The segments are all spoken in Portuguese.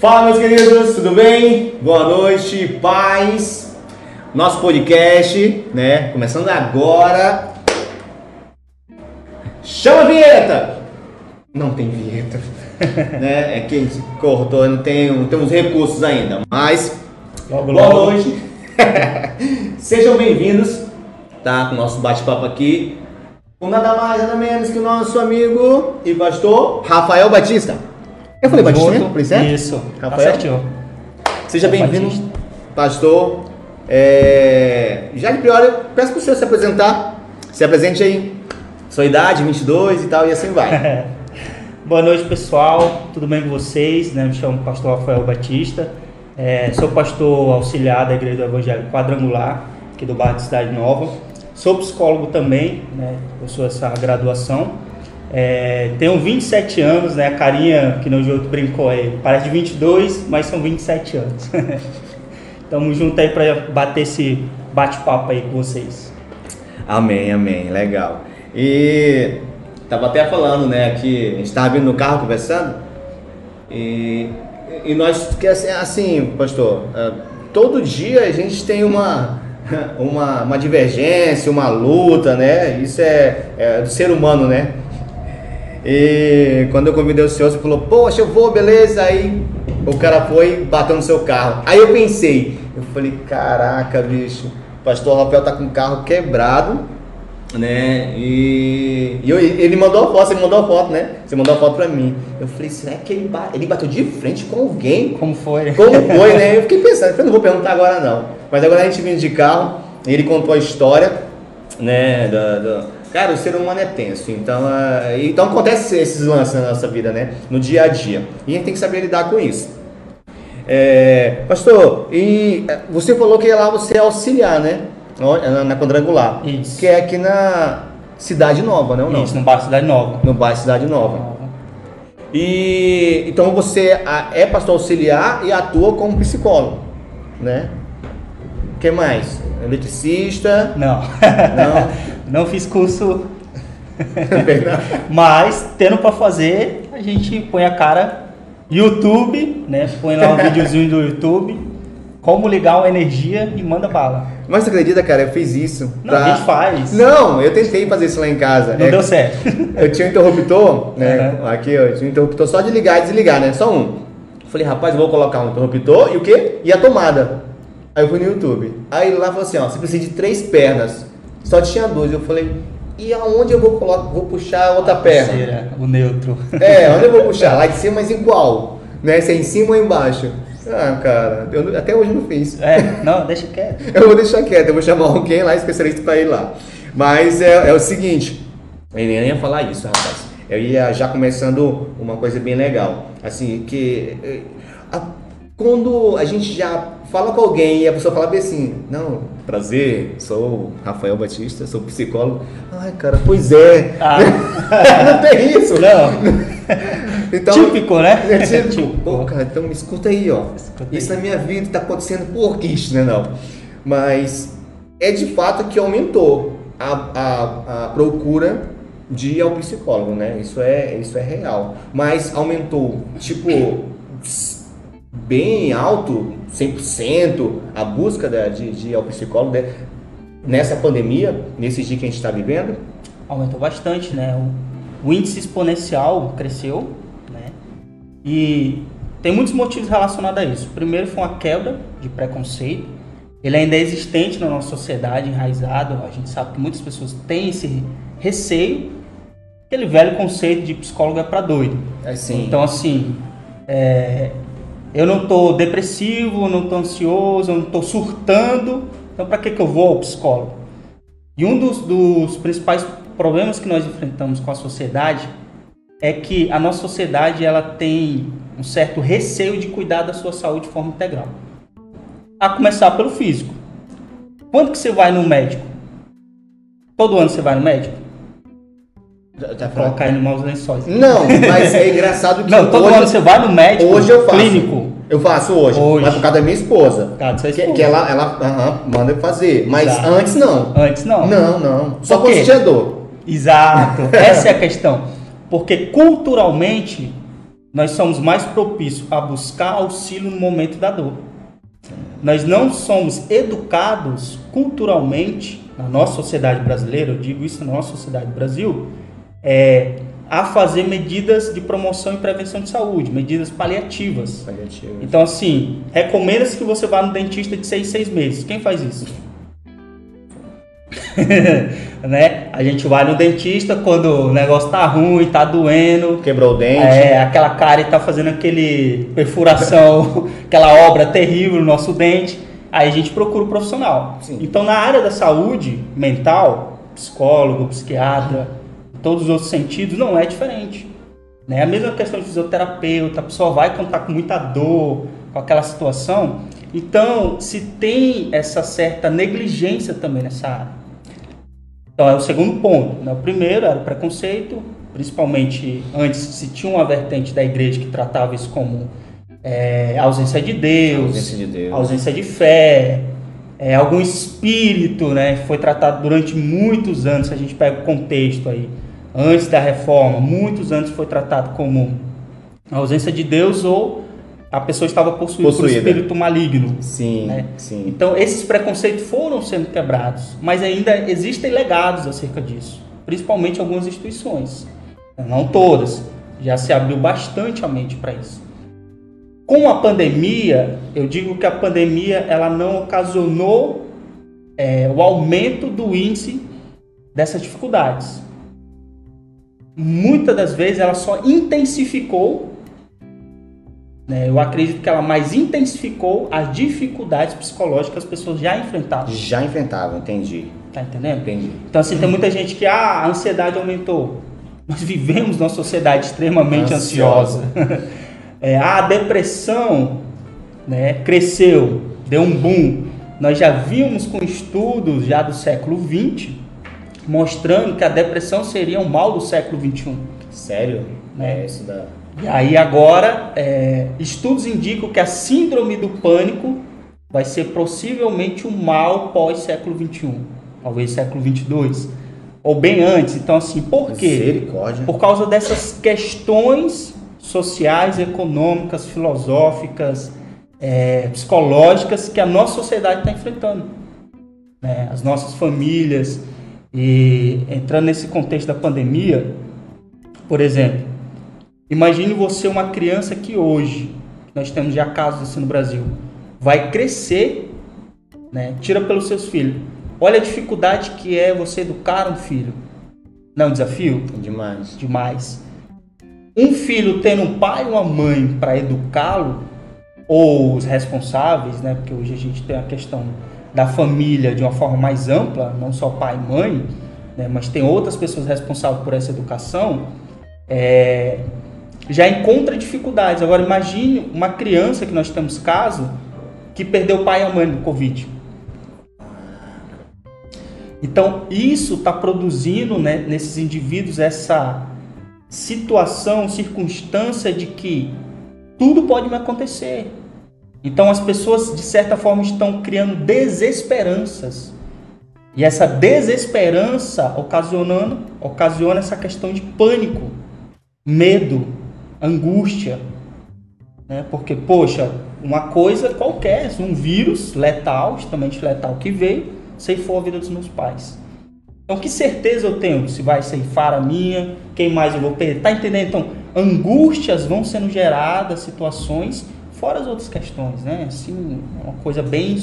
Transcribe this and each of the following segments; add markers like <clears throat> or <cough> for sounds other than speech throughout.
Fala, meus queridos, tudo bem? Boa noite, paz. Nosso podcast, né? Começando agora. Chama a vinheta! Não tem vinheta, <laughs> né? É que a gente cortou, não tem, não temos recursos ainda, mas. Logo, Boa logo. noite. <laughs> Sejam bem-vindos, tá? Com o nosso bate-papo aqui. Com nada mais, nada menos que o nosso amigo e pastor Rafael Batista. Eu falei Batista, né? Falei certo? Isso. Tá Rafael? certinho. Seja bem-vindo, pastor. É, Já de priori, peço para o senhor se apresentar. Se apresente aí. Sua idade, 22 e tal, e assim vai. <laughs> Boa noite, pessoal. Tudo bem com vocês? Né? Me chamo pastor Rafael Batista. É, sou pastor auxiliar da Igreja do Evangelho Quadrangular, aqui do bairro de Cidade Nova. Sou psicólogo também, né? Eu sou essa graduação. É, tenho 27 anos, né? A carinha que no jogo brincou aí, parece de 22, mas são 27 anos. <laughs> Tamo junto aí para bater esse bate-papo aí com vocês. Amém, amém, legal. E tava até falando, né, que a gente tava vindo no carro conversando e, e nós, que assim, assim, pastor, eh, todo dia a gente tem uma, <laughs> uma, uma divergência, uma luta, né? Isso é, é do ser humano, né? E quando eu convidei o senhor, você falou, poxa, eu vou, beleza. Aí o cara foi e bateu no seu carro. Aí eu pensei, eu falei, caraca, bicho, o pastor Rafael tá com o carro quebrado, né? E, e eu- ele mandou a foto, você mandou a foto, né? Você mandou a foto pra mim. Eu falei, será que ele, ba- ele bateu de frente com alguém? Como foi? Como <laughs> foi, né? Eu fiquei pensando, eu não vou perguntar agora não. Mas agora a gente vindo de carro, ele contou a história, né? Da, da- Cara, o ser humano é tenso, então, ah, então acontece esses lances na nossa vida, né? No dia a dia. E a gente tem que saber lidar com isso. É, pastor, e eh, você falou que lá você é auxiliar, né? Na, na quadrangular. Isso. Que é aqui na Cidade Nova, né? Ou não? Isso, no bairro Cidade Nova. No bairro Cidade Nova. E então você é pastor auxiliar e atua como psicólogo, né? O que mais? Eletricista? Não. Não. <laughs> Não fiz curso, <laughs> mas tendo pra fazer, a gente põe a cara YouTube, né? Põe lá um <laughs> videozinho do YouTube, como ligar uma energia e manda bala. Mas você acredita, cara? Eu fiz isso. Não, a gente faz. Não, eu tentei fazer isso lá em casa. Não É, deu certo. <laughs> Eu tinha um interruptor, né? Uhum. Aqui, eu tinha um interruptor só de ligar e desligar, né? Só um. Falei, rapaz, eu vou colocar um interruptor e o quê? E a tomada. Aí eu fui no YouTube. Aí lá falou assim, ó, você precisa de três pernas. Só tinha duas. Eu falei, e aonde eu vou colocar, vou puxar a outra perna? Terceira, o neutro. É, <laughs> onde eu vou puxar? Lá de cima, mas em qual? Né? Se é em cima ou embaixo? Ah, cara, eu até hoje eu não fiz. É, não, deixa quieto. <laughs> Eu vou deixar quieto, eu vou chamar alguém lá, especialista pra ir lá. Mas é, é o seguinte, eu nem ia falar isso, rapaz. Eu ia já começando uma coisa bem legal. Assim, que a- quando a gente já fala com alguém e a pessoa fala bem assim, não, prazer, sou o Rafael Batista, sou psicólogo. Ai, cara, pois é. Ah. <laughs> não tem isso. Não. <laughs> Então, Típico, né? é <laughs> Típico. pô, cara, então me escuta aí, ó. Escuta Isso aí. na minha vida tá acontecendo por isso, né? Não. Mas é de fato que aumentou a, a, a procura de ir ao psicólogo, né? Isso é, isso é real. Mas aumentou, tipo, bem alto, 100%, a busca da- de, de ir ao psicólogo né? nessa pandemia, nesses dias que a gente está vivendo. aumentou bastante, né? O, o índice exponencial cresceu, né? E tem muitos motivos relacionados a isso. O primeiro foi uma quebra de preconceito. Ele ainda é existente na nossa sociedade, enraizado. A gente sabe que muitas pessoas têm esse receio. Aquele velho conceito de psicólogo é para doido. Assim, Então, assim, é, eu não estou depressivo, não estou ansioso, eu não estou surtando. Então, para que, que eu vou ao psicólogo? E um dos, dos principais problemas que nós enfrentamos com a sociedade é que a nossa sociedade ela tem um certo receio de cuidar da sua saúde de forma integral. A começar pelo físico. Quando que você vai no médico? Todo ano você vai no médico? falou. Colocar ele nos maus lençóis. Não, mas é engraçado que Não, todo hoje, ano você vai no médico hoje eu faço. clínico. Eu faço hoje, Hoje. mas por causa da minha esposa. Tá, seu Que, que ela, ela manda eu fazer. Mas Exato. antes não. Antes não. Não, não. Só tinha dor. Exato. <laughs> Essa é a questão. Porque culturalmente nós somos mais propícios a buscar auxílio no momento da dor. Nós não somos educados culturalmente na nossa sociedade brasileira, eu digo isso na nossa sociedade do Brasil, é, a fazer medidas de promoção e prevenção de saúde, medidas paliativas. Paliativas. Então, assim, recomenda-se que você vá no dentista de seis, seis meses. Quem faz isso? <laughs> né? A gente vai no dentista quando o negócio tá ruim, tá doendo. Quebrou o dente. É, aquela cara e tá fazendo aquele perfuração, <laughs> aquela obra terrível no nosso dente. Aí a gente procura o profissional. Sim. Então, na área da saúde mental, psicólogo, psiquiatra, todos os outros sentidos, não é diferente. Né? A mesma questão de fisioterapeuta, a pessoa vai contar com muita dor, com aquela situação. Então, se tem essa certa negligência também nessa área. Então, é o segundo ponto. Né? O primeiro era o preconceito, principalmente antes se tinha uma vertente da igreja que tratava isso como é, ausência de Deus, Ausência de Deus. ausência de fé, é, algum espírito, né? Foi tratado durante muitos anos, se a gente pega o contexto aí, antes da reforma, muitos anos foi tratado como ausência de Deus ou a pessoa estava possuída, por um Possuída. espírito maligno. Sim, né? sim. Então, esses preconceitos foram sendo quebrados, mas ainda existem legados acerca disso, principalmente algumas instituições. Não todas, já se abriu bastante a mente para isso. Com a pandemia, eu digo que a pandemia ela não ocasionou é, o aumento do índice dessas dificuldades. Muitas das vezes ela só intensificou né? Eu acredito que ela mais intensificou as dificuldades psicológicas que as pessoas já enfrentavam. Já enfrentava, entendi. Tá entendendo? Entendi. Então, assim, tem muita gente que ah, a ansiedade aumentou. Nós vivemos numa sociedade extremamente Ansiosa. ansiosa. <laughs> É, a depressão né, cresceu, deu um boom. Nós já vimos com estudos já do século XX mostrando que a depressão seria um mal do século XXI. Sério? Né? É, isso da. E aí agora, é, estudos indicam que a síndrome do pânico vai ser possivelmente um mal pós-século XXI, talvez século XXII, ou bem antes. Então, assim, por quê? Por causa dessas questões sociais, econômicas, filosóficas, é, psicológicas que a nossa sociedade está enfrentando. né? As nossas famílias. E entrando nesse contexto da pandemia, por exemplo, imagine você uma criança que hoje, nós temos já casos assim no Brasil, vai crescer, né? tira pelos seus filhos. Olha a dificuldade que é você educar um filho. Não é um desafio? Demais. demais. Um filho tendo um pai e uma mãe para educá-lo, ou os responsáveis, né? Porque hoje a gente tem a questão da família de uma forma mais ampla, não só pai e mãe, né? mas tem outras pessoas responsáveis por essa educação, é, já encontra dificuldades. Agora imagine uma criança que nós temos caso que perdeu o pai e a mãe no Covid. Então, isso está produzindo né, nesses indivíduos essa situação, circunstância de que tudo pode me acontecer. Então, as pessoas, de certa forma, estão criando desesperanças. E essa desesperança ocasionando, ocasiona essa questão de pânico, medo, angústia. Né? Porque, poxa, uma coisa qualquer, um vírus letal, extremamente letal que veio, ceifou a vida dos meus pais. Então, que certeza eu tenho se vai ceifar a minha, quem mais eu vou perder? Tá entendendo? Então, angústias vão sendo geradas, situações, fora as outras questões, né? Assim, é uma coisa bem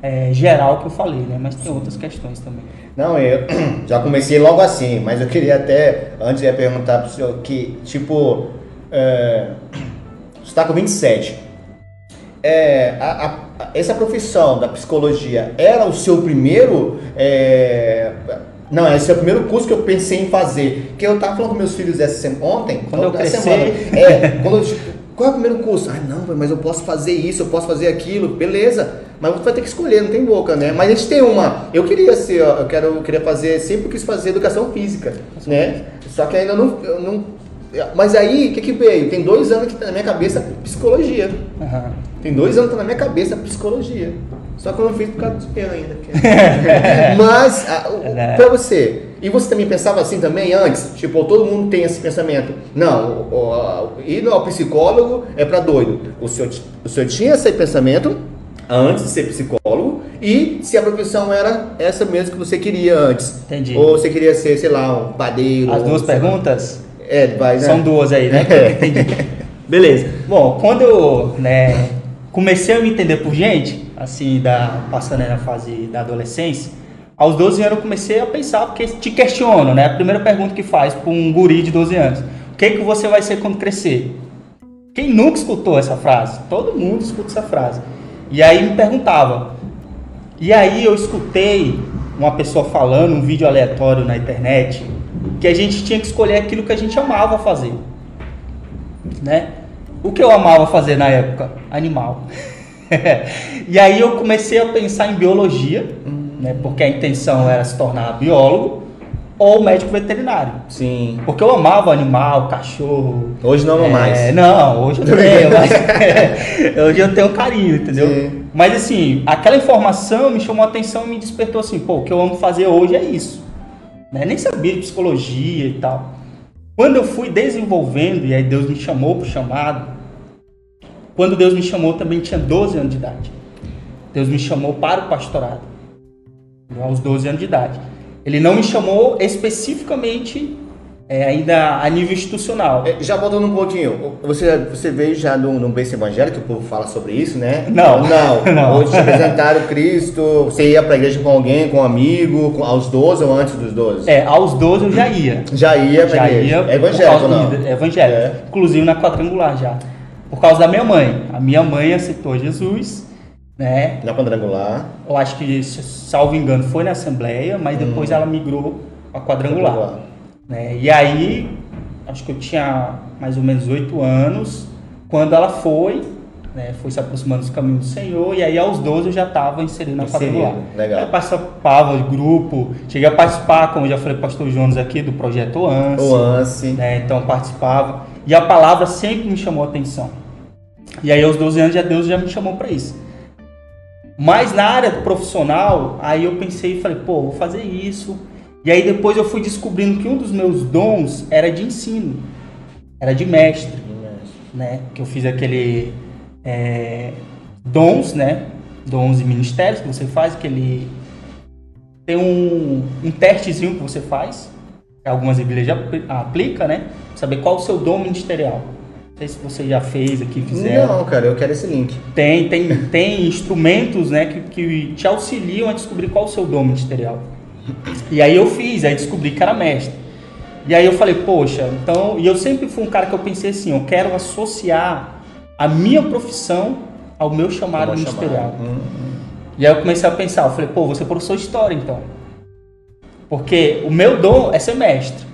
é, geral que eu falei, né? Mas tem outras questões também. Não, eu <clears throat> já comecei logo assim, mas eu queria até, antes de perguntar pro senhor, que, tipo, é, <clears throat> você está com 27. É, a, a- essa profissão da psicologia era o seu primeiro. é, não, esse é o primeiro curso que eu pensei em fazer. Que eu tava falando com meus filhos essa semana, ontem. Quando eu crescer. É, quando eu, <laughs> qual é o primeiro curso? Ah, não, mas eu posso fazer isso, eu posso fazer aquilo, beleza. Mas você vai ter que escolher, não tem boca, né? Mas a gente tem uma. Eu queria ser, ó, eu quero, eu queria fazer, sempre quis fazer educação física, né? Só que ainda não. eu não mas aí, o que, que veio? Tem dois anos que tá na minha cabeça psicologia. Aham. Tem dois anos que tá na minha cabeça psicologia. Só que eu não fiz por causa do dinheiro ainda. porque- <laughs> Mas, a- o- Né? pra você, E você também pensava assim também antes? Tipo, todo mundo tem esse pensamento. Não, o, ir ao psicólogo é para doido. O senhor, o senhor tinha esse pensamento antes de ser psicólogo e se a profissão era essa mesmo que você queria antes. Entendi. Ou você queria ser, sei lá, um padeiro. As duas perguntas? É, vai, né? São duas aí, né? <laughs> É. Entendi. Beleza. Bom, quando eu né, comecei a me entender por gente, assim, da, passando na fase da adolescência, aos 12 anos eu comecei a pensar, porque te questiono, né? A primeira pergunta que faz para um guri de 12 anos: o que, que você vai ser quando crescer? Quem nunca escutou essa frase? Todo mundo escuta essa frase. E aí me perguntava. E aí eu escutei uma pessoa falando, um vídeo aleatório na internet, que a gente tinha que escolher aquilo que a gente amava fazer. Né? O que eu amava fazer na época? Animal. <laughs> <laughs> e aí eu comecei a pensar em biologia, né? porque a intenção era se tornar biólogo ou médico veterinário. Sim. Porque eu amava animal, cachorro. Hoje não é, mais. Não, hoje eu tenho, mas <laughs> hoje eu tenho carinho, entendeu? Sim. Mas assim, aquela informação me chamou a atenção e me despertou assim, pô, o que eu amo fazer hoje é isso. Né? Nem sabia de psicologia e tal. Quando eu fui desenvolvendo, e aí Deus me chamou para o chamado, quando Deus me chamou também tinha 12 anos de idade. Deus me chamou para o pastorado, aos 12 anos de idade. Ele não me chamou especificamente é, ainda a nível institucional. É, Já voltando um pouquinho, você, você veio já num, num berço evangélico, o povo fala sobre isso, né? Não. Não. <laughs> Não. Hoje te apresentaram Cristo, você ia pra igreja com alguém, com um amigo, com- aos 12 ou antes dos 12? É, aos 12 eu já ia. Já ia pra já igreja. ia É evangélico, não? É evangélico. É. Inclusive na quadrangular já. Por causa da minha mãe. A minha mãe aceitou Jesus, né? Na quadrangular. Eu acho que, salvo engano, foi na Assembleia, mas depois ela migrou a quadrangular. Né? E aí, acho que eu tinha mais ou menos oito anos, quando ela foi, né, foi se aproximando dos caminhos do Senhor, e aí aos 12 eu já estava inserido na quadrangular. legal. Aí participava de grupo, cheguei a participar, como eu já falei pastor Jonas aqui, do projeto OANSE, O ANSI. né, então participava, e a palavra sempre me chamou a atenção. E aí aos 12 anos já Deus já me chamou para isso. Mas na área profissional, aí eu pensei e falei, pô, vou fazer isso. E aí depois eu fui descobrindo que um dos meus dons era de ensino, era de mestre, né? Que eu fiz aquele é, dons, né? Dons e ministérios que você faz, aquele tem um, um testezinho que você faz, algumas igrejas apl- aplica, né? Saber qual o seu dom ministerial. Não sei se você já fez aqui, fizeram. Não, cara, eu quero esse link. Tem, tem, tem <laughs> instrumentos né, que, que te auxiliam a descobrir qual o seu dom ministerial. E aí eu fiz, aí descobri que era mestre. E aí eu falei, poxa, então. E eu sempre fui um cara que eu pensei assim: eu quero associar a minha profissão ao meu chamado ministerial. Hum, hum. E aí eu comecei a pensar, eu falei, pô, vou ser professor de história então. Porque o meu dom é ser mestre.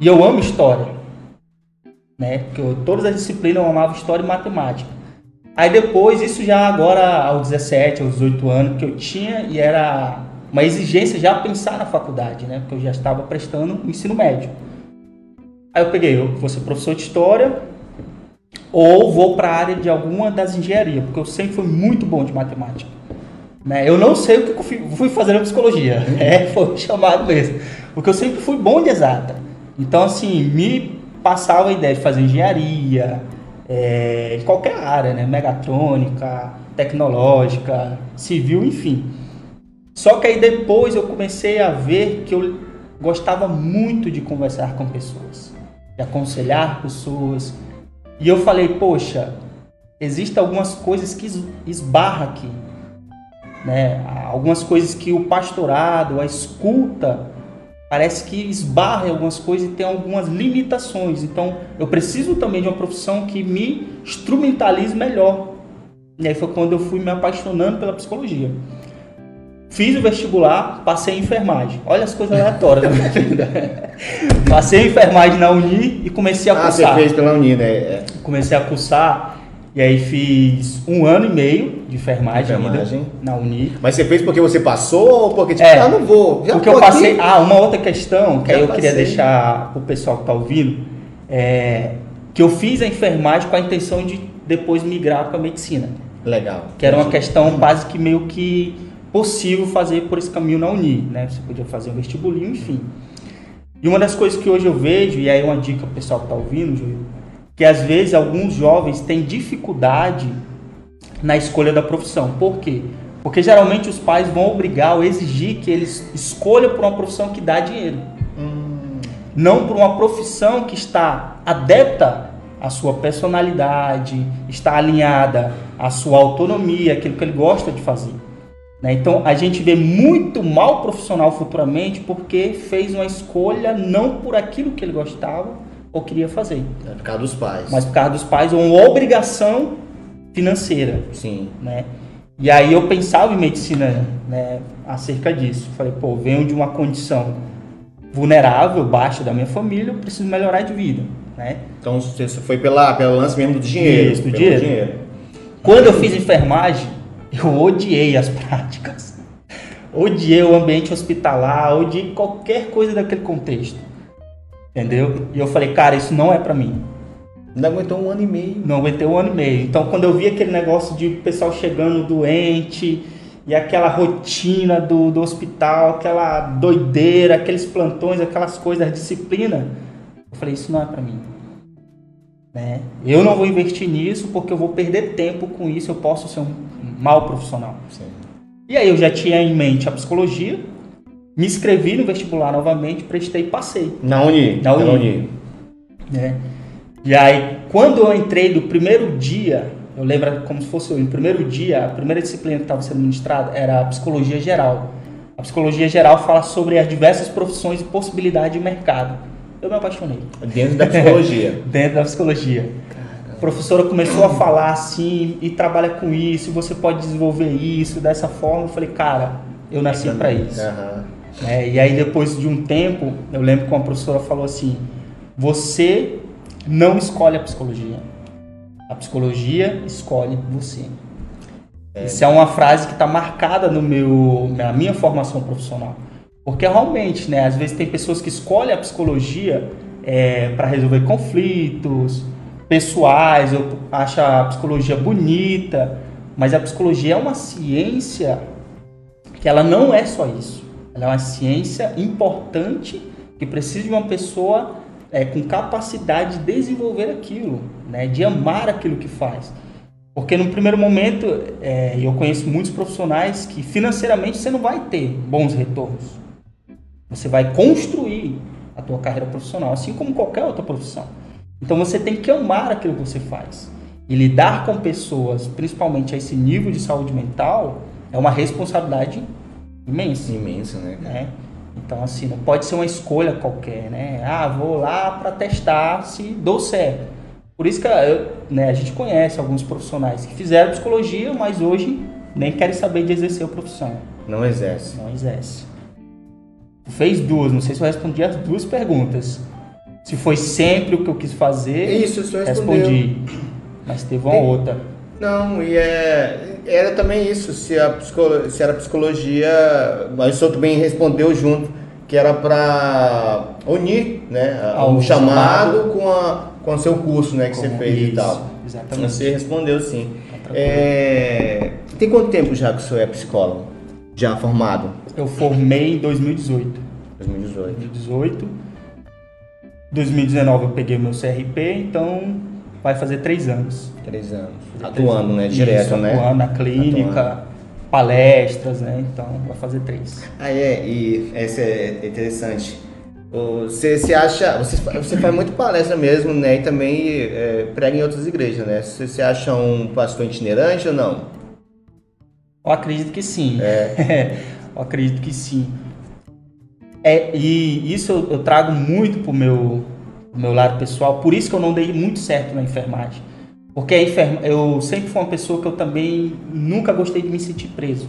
E eu amo história. Né? Porque eu, todas as disciplinas eu amava história e matemática. Aí depois, isso já agora aos 17, aos 18 anos, que eu tinha e era uma exigência já pensar na faculdade, né? Porque eu já estava prestando o ensino médio. Aí eu peguei, eu vou ser professor de história ou vou para a área de alguma das engenharias, porque eu sempre fui muito bom de matemática. Né? Eu não sei o que eu fui- fui fazer na psicologia, <laughs> é, foi chamado mesmo, porque eu sempre fui bom de exata. Então, assim, me passava a ideia de fazer engenharia, é, em qualquer área, né? megatrônica, tecnológica, civil, enfim. Só que aí depois eu comecei a ver que eu gostava muito de conversar com pessoas, de aconselhar pessoas. E eu falei, poxa, existem algumas coisas que es- esbarra aqui, né? Algumas coisas que o pastorado, a escuta, parece que esbarra em algumas coisas e tem algumas limitações. Então, eu preciso também de uma profissão que me instrumentalize melhor. E aí foi quando eu fui me apaixonando pela psicologia. Fiz o vestibular, passei em enfermagem. Olha as coisas aleatórias da minha vida. Passei em enfermagem na Uni e comecei a Ah, você cursar. fez pela Uni, né? É. Comecei a cursar e aí fiz um ano e meio de enfermagem, ainda Enfermagem. na Uni. Mas você fez porque você passou ou porque, tipo, É. ah, não vou. Já Porque eu passei. aqui. Ah, uma outra questão que Já aí eu queria passei. deixar pro pessoal que tá ouvindo é que eu fiz a enfermagem com a intenção de depois migrar para medicina. Legal. Que era uma questão quase que meio que possível fazer por esse caminho na Uni, né? Você podia fazer um vestibulinho, enfim. E uma das coisas que hoje eu vejo, e aí é uma dica pro pessoal que está ouvindo, que às vezes alguns jovens têm dificuldade na escolha da profissão. Por quê? Porque geralmente os pais vão obrigar ou exigir que eles escolham por uma profissão que dá dinheiro. Hum. Não por uma profissão que está adepta à sua personalidade, está alinhada à sua autonomia, aquilo que ele gosta de fazer. Né? Então a gente vê muito mal profissional futuramente porque fez uma escolha não por aquilo que ele gostava ou queria fazer. É por causa dos pais. Mas por causa dos pais ou uma obrigação financeira. Sim. Né? E aí eu pensava em medicina né, acerca disso. Falei, pô, venho de uma condição vulnerável, baixa da minha família, eu preciso melhorar de vida. Né? Então você foi pela, pelo lance mesmo do dinheiro. Isso, do dinheiro. dinheiro. Quando eu fiz enfermagem, eu odiei as <laughs> práticas. Odiei o ambiente hospitalar, odiei qualquer coisa daquele contexto. Entendeu? E eu falei, cara, isso não é para mim. Não aguentou um ano e meio. Não aguentei um ano e meio. Então, quando eu vi aquele negócio de pessoal chegando doente e aquela rotina do, do hospital, aquela doideira, aqueles plantões, aquelas coisas, disciplina, eu falei: Isso não é para mim. Né? Eu não vou investir nisso porque eu vou perder tempo com isso, eu posso ser um mau profissional. Sim. E aí eu já tinha em mente a psicologia, me inscrevi no vestibular novamente, prestei e passei. Na Uni? Na Uni. Na Uni. É. E aí, quando eu entrei do primeiro dia, eu lembro como se fosse o primeiro dia, a primeira disciplina que estava sendo ministrada era a psicologia geral. A psicologia geral fala sobre as diversas profissões e possibilidades de mercado. Eu me apaixonei. Dentro da psicologia. <laughs> Dentro da psicologia. A professora começou a falar assim, e trabalha com isso, você pode desenvolver isso dessa forma. Eu falei, cara, eu nasci para isso. Uhum. É, e aí, depois de um tempo, eu lembro que uma professora falou assim: você não escolhe a psicologia. A psicologia escolhe você. É. Isso é uma frase que está marcada no meu, na minha formação profissional. Porque realmente, né, às vezes tem pessoas que escolhem a psicologia é, para resolver conflitos pessoais, ou acham a psicologia bonita, mas a psicologia é uma ciência que ela não é só isso. Ela é uma ciência importante que precisa de uma pessoa é, com capacidade de desenvolver aquilo, né, de amar aquilo que faz. Porque no primeiro momento, é, eu conheço muitos profissionais que financeiramente você não vai ter bons retornos. Você vai construir a tua carreira profissional, assim como qualquer outra profissão. Então você tem que amar aquilo que você faz. E lidar com pessoas, principalmente a esse nível de saúde mental, é uma responsabilidade imensa. Imensa, né? É. Então, assim, não pode ser uma escolha qualquer, né? Ah, vou lá para testar se dou certo. Por isso que eu, né, a gente conhece alguns profissionais que fizeram psicologia, mas hoje nem querem saber de exercer a profissão. Não exerce. Não exerce. Fez duas, não sei se eu respondi as duas perguntas. Se foi sempre o que eu quis fazer, isso, isso respondi. Mas teve uma Tem... outra. Não, e é, era também isso, se, a psicolo, se era psicologia, mas o senhor também respondeu junto, que era para unir né, ah, o chamado, chamado, com, a, com o seu curso né, que você fez isso, e tal. Exatamente. Você respondeu sim. Tá é, tem quanto tempo já que o senhor é psicólogo? Já formado? Eu formei em 2018. 2018. 2018. 2019 eu peguei meu CRP, então vai fazer três anos. Três anos. Atuando, né? Direto, Isso, né? Atuando na clínica, atuando. palestras, né? Então vai fazer três. Ah, é, e esse é interessante. Você se acha. Você, você faz muito palestra mesmo, né? E também é, prega em outras igrejas, né? Você se acha um pastor itinerante ou não? Eu acredito que sim. É. <laughs> eu acredito que sim. É, e isso eu, eu trago muito pro meu, pro meu lado pessoal, por isso que eu não dei muito certo na enfermagem. Porque a enferma, eu sempre fui uma pessoa que eu também nunca gostei de me sentir preso.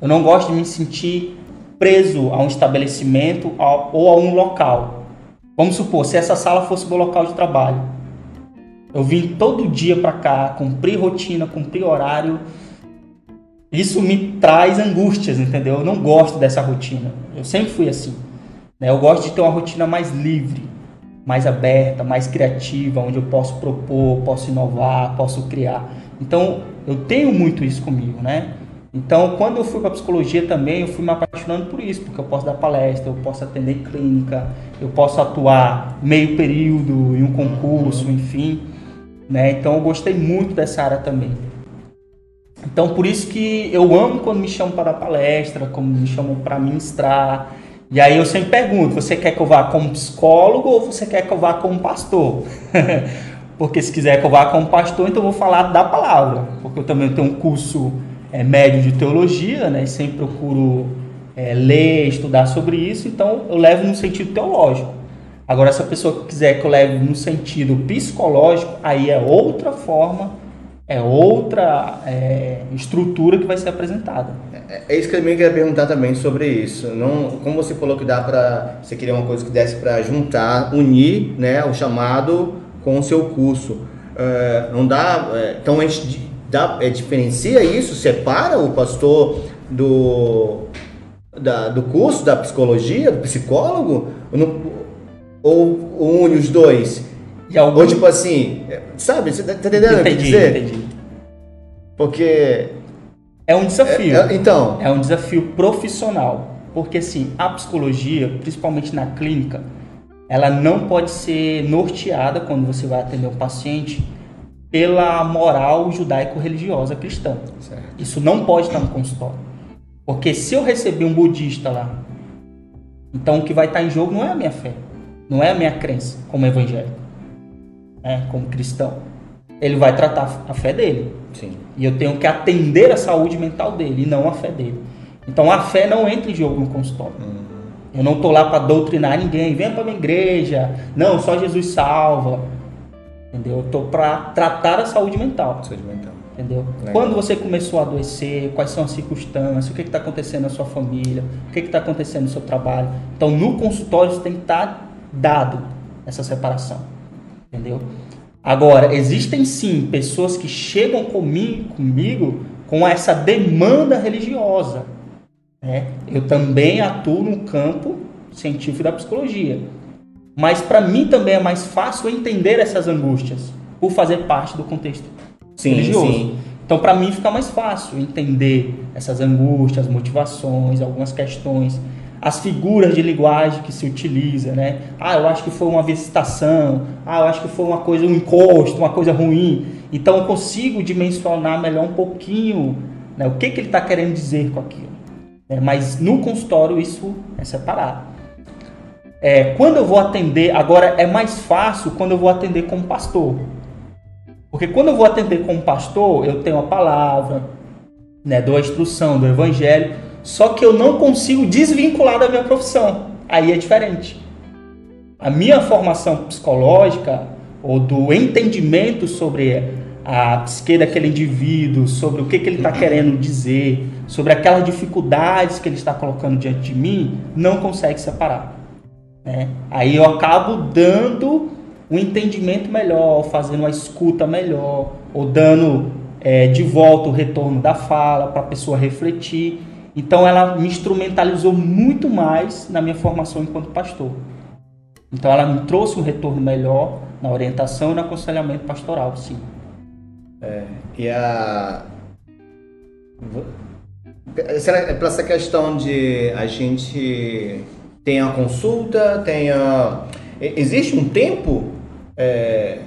Eu não gosto de me sentir preso a um estabelecimento ou a um local. Vamos supor, se essa sala fosse meu local de trabalho. Eu vim todo dia para cá, cumprir rotina, cumprir horário. Isso me traz angústias, entendeu? Eu não gosto dessa rotina. Eu sempre fui assim. Né? Eu gosto de ter uma rotina mais livre mais aberta, mais criativa, onde eu posso propor, posso inovar, posso criar. Então, eu tenho muito isso comigo, né? Então, quando eu fui para psicologia também, eu fui me apaixonando por isso, porque eu posso dar palestra, eu posso atender clínica, eu posso atuar meio período em um concurso, enfim. Né? Então, eu gostei muito dessa área também. Então, por isso que eu amo quando me chamam para dar palestra, quando me chamam para ministrar. E aí eu sempre pergunto: você quer que eu vá como psicólogo ou você quer que eu vá como pastor? <laughs> porque se quiser que eu vá como pastor, então eu vou falar da palavra, porque eu também tenho um curso é, médio de teologia, né? E sempre procuro é, ler, estudar sobre isso, então eu levo no sentido teológico. Agora, se a pessoa quiser que eu leve no sentido psicológico, aí é outra forma, é outra é, estrutura que vai ser apresentada. É, é isso que eu queria perguntar também sobre isso. Não, como você falou que dá para você queria uma coisa que desse para juntar, unir, né, o chamado com o seu curso. É, não dá, é, então a gente dá, é, diferencia isso, separa o pastor do, da, do curso da psicologia, do psicólogo, ou, ou une os dois? Algum... Ou tipo assim, sabe, você tá entendendo entendi, o que dizer? Entendi. Porque... É um desafio. É, é, então... É um desafio profissional. Porque assim, a psicologia, principalmente na clínica, ela não pode ser norteada quando você vai atender um paciente pela moral judaico-religiosa cristã. Certo. Isso não pode estar no consultório. Porque se eu receber um budista lá, então o que vai estar em jogo não é a minha fé, não é a minha crença como evangélico, é, como cristão. Ele vai tratar a fé dele. Sim. E eu tenho que atender a saúde mental dele e não a fé dele. Então a fé não entra em jogo no consultório. Uhum. Eu não estou lá para doutrinar ninguém. Venha para minha igreja. Não, só Jesus salva. Entendeu? Eu tô para tratar a saúde mental. Saúde mental. Entendeu? Legal. Quando você começou a adoecer, quais são as circunstâncias, o que está acontecendo na sua família, o que está acontecendo no seu trabalho. Então, no consultório, você tem que estar tá dado essa separação. Entendeu? Agora, existem sim pessoas que chegam comigo, comigo com essa demanda religiosa. Né? Eu também atuo no campo científico da psicologia. Mas para mim também é mais fácil entender essas angústias por fazer parte do contexto sim, religioso. Sim. Então, para mim fica mais fácil entender essas angústias, motivações, algumas questões, as figuras de linguagem que se utiliza, né? Ah, eu acho que foi uma visitação. Ah, eu acho que foi uma coisa, um encosto, uma coisa ruim. Então, eu consigo dimensionar melhor um pouquinho né, o que, que ele está querendo dizer com aquilo. É, mas no consultório isso é separado. É, quando eu vou atender, agora é mais fácil quando eu vou atender como pastor. Porque quando eu vou atender como pastor, eu tenho a palavra, né, dou a instrução do evangelho, só que eu não consigo desvincular da minha profissão. Aí é diferente. A minha formação psicológica ou do entendimento sobre a psique daquele indivíduo, sobre o que, que ele está querendo dizer, sobre aquelas dificuldades que ele está colocando diante de mim, não consegue separar. Né? Aí eu acabo dando um entendimento melhor, fazendo uma escuta melhor, ou dando é, de volta o retorno da fala para a pessoa refletir. Então ela me instrumentalizou muito mais na minha formação enquanto pastor. Então ela me trouxe um retorno melhor na orientação e no aconselhamento pastoral, sim. É, e a será para essa questão de a gente tem a consulta, tem a... Existe um tempo é,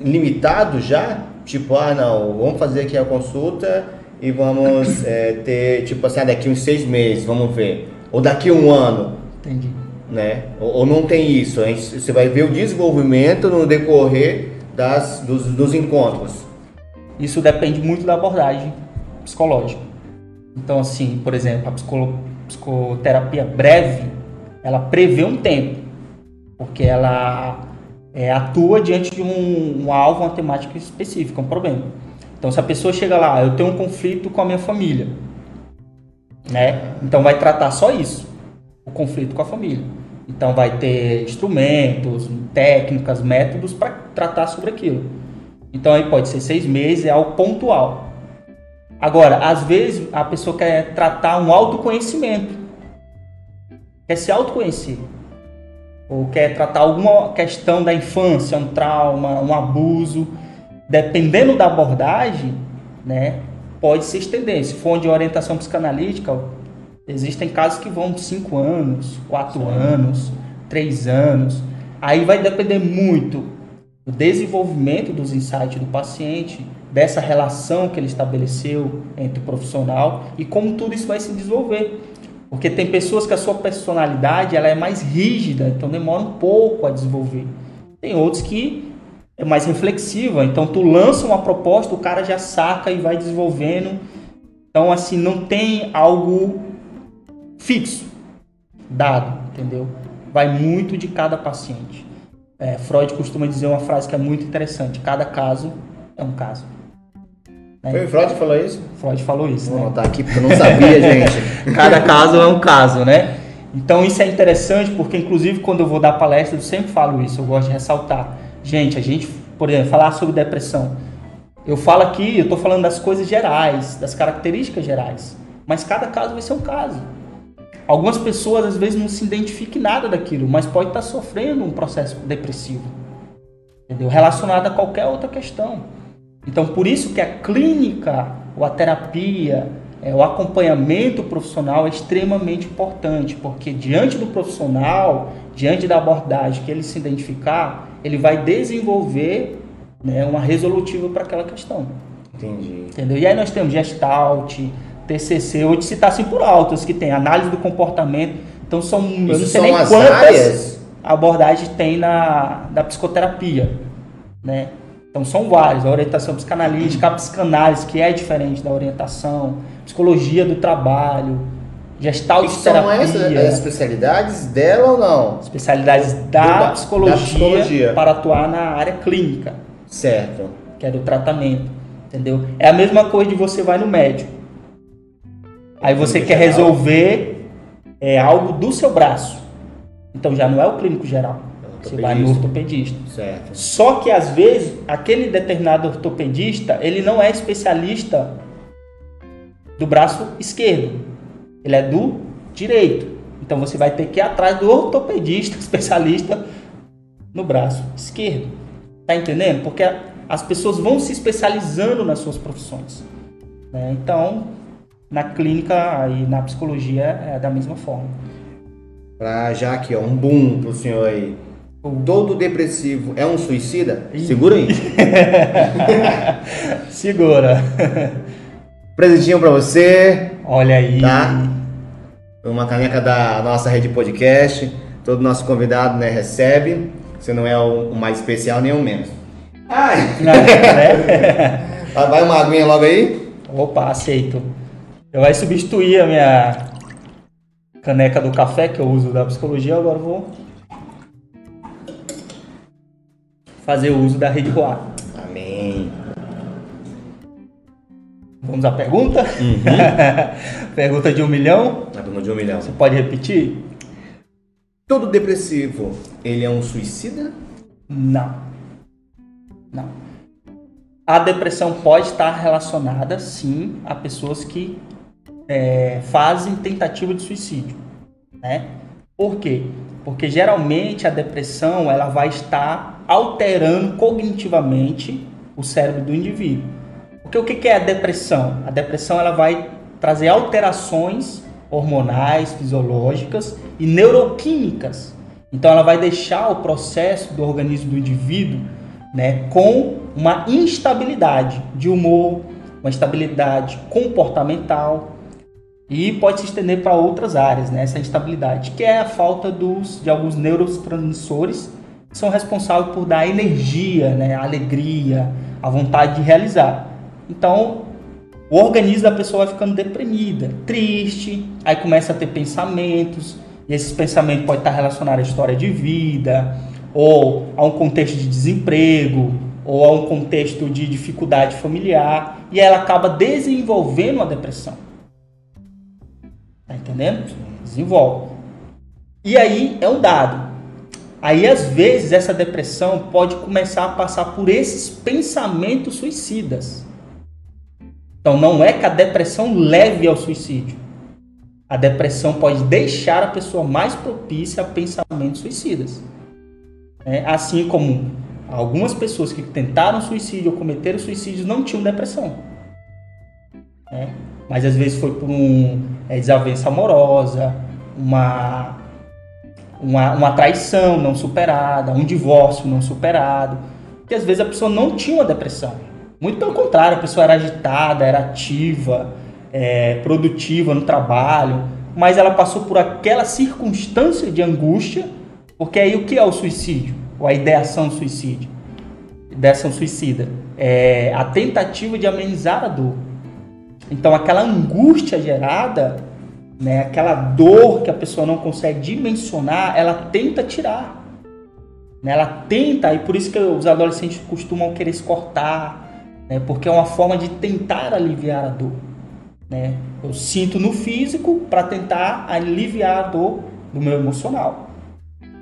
limitado já? Tipo, ah não, vamos fazer aqui a consulta e vamos é, ter, tipo assim, ah, daqui uns seis meses, vamos ver. Ou daqui um ano. Entendi. Né? Ou, ou não tem isso. Você vai ver o desenvolvimento no decorrer das, dos, dos encontros. Isso depende muito da abordagem psicológica. Então, assim, por exemplo, a psicoterapia breve ela prevê um tempo, porque ela é, atua diante de um, um alvo, uma temática específica, um problema. Então, se a pessoa chega lá, eu tenho um conflito com a minha família, né? Então, vai tratar só isso, o conflito com a família. Então, vai ter instrumentos, técnicas, métodos para tratar sobre aquilo. Então, aí pode ser seis meses, é algo pontual. Agora, às vezes, a pessoa quer tratar um autoconhecimento quer se autoconhecer, ou quer tratar alguma questão da infância, um trauma, um abuso, dependendo da abordagem, né, pode se estender. Se for de orientação psicanalítica, existem casos que vão 5 anos, 4 anos, 3 anos. Aí vai depender muito do desenvolvimento dos insights do paciente, dessa relação que ele estabeleceu entre o profissional e como tudo isso vai se desenvolver. Porque tem pessoas que a sua personalidade ela é mais rígida, então demora um pouco a desenvolver. Tem outros que é mais reflexiva, então tu lança uma proposta, o cara já saca e vai desenvolvendo. Então assim, não tem algo fixo, dado, entendeu? Vai muito de cada paciente. É, Freud costuma dizer uma frase que é muito interessante: cada caso é um caso. Né? Foi Freud que falou isso? Freud falou isso. Vou né? anotar aqui porque eu não sabia, <laughs> gente. cada caso é um caso, né? Então isso é interessante porque, inclusive, quando eu vou dar palestra, eu sempre falo isso, eu gosto de ressaltar. Gente, a gente, por exemplo, falar sobre depressão. Eu falo aqui, eu estou falando das coisas gerais, das características gerais. Mas cada caso vai ser um caso. Algumas pessoas às vezes não se identificam em nada daquilo, mas pode estar sofrendo um processo depressivo, entendeu? Relacionado a qualquer outra questão. Então, por isso que a clínica, ou a terapia, é, o acompanhamento profissional é extremamente importante, porque diante do profissional, diante da abordagem que ele se identificar, ele vai desenvolver né, uma resolutiva para aquela questão. Entendi. Entendeu? E aí nós temos Gestalt, TCC, hoje se está assim por altos, que tem análise do comportamento. Então são, Isso eu não sei nem quantas áreas? abordagens tem na, na psicoterapia, né? Então são vários, a orientação psicanalítica, a psicanálise, que é diferente da orientação, psicologia do trabalho, gestalt e são essas as especialidades dela ou não? Especialidades da, da, psicologia, da psicologia para atuar na área clínica. Certo. Que é do tratamento, entendeu? É a mesma coisa de você vai no médico. Aí você quer geral. resolver é, algo do seu braço. Então já não é o clínico geral. É você vai no ortopedista. Certo. Só que às vezes aquele determinado ortopedista, ele não é especialista do braço esquerdo. Ele é do direito. Então você vai ter que ir atrás do ortopedista <laughs> especialista no braço esquerdo. Tá entendendo? Porque as pessoas vão se especializando nas suas profissões. Né? Então, na clínica e na psicologia é da mesma forma. Pra já aqui, ó, um boom pro senhor aí. Todo depressivo é um suicida? Segura aí. <laughs> Segura. <laughs> Presentinho pra você. Olha aí. Tá? Uma caneca da nossa rede podcast. Todo nosso convidado né, recebe. Você não é o mais especial nem o menos. Ai! <laughs> Né? Vai uma aguinha logo aí? Opa, aceito. Eu vai substituir a minha caneca do café que eu uso da psicologia, agora vou fazer o uso da rede Roar. Amém. Vamos à pergunta? Uhum. <laughs> pergunta de um milhão. De um milhão. Você pode repetir? Todo depressivo, ele é um suicida? Não. Não. A depressão pode estar relacionada, sim, a pessoas que é, fazem tentativa de suicídio, né? Por quê? Porque geralmente a depressão ela vai estar alterando cognitivamente o cérebro do indivíduo. Porque o que é a depressão? A depressão ela vai trazer alterações hormonais, fisiológicas e neuroquímicas. Então ela vai deixar o processo do organismo do indivíduo né, com uma instabilidade de humor, uma instabilidade comportamental, e pode se estender para outras áreas, né, essa instabilidade, que é a falta dos, de alguns neurotransmissores que são responsáveis por dar energia, né, alegria, a vontade de realizar. Então, o organismo da pessoa vai ficando deprimida, triste, aí começa a ter pensamentos, e esses pensamentos podem estar relacionados à história de vida, ou a um contexto de desemprego, ou a um contexto de dificuldade familiar, e ela acaba desenvolvendo uma depressão. Tá entendendo? Desenvolve. E aí é um dado. Aí às vezes essa depressão pode começar a passar por esses pensamentos suicidas. Então não é que a depressão leve ao suicídio. A depressão pode deixar a pessoa mais propícia a pensamentos suicidas. É, assim como algumas pessoas que tentaram suicídio ou cometeram suicídio não tinham depressão. né? mas às vezes foi por um é, desavença amorosa, uma, uma, uma traição não superada, um divórcio não superado, que às vezes a pessoa não tinha uma depressão. Muito pelo contrário, a pessoa era agitada, era ativa, é, produtiva no trabalho, mas ela passou por aquela circunstância de angústia, porque aí o que é o suicídio? Ou a ideação do suicídio? Ideação suicida. É a tentativa de amenizar a dor. Então aquela angústia gerada, né, aquela dor que a pessoa não consegue dimensionar, ela tenta tirar. Né, ela tenta, e por isso que os adolescentes costumam querer se cortar, né, porque é uma forma de tentar aliviar a dor. Né? Eu sinto no físico para tentar aliviar a dor do meu emocional.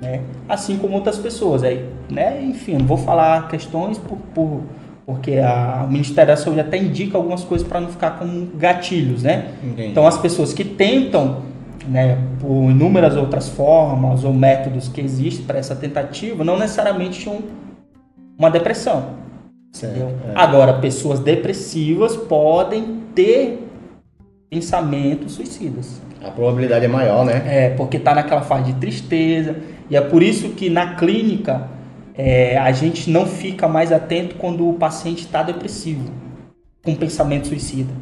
Né? Assim como outras pessoas. Aí, né? Enfim, não vou falar questões por, por porque a, o Ministério da Saúde até indica algumas coisas para não ficar com gatilhos, né? Entendi. Então as pessoas que tentam, né, por inúmeras outras formas ou métodos que existem para essa tentativa, não necessariamente tinham uma depressão. É. Agora, pessoas depressivas podem ter pensamentos suicidas. A probabilidade é maior, né? É, porque está naquela fase de tristeza. E é por isso que na clínica é, a gente não fica mais atento quando o paciente está depressivo, com pensamento suicida.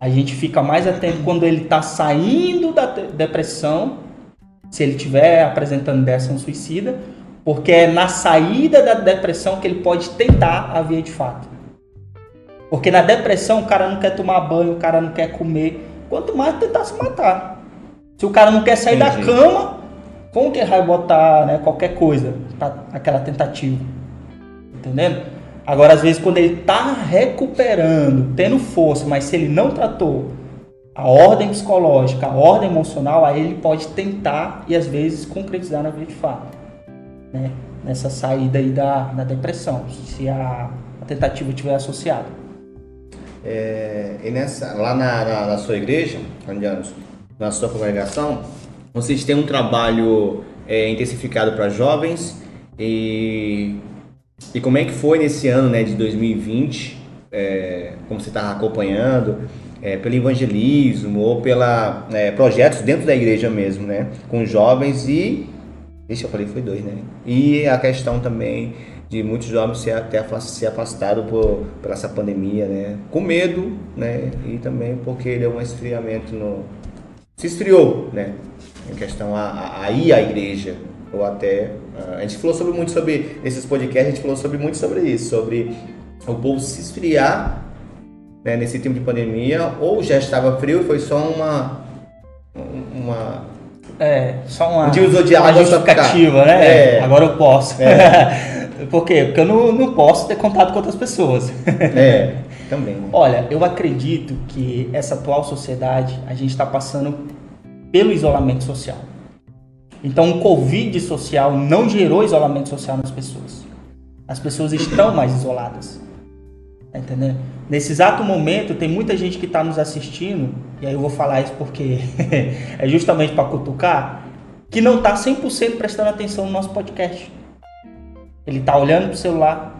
A gente fica mais atento quando ele está saindo da depressão, se ele estiver apresentando ideação suicida, porque é na saída da depressão que ele pode tentar a via de fato. Porque na depressão o cara não quer tomar banho, o cara não quer comer, quanto mais tentar se matar. Se o cara não quer sair Entendi. da cama, como que ele vai botar né, qualquer coisa para aquela tentativa? Entendendo? Agora, às vezes, quando ele está recuperando, tendo força, mas se ele não tratou a ordem psicológica, a ordem emocional, aí ele pode tentar e às vezes concretizar na vida de fato. Né? Nessa saída aí da, da depressão, se a, a tentativa estiver associada. É, e nessa, lá na, na, na sua igreja, na sua congregação, vocês têm um trabalho é, intensificado para jovens e, e como é que foi nesse ano né, de 2020, é, como você está acompanhando, é, pelo evangelismo ou pela é, projetos dentro da igreja mesmo, né, com jovens e, isso eu falei foi dois, né, e a questão também de muitos jovens se até se afastado por, por essa pandemia, né, com medo, né, e também porque deu um esfriamento no se esfriou, né, em questão a, a, ir à igreja ou até a gente falou sobre muito sobre esses podcasts a gente falou sobre muito sobre isso sobre o povo se esfriar né, nesse tempo de pandemia ou já estava frio foi só uma uma é só uma, um de uma justificativa né é. agora eu posso é. <laughs> por quê porque eu não, não posso ter contato com outras pessoas é <laughs> também né? olha eu acredito que essa atual sociedade a gente está passando pelo isolamento social. Então, o Covid social não gerou isolamento social nas pessoas. As pessoas estão mais isoladas. Tá entendendo? Nesse exato momento, tem muita gente que está nos assistindo, e aí eu vou falar isso porque <laughs> é justamente para cutucar, que não está 100% prestando atenção no nosso podcast. Ele está olhando para o celular,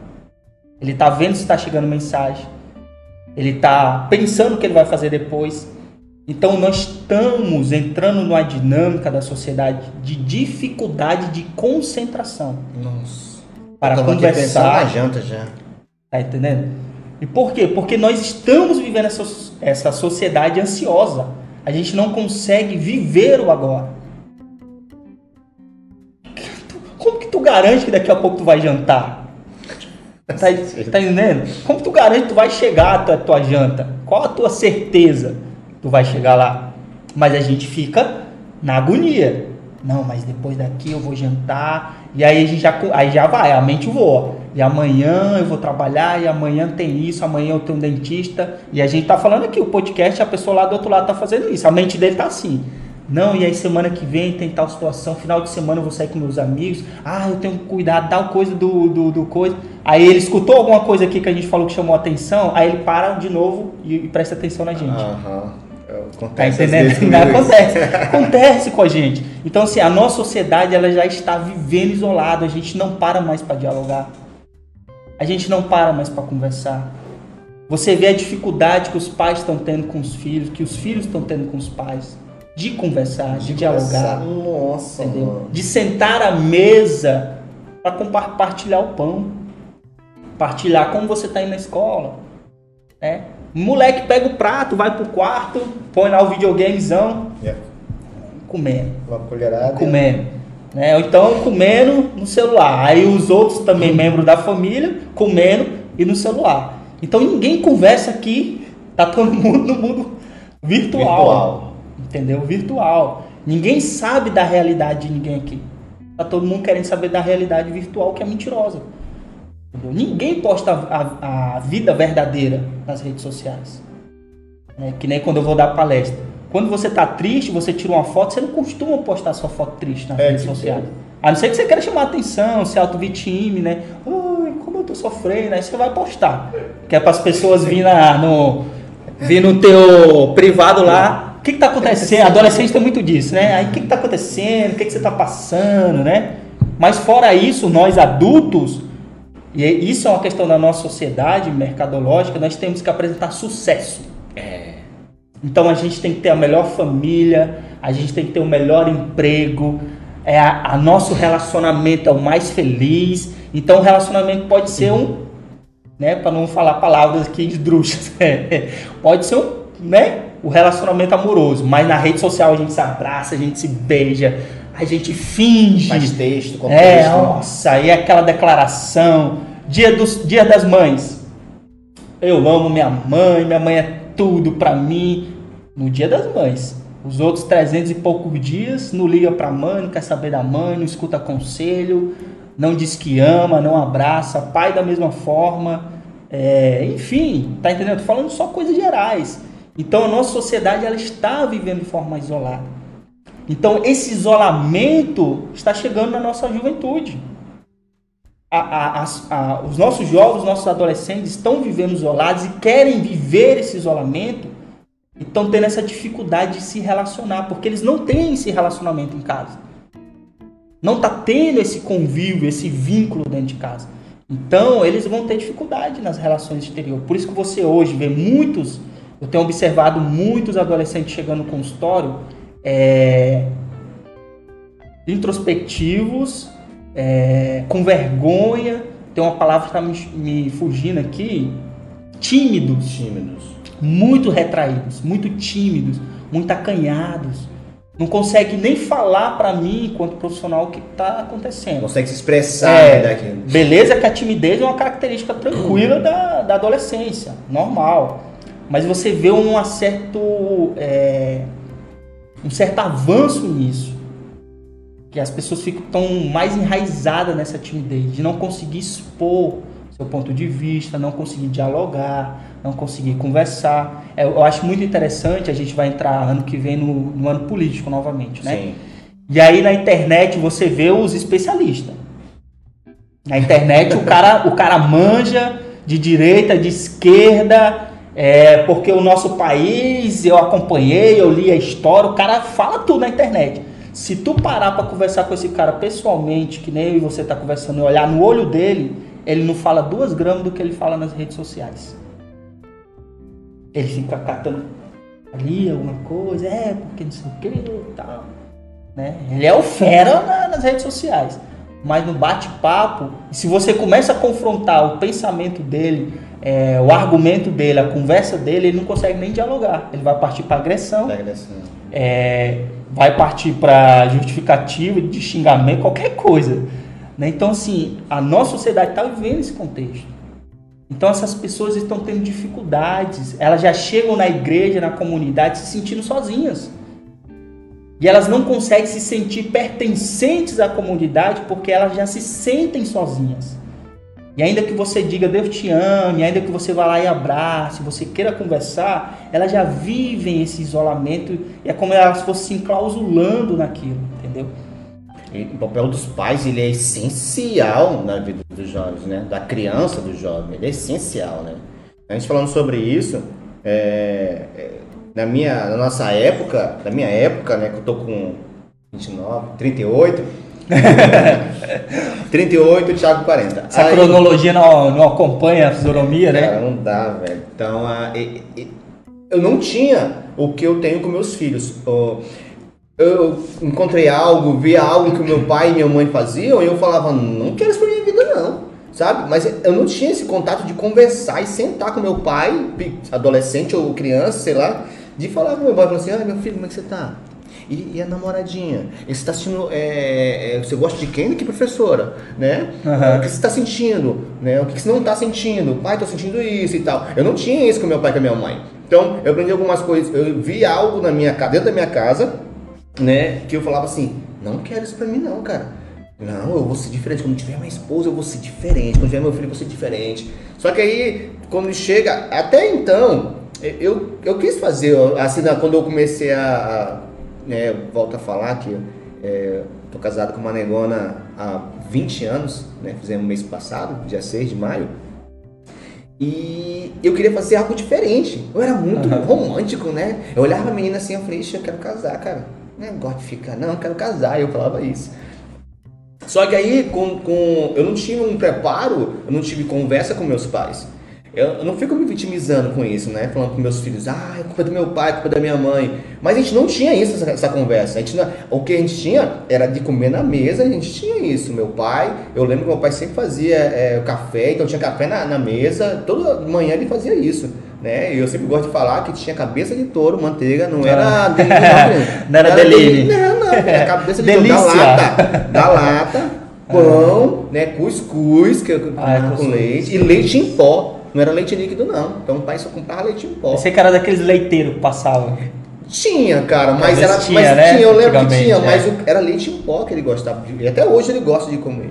ele está vendo se está chegando mensagem, ele está pensando o que ele vai fazer depois, então nós estamos entrando numa dinâmica da sociedade de dificuldade de concentração. Nossa. Para conversar. na janta já. Tá entendendo? E por quê? Porque nós estamos vivendo essa, essa sociedade ansiosa. A gente não consegue viver o agora. Como que tu garante que daqui a pouco tu vai jantar? Tá, tá entendendo? Como tu garante que tu vai chegar à tua, tua janta? Qual a tua certeza? tu vai chegar lá. Mas a gente fica na agonia. Não, mas depois daqui eu vou jantar. E aí a gente já, aí já vai, a mente voa. E amanhã eu vou trabalhar, e amanhã tem isso, amanhã eu tenho um dentista. E a gente tá falando aqui, o podcast, a pessoa lá do outro lado tá fazendo isso. A mente dele tá assim. Não, e aí semana que vem tem tal situação, final de semana eu vou sair com meus amigos. Ah, eu tenho que cuidar, tal coisa do, do, do coisa. Aí ele escutou alguma coisa aqui que a gente falou que chamou atenção, aí ele para de novo e, e presta atenção na gente. Aham. Acontece tá entendendo? <laughs> acontece. acontece com a gente. Então, assim, a nossa sociedade ela já está vivendo isolada. A gente não para mais para dialogar. A gente não para mais para conversar. Você vê a dificuldade que os pais estão tendo com os filhos, que os filhos estão tendo com os pais, de conversar, de, de dialogar. Nossa, entendeu? mano. De sentar à mesa para compartilhar o pão. Partilhar como você está indo na escola. Né? Moleque pega o prato, vai pro quarto, põe lá o videogamezão, Yeah. comendo Uma colherada. comendo. Né? Ou então comendo no celular. Aí os outros também membros da família comendo e no celular. Então ninguém conversa aqui, tá todo mundo no mundo virtual. Virtual. Entendeu? Virtual. Ninguém sabe da realidade de ninguém aqui. Tá todo mundo querendo saber da realidade virtual que é mentirosa. Entendeu? Ninguém posta a, a- a vida verdadeira nas redes sociais. É, que nem quando eu vou dar palestra. Quando você tá triste, você tira uma foto, você não costuma postar sua foto triste nas É, redes tipo, sociais. A não ser que você queira chamar atenção, se auto-vitime, né? Ai, como eu tô sofrendo, aí você vai postar. Que é para as pessoas vir na, no, vir no teu privado lá. O que que tá acontecendo? Adolescente tem muito disso, né? Aí o que que tá acontecendo? O que que você tá passando, né? Mas fora isso, nós adultos, e isso é uma questão da nossa sociedade mercadológica, nós temos que apresentar sucesso. Então a gente tem que ter a melhor família, a gente tem que ter o melhor emprego, é a, a nosso relacionamento é o mais feliz. Então o relacionamento pode ser um, né, para não falar palavras aqui esdrúxulas, <laughs> pode ser um, né, o relacionamento amoroso, mas na rede social a gente se abraça, a gente se beija, a gente finge. Faz texto, É, contexto. nossa, aí aquela declaração, dia, dos, dia das mães. Eu amo minha mãe, minha mãe é tudo pra mim. No dia das mães. Os outros 300 e poucos dias não liga pra mãe, não quer saber da mãe, não escuta conselho, não diz que ama, não abraça, pai da mesma forma. É, enfim, tá entendendo? Tô falando só coisas gerais. Então a nossa sociedade ela está vivendo de forma isolada. Então esse isolamento está chegando na nossa juventude. A- a- a- os nossos jovens, os nossos adolescentes estão vivendo isolados e querem viver esse isolamento e estão tendo essa dificuldade de se relacionar, porque eles não têm esse relacionamento em casa. Não está tendo esse convívio, esse vínculo dentro de casa. Então, eles vão ter dificuldade nas relações exteriores. Por isso que você hoje vê muitos, eu tenho observado muitos adolescentes chegando no consultório é, introspectivos, é, com vergonha, tem uma palavra que está me, me fugindo aqui, tímidos, Tímidos. muito retraídos, muito tímidos, muito acanhados. Não consegue nem falar para mim, enquanto profissional, o que está acontecendo. Consegue se expressar É, beleza que a timidez é uma característica tranquila da, da adolescência, normal. Mas você vê um certo, é, um certo avanço nisso. Que as pessoas ficam mais enraizadas nessa timidez, de não conseguir expor seu ponto de vista, não conseguir dialogar, não conseguir conversar. É, Eu acho muito interessante, a gente vai entrar ano que vem no, no ano político novamente, né? Sim. E aí na internet você vê os especialistas. Na internet o cara, o cara manja de direita, de esquerda, é, porque o nosso país, eu acompanhei, eu li a história, o cara fala tudo na internet. Se tu parar para conversar com esse cara pessoalmente, que nem você tá conversando, e olhar no olho dele, ele não fala duas gramas do que ele fala nas redes sociais. Ele fica catando ali alguma coisa, é, porque não sei o que e tal. Né? Ele é o fera na- nas redes sociais. Mas no bate-papo, se você começa a confrontar o pensamento dele, é, o argumento dele, a conversa dele, ele não consegue nem dialogar. Ele vai partir para agressão, é, vai partir para justificativa de xingamento, qualquer coisa. né? Então, assim, a nossa sociedade está vivendo esse contexto. Então, essas pessoas estão tendo dificuldades, elas já chegam na igreja, na comunidade, se sentindo sozinhas. E elas não conseguem se sentir pertencentes à comunidade porque elas já se sentem sozinhas. E ainda que você diga Deus te ame, ainda que você vá lá e abrace, você queira conversar, elas já vivem esse isolamento e é como elas fossem se enclausulando naquilo, entendeu? E o papel dos pais ele é essencial na vida dos jovens, né? Da criança, do jovem, ele é essencial, né? A gente falando sobre isso, é, é, na minha, na nossa época, na minha época, né? Que eu tô com 29, 38, <laughs> 38, Thiago 40. Essa Aí- cronologia não, não acompanha a fisionomia, né? Cara, não dá, velho. Então, a- e- e- eu não tinha o que eu tenho com meus filhos. Eu encontrei algo, via algo que meu pai e minha mãe faziam e eu falava, não quero isso pra minha vida, não. Sabe? Mas eu não tinha esse contato de conversar e sentar com meu pai, adolescente ou criança, sei lá, de falar com meu pai, falar assim, ah, meu filho, como é que você tá? E, e a namoradinha? E você tá é, é, você gosta de quem? Que professora? Né? Aham. O que você está sentindo? Né? O que você não está sentindo? Pai, tô sentindo isso e tal. Eu não tinha isso com meu pai e com a minha mãe. Então, eu aprendi algumas coisas. Eu vi algo na minha dentro da minha casa, né? Que eu falava assim: não quero isso pra mim, não, cara. Não, eu vou ser diferente. Quando tiver minha esposa, eu vou ser diferente. Quando tiver meu filho, eu vou ser diferente. Só que aí, quando chega. Até então, eu, eu quis fazer, assim, quando eu comecei a. né, volto a falar que é, tô casado com uma negona há 20 anos, né? Fizemos mês passado, dia 6 de maio. E eu queria fazer algo diferente. Eu era muito Aham. romântico, né? Eu olhava pra menina assim, eu falei, "Ixi, eu quero casar, cara. Não é negócio de ficar, não, eu quero casar. Eu falava isso. Só que aí, com, com, eu não tive um preparo, eu não tive conversa com meus pais. Eu, não fico me vitimizando com isso, né? Falando com meus filhos, ah, é culpa do meu pai, é culpa da minha mãe. Mas a gente não tinha isso, essa, essa conversa. A gente não- o que a gente tinha era de comer na mesa, a gente tinha isso. Meu pai, eu lembro que meu pai sempre fazia é, o café, então tinha café na, na mesa, toda manhã ele fazia isso. Né? Eu sempre gosto de falar que tinha cabeça de touro, manteiga, não era <laughs> dele, não, Não era dele. Deline. Não, não, era cabeça de touro da lata. Da lata, <laughs> pão, né? Cuscuz que, eu- Ah, é com leite e leite em pó. Não era leite líquido, não. Então o pai só comprava leite em pó. Sei que era daqueles leiteiros que passavam. Tinha, cara, mas era. tinha, mas né? tinha, eu lembro que tinha, é. mas o- era leite em pó que ele gostava de. E até hoje ele gosta de comer.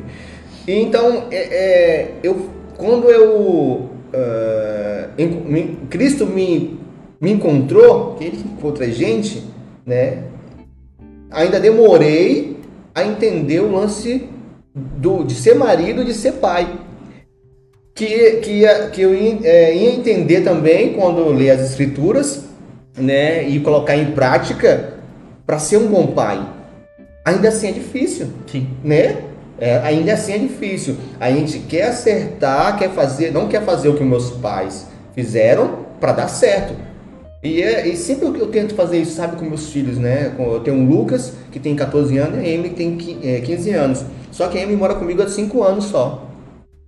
E Então, é, é, eu, quando eu. ah, en- me- Cristo me, me encontrou, que ele encontra a gente, né? Ainda demorei a entender o lance do, de ser marido e de ser pai que, que, ia- que eu ia, é, ia entender também quando ler as escrituras, né, e colocar em prática para ser um bom pai. Ainda assim é difícil, Sim. né? É, ainda assim é difícil. A gente quer acertar, quer fazer, não quer fazer o que meus pais fizeram para dar certo. E, é, e sempre eu, eu tento fazer isso, sabe, com meus filhos, né? Eu tenho o Lucas, que tem 14 anos, e a Emily tem qui- é, 15 anos. Só que a Emily mora comigo há 5 anos só.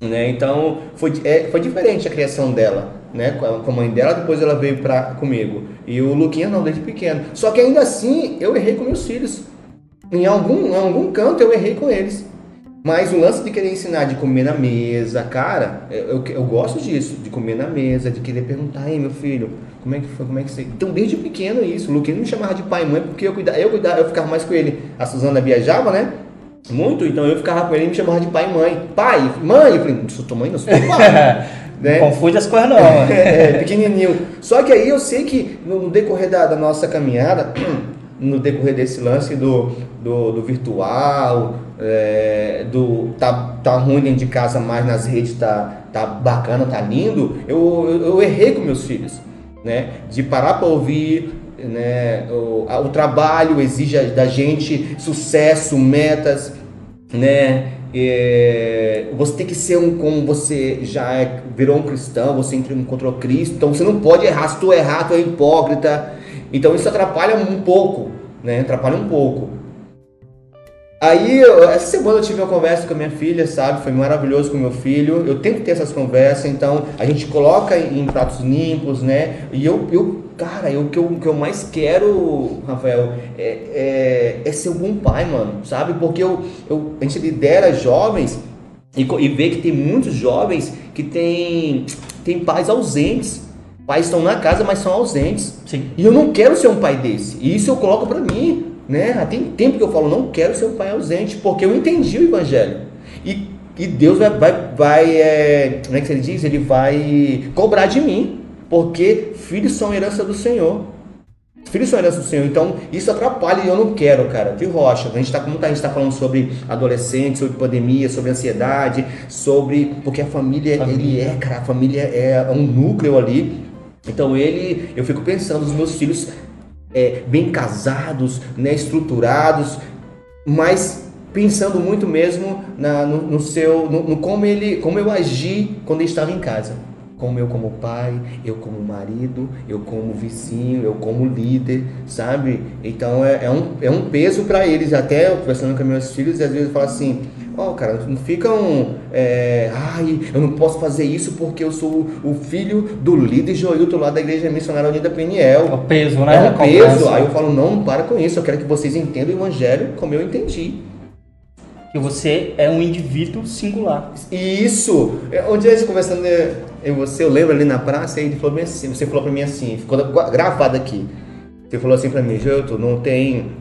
Né? Então foi, é, foi diferente a criação dela, né? Com a, mãe dela, depois ela veio pra, comigo. E o Luquinha não, desde pequeno. Só que ainda assim eu errei com meus filhos. Em algum, em algum canto eu errei com eles. Mas o lance de querer ensinar de comer na mesa, cara, eu, eu, eu gosto disso, de comer na mesa, de querer perguntar, ei meu filho, como é que foi, como é que você. Então, desde pequeno isso, o Luquinha não me chamava de pai e mãe porque eu cuidava, eu cuidava, eu ficava mais com ele. A Suzana viajava, né? Muito, então eu ficava com ele e me chamava de pai e mãe. Pai, mãe, eu falei, não sou tua mãe, não sou teu pai. <laughs> né? Não confunde as coisas não. É, é, pequenininho. Só que aí eu sei que no no decorrer da, da nossa caminhada, <clears throat> no decorrer desse lance do, do, do virtual, é, do tá, tá ruim dentro de casa, mas nas redes tá, tá bacana, tá lindo, eu, eu, eu errei com meus filhos. Né? De parar para ouvir, né? o, a- o trabalho exige da gente sucesso, metas, né? É, você tem que ser um como você já é, virou um cristão, você encontrou Cristo, então você não pode errar. Se tu errar, tu é hipócrita. Então isso atrapalha um pouco, né? Atrapalha um pouco. Aí, eu- essa semana eu tive uma conversa com a minha filha, sabe? Foi maravilhoso com o meu filho. Eu tenho que ter essas conversas, então a gente coloca em pratos limpos, né? E eu, eu cara, eu, o, que eu, o que eu mais quero, Rafael, é, é, é ser um bom pai, mano, sabe? Porque eu, eu, a gente lidera jovens e, e vê que tem muitos jovens que tem, tem pais ausentes. Pais estão na casa, mas são ausentes. Sim. E eu não quero ser um pai desse. E isso eu coloco pra mim, né? Tem tempo que eu falo, não quero ser um pai ausente, porque eu entendi o evangelho. E, e Deus vai, vai, vai é, como é que ele diz? Ele vai cobrar de mim, porque filhos são herança do Senhor. Filhos são herança do Senhor, então isso atrapalha e eu não quero, cara. Viu, Rocha? A gente tá, como tá, a gente tá falando sobre adolescentes, sobre pandemia, sobre ansiedade, sobre. Porque a família, ele é, cara, a família é um núcleo ali. Então ele, eu fico pensando, os meus filhos é, bem casados, né, estruturados, mas pensando muito mesmo na, no, no, seu, no, no, como ele, como eu agi quando ele estava em casa. Como eu como pai, eu como marido, eu como vizinho, eu como líder, sabe? Então é, é um, é um peso para eles. Até eu conversando com meus filhos, às vezes eu falo assim, ó, oh, cara, não ficam, é, ai, eu não posso fazer isso porque eu sou o filho do líder Joilton lá da Igreja Missionária Unida Peniel. É o peso, né? É um peso. Aí eu falo, não, para com isso, eu quero que vocês entendam o Evangelho como eu entendi que você é um indivíduo singular. Isso! Onde a gente conversando, eu e você, eu lembro ali na praça, e ele falou assim, você falou para mim assim, ficou gravado aqui. Você falou assim para mim, Jeuto, não tem,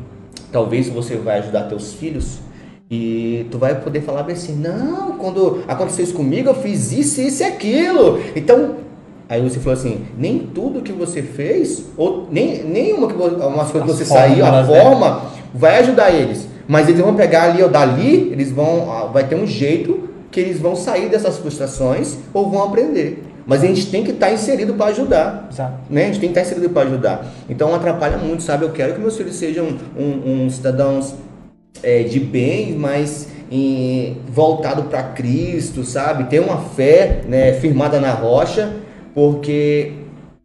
talvez você vai ajudar teus filhos e tu vai poder falar bem assim, não, quando aconteceu isso comigo, eu fiz isso, isso e aquilo. Então, aí você falou assim, nem tudo que você fez, ou nem, nem uma, umas coisas que você saiu, a né? forma, vai ajudar eles. Mas eles vão pegar ali ou dali, eles vão, ah, vai ter um jeito que eles vão sair dessas frustrações ou vão aprender. Mas a gente tem que estar tá inserido para ajudar. Exato. Né? A gente tem que estar tá inserido para ajudar. Então atrapalha muito, sabe? Eu quero que meus filhos sejam um, um cidadãos é, de bem, mas em, voltado para Cristo, sabe? Ter uma fé né, firmada na rocha, porque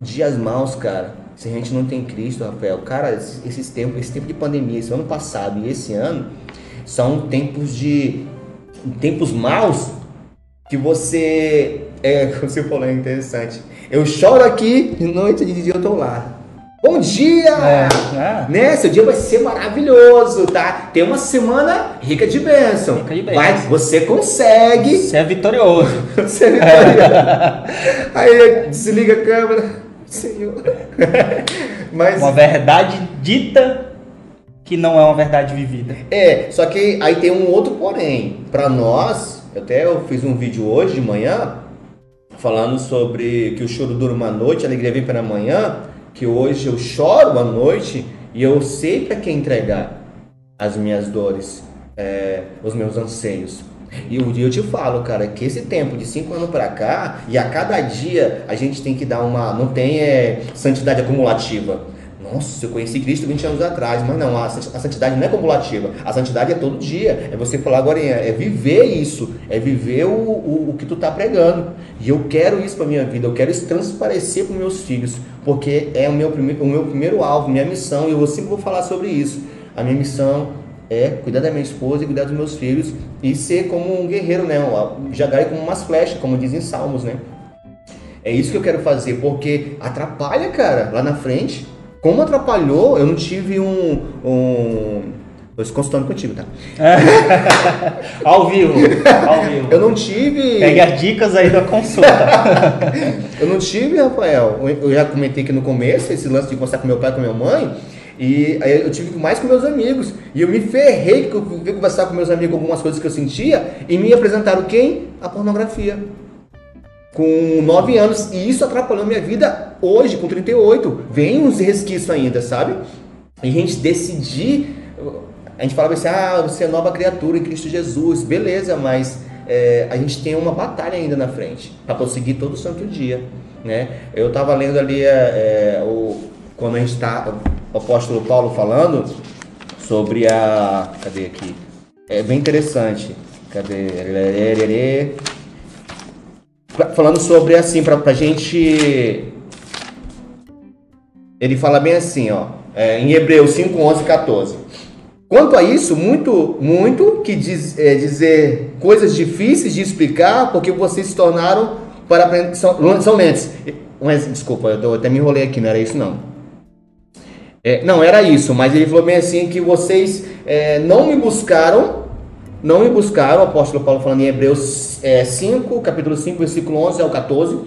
dias maus, cara, se a gente não tem Cristo, Rafael, cara, esses tempos, esse tempo de pandemia, esse ano passado e esse ano, são tempos de tempos maus que você é, <laughs> você falou, é interessante. Eu choro aqui de noite e de dia eu tô lá. Bom dia! É, é. Né? Seu dia vai ser maravilhoso, tá? Tem uma semana rica de bênção. Rica de bênção. Vai, você consegue. Você é vitorioso. <laughs> você é vitorioso. <laughs> Aí desliga a câmera. Senhor. <laughs> Mas... Uma verdade dita que não é uma verdade vivida. É, só que aí tem um outro porém. Para nós, até eu fiz um vídeo hoje de manhã falando sobre que o choro dura uma noite, a alegria vem para amanhã, que hoje eu choro à noite e eu sei para quem entregar as minhas dores, é, os meus anseios. E um dia eu te falo, cara, que esse tempo de cinco anos para cá, e a cada dia a gente tem que dar uma. Não tem é, santidade acumulativa. Nossa, eu conheci Cristo 20 anos atrás, mas não, a, santidade não é acumulativa. A santidade é todo dia. É você falar agora, é viver isso, é viver o, o, o que tu tá pregando. E eu quero isso para minha vida, eu quero isso transparecer para meus filhos, porque é o meu, primeiro, o meu primeiro alvo, minha missão, e eu sempre vou falar sobre isso. A minha missão é cuidar da minha esposa e cuidar dos meus filhos e ser como um guerreiro, né? Jagai como umas flechas, como dizem Salmos, né? É isso que eu quero fazer, porque atrapalha, cara, lá na frente. Como atrapalhou, eu não tive um. um... Estou consultando contigo, tá? <laughs> ao vivo, ao vivo. Eu não tive. Pegue as dicas aí da consulta. <laughs> eu não tive, Rafael. Eu já comentei aqui no começo esse lance de conversar com meu pai e com minha mãe. E aí eu tive mais com meus amigos. E eu me ferrei que eu fui conversar com meus amigos algumas coisas que eu sentia e me apresentaram quem? A pornografia. Com 9 anos. E isso atrapalhou minha vida hoje, com 38. Vem uns resquícios ainda, sabe? E a gente decidir. A gente falava assim: ah, você é nova criatura em Cristo Jesus. Beleza, mas é, a gente tem uma batalha ainda na frente para prosseguir todo santo dia. Né? Eu estava lendo ali é, é, o, quando a gente está o apóstolo Paulo falando sobre a. Cadê aqui? É bem interessante. Cadê? Falando sobre assim, pra, pra gente. Ele fala bem assim, ó. É, em Hebreus 5, 11 14. Quanto a isso, muito, muito que diz, é, dizer coisas difíceis de explicar, porque vocês se tornaram para aprender, são, são lentes. Desculpa, eu até me enrolei aqui, não era isso não. É, não, era isso, mas ele falou bem assim que vocês é, não me buscaram, não me buscaram, o apóstolo Paulo falando em Hebreus é, 5, capítulo 5, versículo 11 ao 14,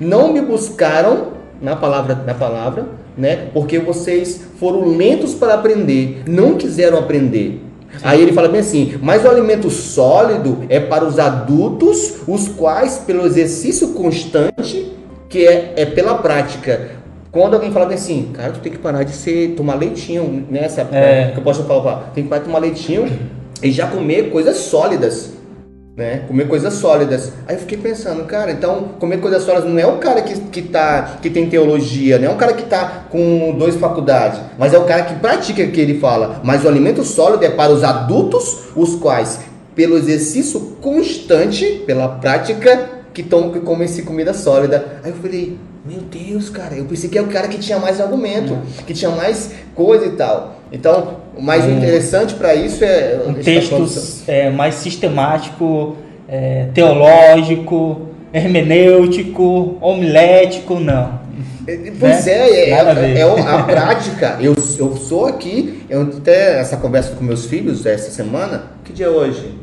não me buscaram na palavra, na palavra, né? Porque vocês foram lentos para aprender, não quiseram aprender. Sim. Aí ele fala bem assim: mas o alimento sólido é para os adultos, os quais, pelo exercício constante, que é, é pela prática, quando alguém fala assim, cara, tu tem que parar de ser, tomar leitinho, nessa né? é. que eu posso falar, tem que parar de tomar leitinho e já comer coisas sólidas. né? Comer coisas sólidas. Aí eu fiquei pensando, cara, então comer coisas sólidas não é o cara que, que, tá, que tem teologia, não é o cara que tá com dois faculdades, mas é o cara que pratica o que ele fala. Mas o alimento sólido é para os adultos, os quais, pelo exercício constante, pela prática, que, tomam, que comem esse comida sólida. Aí eu falei, meu Deus, cara, eu pensei que é o cara que tinha mais argumento, que tinha mais coisa e tal. Então, o mais um, interessante para isso é. Um texto é, mais sistemático, é, teológico, hermenêutico, homilético, não. É, pois né? é, é, é, é, a <laughs> prática. Eu, eu sou aqui, eu até essa conversa com meus filhos essa semana. Que dia é hoje?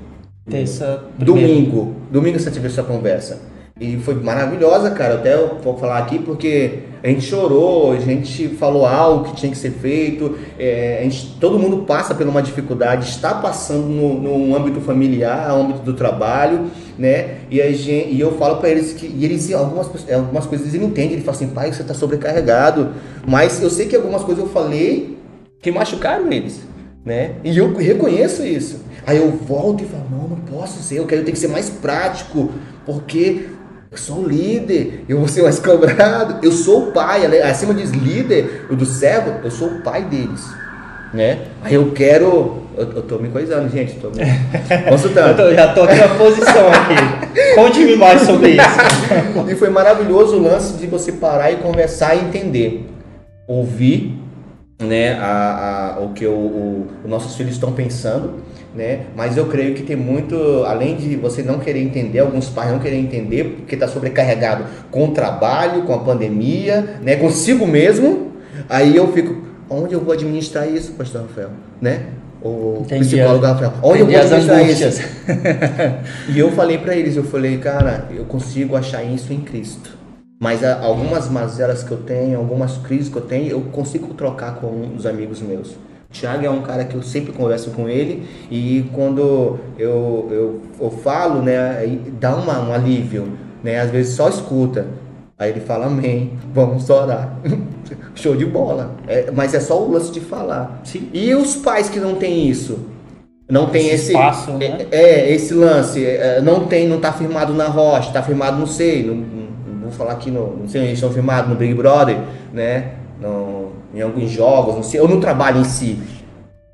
Terça. Domingo. Domingo você teve essa conversa. E foi maravilhosa, cara. Até eu vou falar aqui porque a gente chorou, a gente falou algo que tinha que ser feito. É, a gente, todo mundo passa por uma dificuldade, está passando no, no âmbito familiar, no âmbito do trabalho, né? E, a gente, e eu falo para eles que e eles algumas, algumas coisas eles não entendem. Ele fala assim, pai, você está sobrecarregado. Mas eu sei que algumas coisas eu falei que machucaram eles, né? E eu reconheço isso. Aí eu volto e falo, não, não posso ser, eu quero ter que ser mais prático, porque eu sou o líder, eu vou ser mais <laughs> cobrado, eu sou o pai, acima diz líder, do servo, eu sou o pai deles. Né? Aí eu quero. Eu, eu tô me coisando, gente, tô me <laughs> consultando. eu tô, já tô aqui na posição aqui. Conte-me mais sobre isso. <laughs> e foi maravilhoso o lance de você parar e conversar e entender. Ouvir né, a, a, o que o, o, os nossos filhos estão pensando né? Mas eu creio que tem muito, além de você não querer entender, alguns pais não querer entender porque está sobrecarregado com o trabalho, com a pandemia, né? Consigo mesmo. Aí eu fico, onde eu vou administrar isso, Pastor Rafael, né? O Entendi. psicólogo Rafael, onde Entendi eu vou administrar isso? <laughs> e eu falei para eles, eu falei, cara, eu consigo achar isso em Cristo. Mas algumas mazelas que eu tenho, algumas crises que eu tenho, eu consigo trocar com os amigos meus. Tiago é um cara que eu sempre converso com ele e quando eu, eu, eu falo, né, dá uma, um alívio, né? Às vezes só escuta. Aí ele fala amém, vamos orar. <laughs> Show de bola. É, mas é só o lance de falar. Sim. E os pais que não têm isso? Não tem esse, esse espaço, é, né? é, é, esse lance, é, não tem, não tá firmado na rocha, tá firmado não sei, não, não, não vou falar aqui no, não sei, eles estão firmados no Big Brother, né? No, em alguns jogos, não sei, ou no trabalho em si,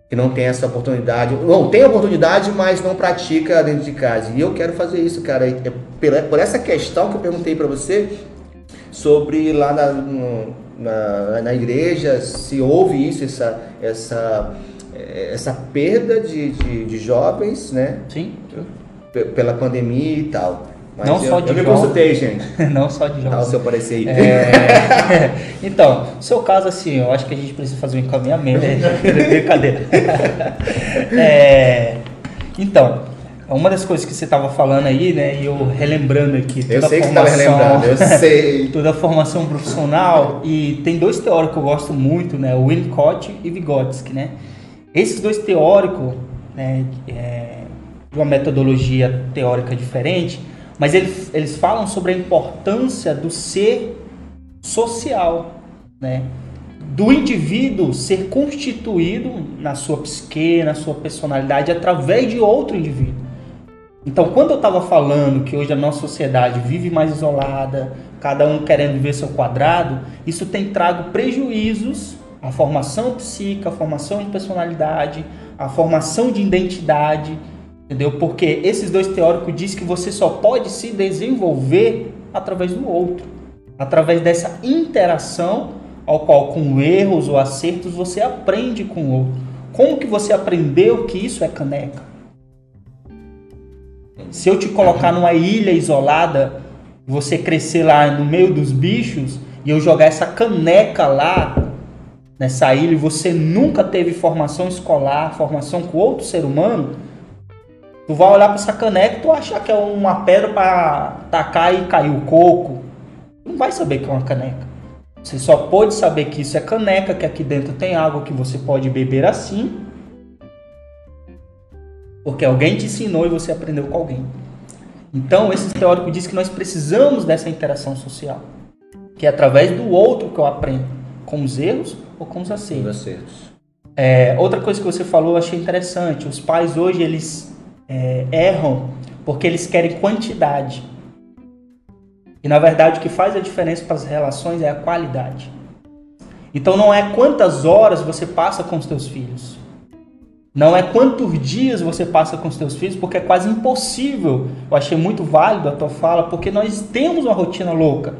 que não tem essa oportunidade, não tem oportunidade, mas não pratica dentro de casa. E eu quero fazer isso, cara, é por essa questão que eu perguntei para você sobre lá na, na, na, igreja, se houve isso, essa, essa, essa perda de, de, de jovens, né? Sim. Pela pandemia e tal. Mas não eu, só de eu me consultei, gente. <laughs> não só de jogos. Dá o seu parecer aí. É... <laughs> então, no seu caso, assim, eu acho que a gente precisa fazer um encaminhamento. <laughs> Brincadeira. é... Então, uma das coisas que você estava falando aí, né, e eu relembrando aqui toda eu sei a formação, que você relembrando, eu sei. toda a formação profissional, e tem dois teóricos que eu gosto muito, né, o Winnicott e Vygotsky, né. Esses dois teóricos, né, é, de uma metodologia teórica diferente, mas eles, eles falam sobre a importância do ser social, né? do indivíduo ser constituído na sua psique, na sua personalidade, através de outro indivíduo. Então, quando eu estava falando que hoje a nossa sociedade vive mais isolada, cada um querendo viver seu quadrado, isso tem trago prejuízos à formação psíquica, à formação de personalidade, à formação de identidade Entendeu? Porque esses dois teóricos dizem que você só pode se desenvolver através do outro, através dessa interação ao qual com erros ou acertos você aprende com o outro. Como que você aprendeu que isso é caneca? Se eu te colocar numa ilha isolada, você crescer lá no meio dos bichos e eu jogar essa caneca lá nessa ilha e você nunca teve formação escolar, formação com outro ser humano, Tu vai olhar para essa caneca e tu achar que é uma pedra para tacar e cair o coco. Tu não vai saber que é uma caneca. Você só pode saber que isso é caneca, que aqui dentro tem água que você pode beber assim. Porque alguém te ensinou e você aprendeu com alguém. Então, esse teórico diz que nós precisamos dessa interação social. Que é através do outro que eu aprendo. Com os erros ou com os acertos. Os acertos. É, outra coisa que você falou, eu achei interessante. Os pais hoje, eles é, erram porque eles querem quantidade. E na verdade o que faz a diferença para as relações é a qualidade. Então não é quantas horas você passa com os teus filhos. Não é quantos dias você passa com os teus filhos, porque é quase impossível. Eu achei muito válido a tua fala, porque nós temos uma rotina louca.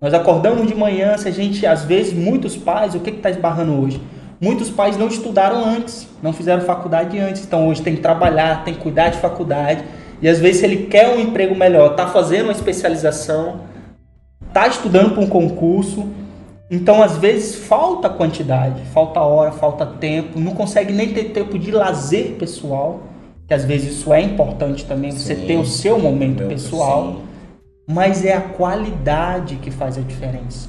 Nós acordamos de manhã, se a gente, às vezes, muitos pais, o que está esbarrando hoje? Muitos pais não estudaram antes, não fizeram faculdade antes, então hoje tem que trabalhar, tem que cuidar de faculdade. E às vezes, se ele quer um emprego melhor, está fazendo uma especialização, está estudando para um concurso, então, às vezes, falta quantidade, falta hora, falta tempo, não consegue nem ter tempo de lazer pessoal, que às vezes isso é importante também, você ter o seu momento pessoal, sim. mas é a qualidade que faz a diferença.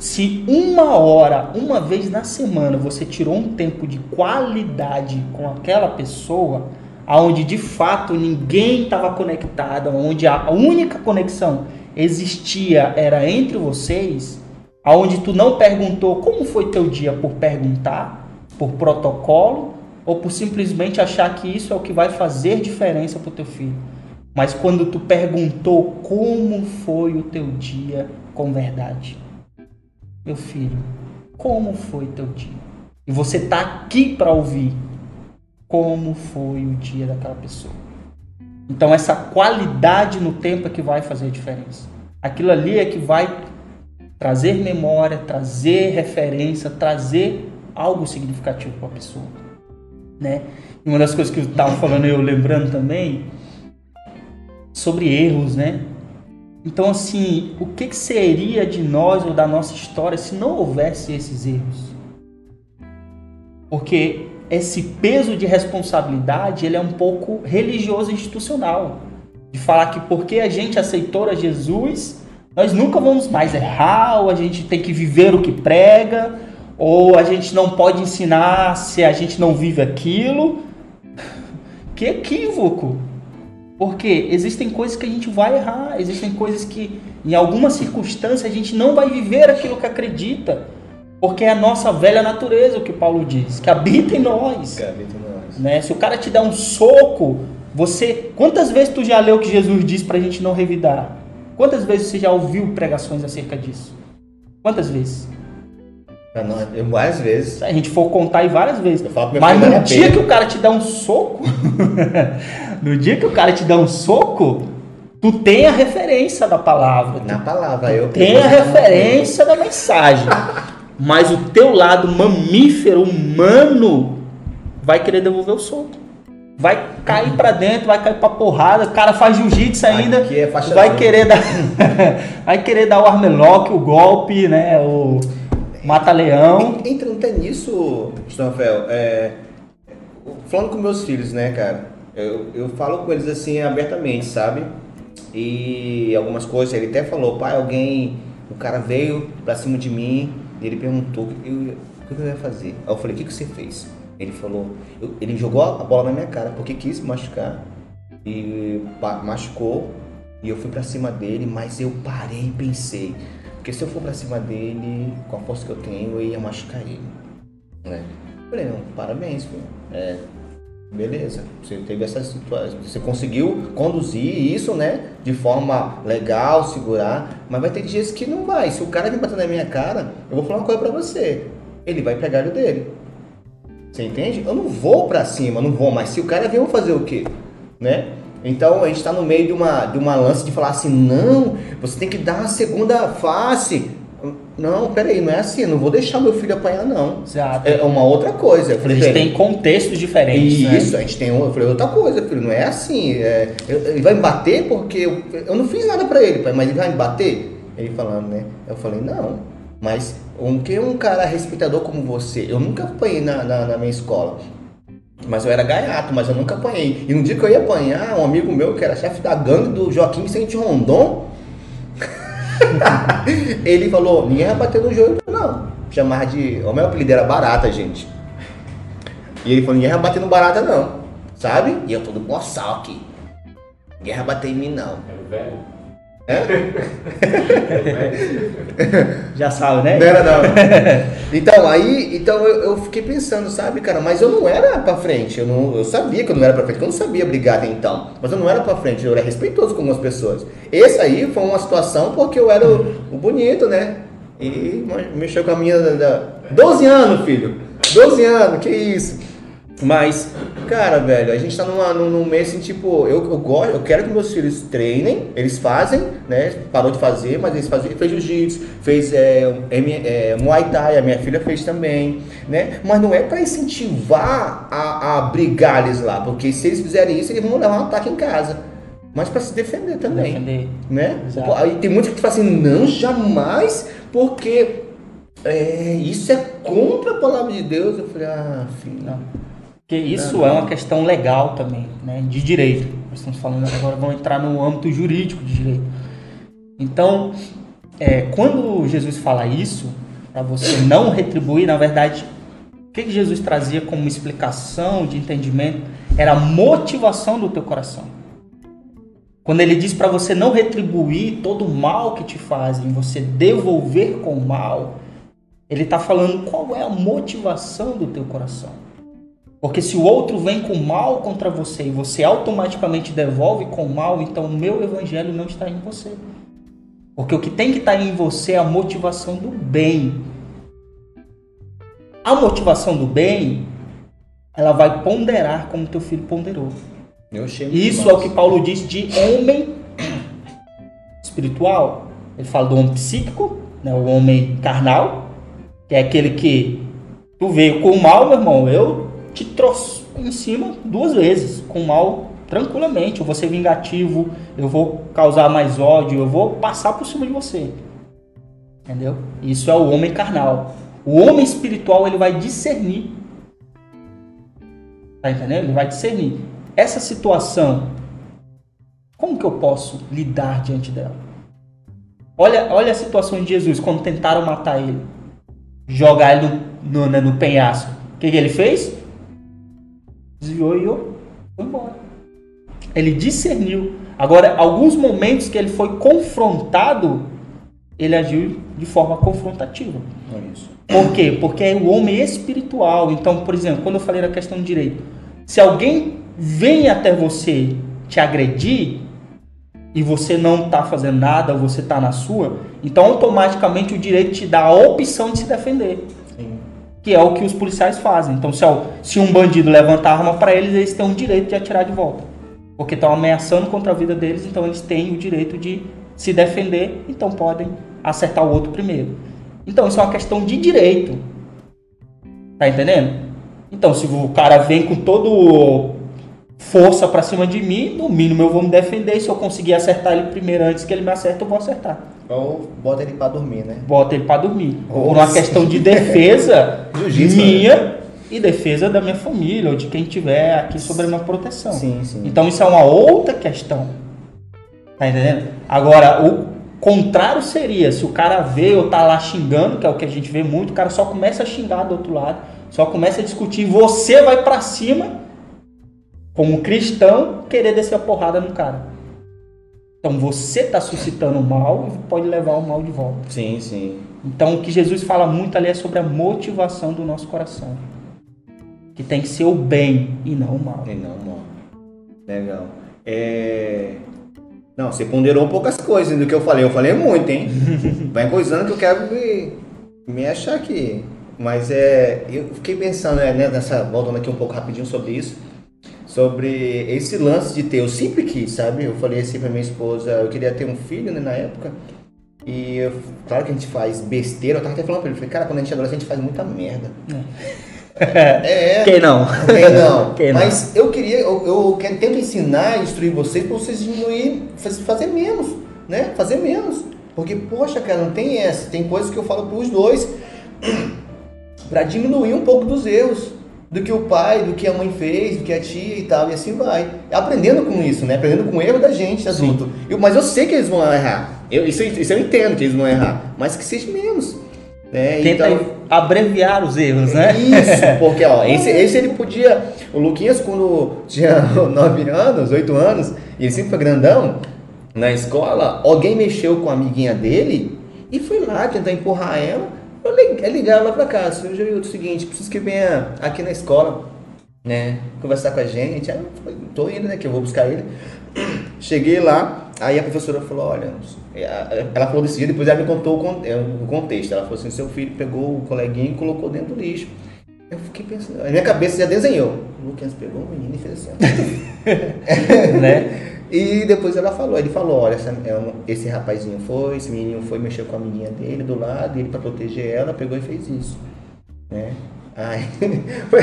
Se uma hora, uma vez na semana, você tirou um tempo de qualidade com aquela pessoa, aonde de fato ninguém estava conectado, onde a única conexão existia era entre vocês, aonde tu não perguntou como foi teu dia por perguntar, por protocolo, ou por simplesmente achar que isso é o que vai fazer diferença para o teu filho. Mas quando tu perguntou como foi o teu dia com verdade. Meu filho, como foi teu dia? E você está aqui para ouvir como foi o dia daquela pessoa. Então essa qualidade no tempo é que vai fazer a diferença. Aquilo ali é que vai trazer memória, trazer referência, trazer algo significativo para a pessoa, né? E uma das coisas que eu estava falando, eu lembrando também, sobre erros, né? Então, assim, o que, seria de nós ou da nossa história se não houvesse esses erros? Porque esse peso de responsabilidade ele é um pouco religioso institucional. De falar que porque a gente aceitou a Jesus, nós nunca vamos mais errar, ou a gente tem que viver o que prega, ou a gente não pode ensinar se a gente não vive aquilo. <laughs> Que equívoco! Porque existem coisas que a gente vai errar, existem coisas que, em alguma circunstância, a gente não vai viver aquilo que acredita. Porque é a nossa velha natureza, o que Paulo diz, que habita em nós. Que habita em nós. Né? Se o cara te dá um soco, você. Quantas vezes tu já leu o que Jesus diz para a gente não revidar? Quantas vezes você já ouviu pregações acerca disso? Quantas vezes? Eu, várias vezes. Se a gente for contar aí várias vezes. Mas no dia que o cara te dá um soco, <laughs> no dia que o cara te dá um soco, tu tem a referência da palavra. Na palavra, eu tem a referência da mensagem. Mas o teu lado mamífero humano vai querer devolver o soco vai cair para dentro, vai cair para porrada, o cara faz jiu-jitsu ainda, é vai querer dar <laughs> vai querer dar o armlock, o golpe, né, o mata-leão. Entra até nisso, Rafael, é, falando com meus filhos, né, cara, eu, eu falo com eles assim abertamente, sabe? E algumas coisas, ele até falou, pai, alguém, o cara veio pra cima de mim, e ele perguntou o que eu, ia fazer. Aí eu falei, o que, que você fez? Ele falou, eu, ele jogou a bola na minha cara porque quis machucar e machucou e eu fui para cima dele, mas eu parei e pensei, porque se eu for para cima dele com a força que eu tenho, eu ia machucar ele, né? Eu falei, não, parabéns, filho. É, beleza, você teve essa situação, você conseguiu conduzir isso, né, de forma legal, segurar, mas vai ter dias que não vai. Se o cara vir bater na minha cara, eu vou falar uma coisa para você, ele vai pegar o dele. Você entende? Eu não vou para cima, não vou, mas se o cara vir, eu vou fazer o quê? Né? Então a gente está no meio de uma, de uma lança de falar assim, não, você tem que dar a segunda face. Não, peraí, não é assim, não vou deixar meu filho apanhar, não. Exato. É uma outra coisa. falei, a gente tem contextos diferentes. Né? Isso, né? a gente tem. Eu falei, outra coisa, filho, não é assim. É, ele vai me bater porque eu, eu não fiz nada para ele, mas ele vai me bater? Ele falando, né? Eu falei, não. Mas um que um cara respeitador como você, eu nunca apanhei na, na, na, minha escola. Mas eu era gaiato, mas eu nunca apanhei. E no dia que eu ia apanhar, um amigo meu, que era chefe da gangue do Joaquim Vicente Rondon, <laughs> ele falou, ninguém vai bater no joelho, não. Chamar de. O meu apelido era barata, gente. E ele falou, ninguém vai bater no barata, não. Sabe? E eu todo boçal aqui. Ninguém vai bater em mim, não. Era velho? <laughs> Já sabe, né? Não era não. Então, aí, então eu, eu fiquei pensando, sabe, cara, mas eu não era pra frente. Eu, não, eu sabia que eu não era pra frente, eu não sabia brigar até então. Mas eu não era pra frente, eu era respeitoso com algumas pessoas. Esse aí foi uma situação porque eu era o, o bonito, né? E mexeu com a minha. Da, 12 anos, filho. 12 anos, que isso. Mas, cara, velho, a gente tá numa, num, num mês assim, tipo, eu, eu gosto, eu quero que meus filhos treinem, eles fazem, né? Parou de fazer, mas eles fazem, fez jiu-jitsu, fez é, é, Muay Thai, a minha filha fez também, né? Mas não é para incentivar a, a brigar eles lá, porque se eles fizerem isso, eles vão levar um ataque em casa. Mas para se defender também. Defender. Né? Aí tem muitos que falam assim, não, jamais, porque é, isso é contra a palavra de Deus. Eu falei, ah, filho. Não. Porque isso é uma questão legal também, né, de direito. Nós estamos falando agora, vamos entrar no âmbito jurídico de direito. Então, é, quando Jesus fala isso, para você não retribuir, na verdade, o que Jesus trazia como explicação de entendimento era a motivação do teu coração. Quando ele diz para você não retribuir todo o mal que te fazem, você devolver com o mal, ele está falando qual é a motivação do teu coração. Porque se o outro vem com mal contra você e você automaticamente devolve com mal, então o meu evangelho não está em você. Porque o que tem que estar em você é a motivação do bem. A motivação do bem, ela vai ponderar como teu filho ponderou. Isso é o que Paulo diz de homem espiritual. Ele fala do homem psíquico, né, o homem carnal, que é aquele que tu veio com o mal, meu irmão, eu te trouxe em cima duas vezes, com mal tranquilamente. Eu vou ser vingativo, eu vou causar mais ódio, eu vou passar por cima de você. Entendeu? Isso é o homem carnal. O homem espiritual ele vai discernir. Tá entendendo? Ele vai discernir. Essa situação, como que eu posso lidar diante dela? Olha, olha a situação de Jesus quando tentaram matar ele, jogar ele no, no, né, no penhasco. O que, que ele fez? Desviou e eu foi embora. Ele discerniu. Agora, alguns momentos que ele foi confrontado, ele agiu de forma confrontativa. É isso. Por quê? Porque é o homem espiritual. Então, por exemplo, quando eu falei da questão do direito, se alguém vem até você te agredir e você não está fazendo nada, você está na sua, então automaticamente o direito te dá a opção de se defender que é o que os policiais fazem. Então, se, se um bandido levanta a arma para eles, eles têm o direito de atirar de volta. Porque estão ameaçando contra a vida deles, então eles têm o direito de se defender, então podem acertar o outro primeiro. Então, isso é uma questão de direito. Tá entendendo? Então, se o cara vem com todo força para cima de mim, no mínimo eu vou me defender. Se eu conseguir acertar ele primeiro antes que ele me acerte, eu vou acertar. Ou bota ele para dormir, né? Bota ele para dormir. Ou Por uma questão de defesa <laughs> minha e defesa da minha família ou de quem tiver aqui sobre a minha proteção. Sim, sim. Então isso é uma outra questão. Tá entendendo? Agora, o contrário seria se o cara vê ou tá lá xingando, que é o que a gente vê muito, o cara só começa a xingar do outro lado, só começa a discutir, você vai para cima como cristão, querer descer a porrada no cara. Então você está suscitando o mal e pode levar o mal de volta. Sim, sim. Então o que Jesus fala muito ali é sobre a motivação do nosso coração. Que tem que ser o bem e não o mal. E não o mal. Legal. É... Não, você ponderou poucas coisas do que eu falei. Eu falei muito, hein? <laughs> Vai coisando que eu quero me, me achar aqui. Mas é, eu fiquei pensando, né, nessa, voltando aqui um pouco rapidinho sobre isso sobre esse lance de ter. Eu sempre quis, sabe? Eu falei assim pra minha esposa, eu queria ter um filho né, na época. E eu, claro que a gente faz besteira, eu tava até falando pra ele, falei, cara, quando a gente é adolescente, a gente faz muita merda. É. <laughs> é. Quem não? Quem não? <laughs> Quem não? Mas eu queria, eu, eu quero, tento ensinar, instruir vocês para vocês diminuir, fazer menos, né? Fazer menos. Porque, poxa, cara, não tem essa. Tem coisas que eu falo pros dois <clears throat> para diminuir um pouco dos erros do que o pai, do que a mãe fez, do que a tia e tal, e assim vai. Aprendendo com isso, né? Aprendendo com o erro da gente, adulto. Eu, mas eu sei que eles vão errar. Eu, isso, isso eu entendo que eles vão errar, mas que seja menos. Né? Tenta então, abreviar os erros, né? Isso, <laughs> porque ó, esse, esse ele podia. O Luquinhas, quando tinha <laughs> 9 anos, 8 anos, e ele sempre foi grandão, na escola, alguém mexeu com a amiguinha dele e foi lá tentar empurrar ela. Eu lig- é ligar ela pra cá. Seu Jair, o seguinte, preciso que venha aqui na escola, né? Conversar com a gente. Aí eu falei, tô indo, né? Que eu vou buscar ele. <clears throat> Cheguei lá, aí a professora falou, olha, ela falou desse dia, depois ela me contou o con- é, o contexto. Ela falou assim, seu filho pegou o coleguinha e colocou dentro do lixo. Eu fiquei pensando, na minha cabeça já desenhou. O Lucas pegou o menino e fez assim. ó. <laughs> né? <laughs> E depois ela falou, ele falou, olha, essa- é esse rapazinho foi, esse menino foi, mexeu com a amiguinha dele do lado, ele para proteger ela pegou e fez isso. Né? Aí, <laughs> foi,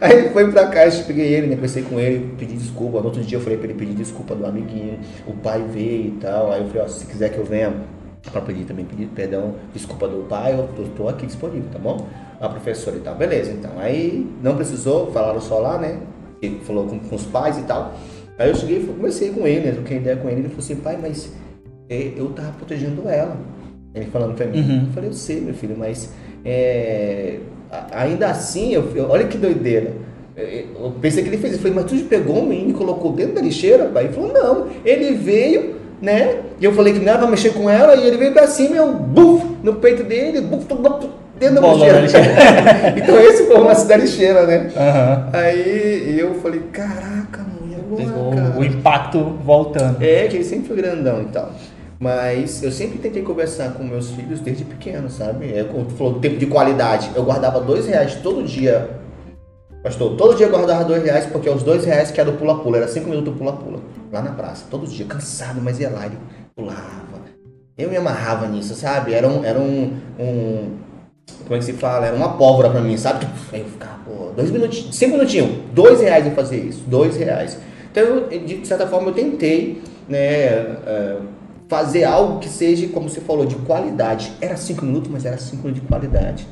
aí foi pra cá, eu peguei ele, né? Pensei com ele, pedi desculpa. No outro dia eu falei pra ele pedir desculpa do amiguinho. O pai veio e tal. Aí eu falei, ó, se quiser que eu venha pra pedir também, pedir perdão, desculpa do pai, eu tô, tô aqui disponível, tá bom? A professora e tal, beleza, então. Aí não precisou, falaram só lá, né? Ele falou com, com os pais e tal. Aí eu cheguei e comecei com ele, né? Troquei ideia com ele. Ele falou assim, pai, mas é, eu tava protegendo ela. Ele falando pra mim. Uhum. Eu falei, eu sei, meu filho, mas é, ainda assim, eu, eu- olha que doideira. Eu eu pensei que ele fez. Eu falei, mas tu pegou um menino e colocou dentro da lixeira? Pai? Ele falou, não. Ele veio, né? E eu falei que não pra mexer com ela, e ele veio pra cima e eu, buf, no peito dele, buf, buf, dentro da lixeira. <laughs> então esse foi o lance da lixeira, né? Aham. Aí eu falei, caraca, mulher, O impacto voltando. É, que ele sempre foi grandão e tal. Mas eu sempre tentei conversar com meus filhos desde pequeno, sabe? É, como tu falou, tempo de qualidade. Eu guardava dois reais todo dia. Pastor, todo dia eu guardava dois reais, porque é os dois reais que era do pula-pula, era cinco minutos do pula-pula. Lá na praça, todo dia, cansado, mas ia lá, ele pulava. Eu me amarrava nisso, sabe? Era um. Era um, um como é que se fala? Era uma pólvora pra mim, sabe? Aí eu ficava, pô, dois minutinhos, cinco minutinhos, dois reais em fazer isso, dois reais. Então, de certa forma, eu tentei, né, é, fazer algo que seja, como você falou, de qualidade. Era cinco minutos, mas era cinco minutos de qualidade.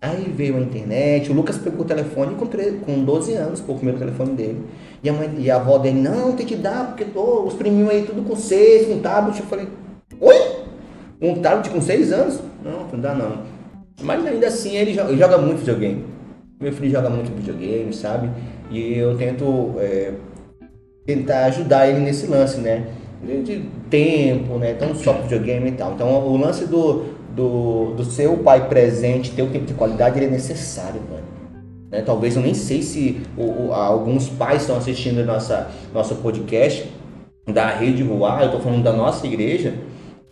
Aí veio a internet, o Lucas pegou o telefone com, tre- com 12 anos, foi o primeiro telefone dele. E a, mãe, e a avó dele, não, tem que dar, porque tô, os priminhos aí tudo com seis, com tablet. Eu falei, oi? Um tablet com seis anos? Não, não dá não. Mas ainda assim ele joga, ele joga muito videogame. Meu filho joga muito videogame, sabe? E eu tento é, tentar ajudar ele nesse lance, né? De, tempo, né? Então só videogame e tal. Então o lance do, do, do seu pai presente, ter o tempo de qualidade, ele é necessário, mano. Né? Talvez eu nem sei se o- o- alguns pais estão assistindo nossa, nosso podcast da Rede Ruar, eu estou falando da nossa igreja,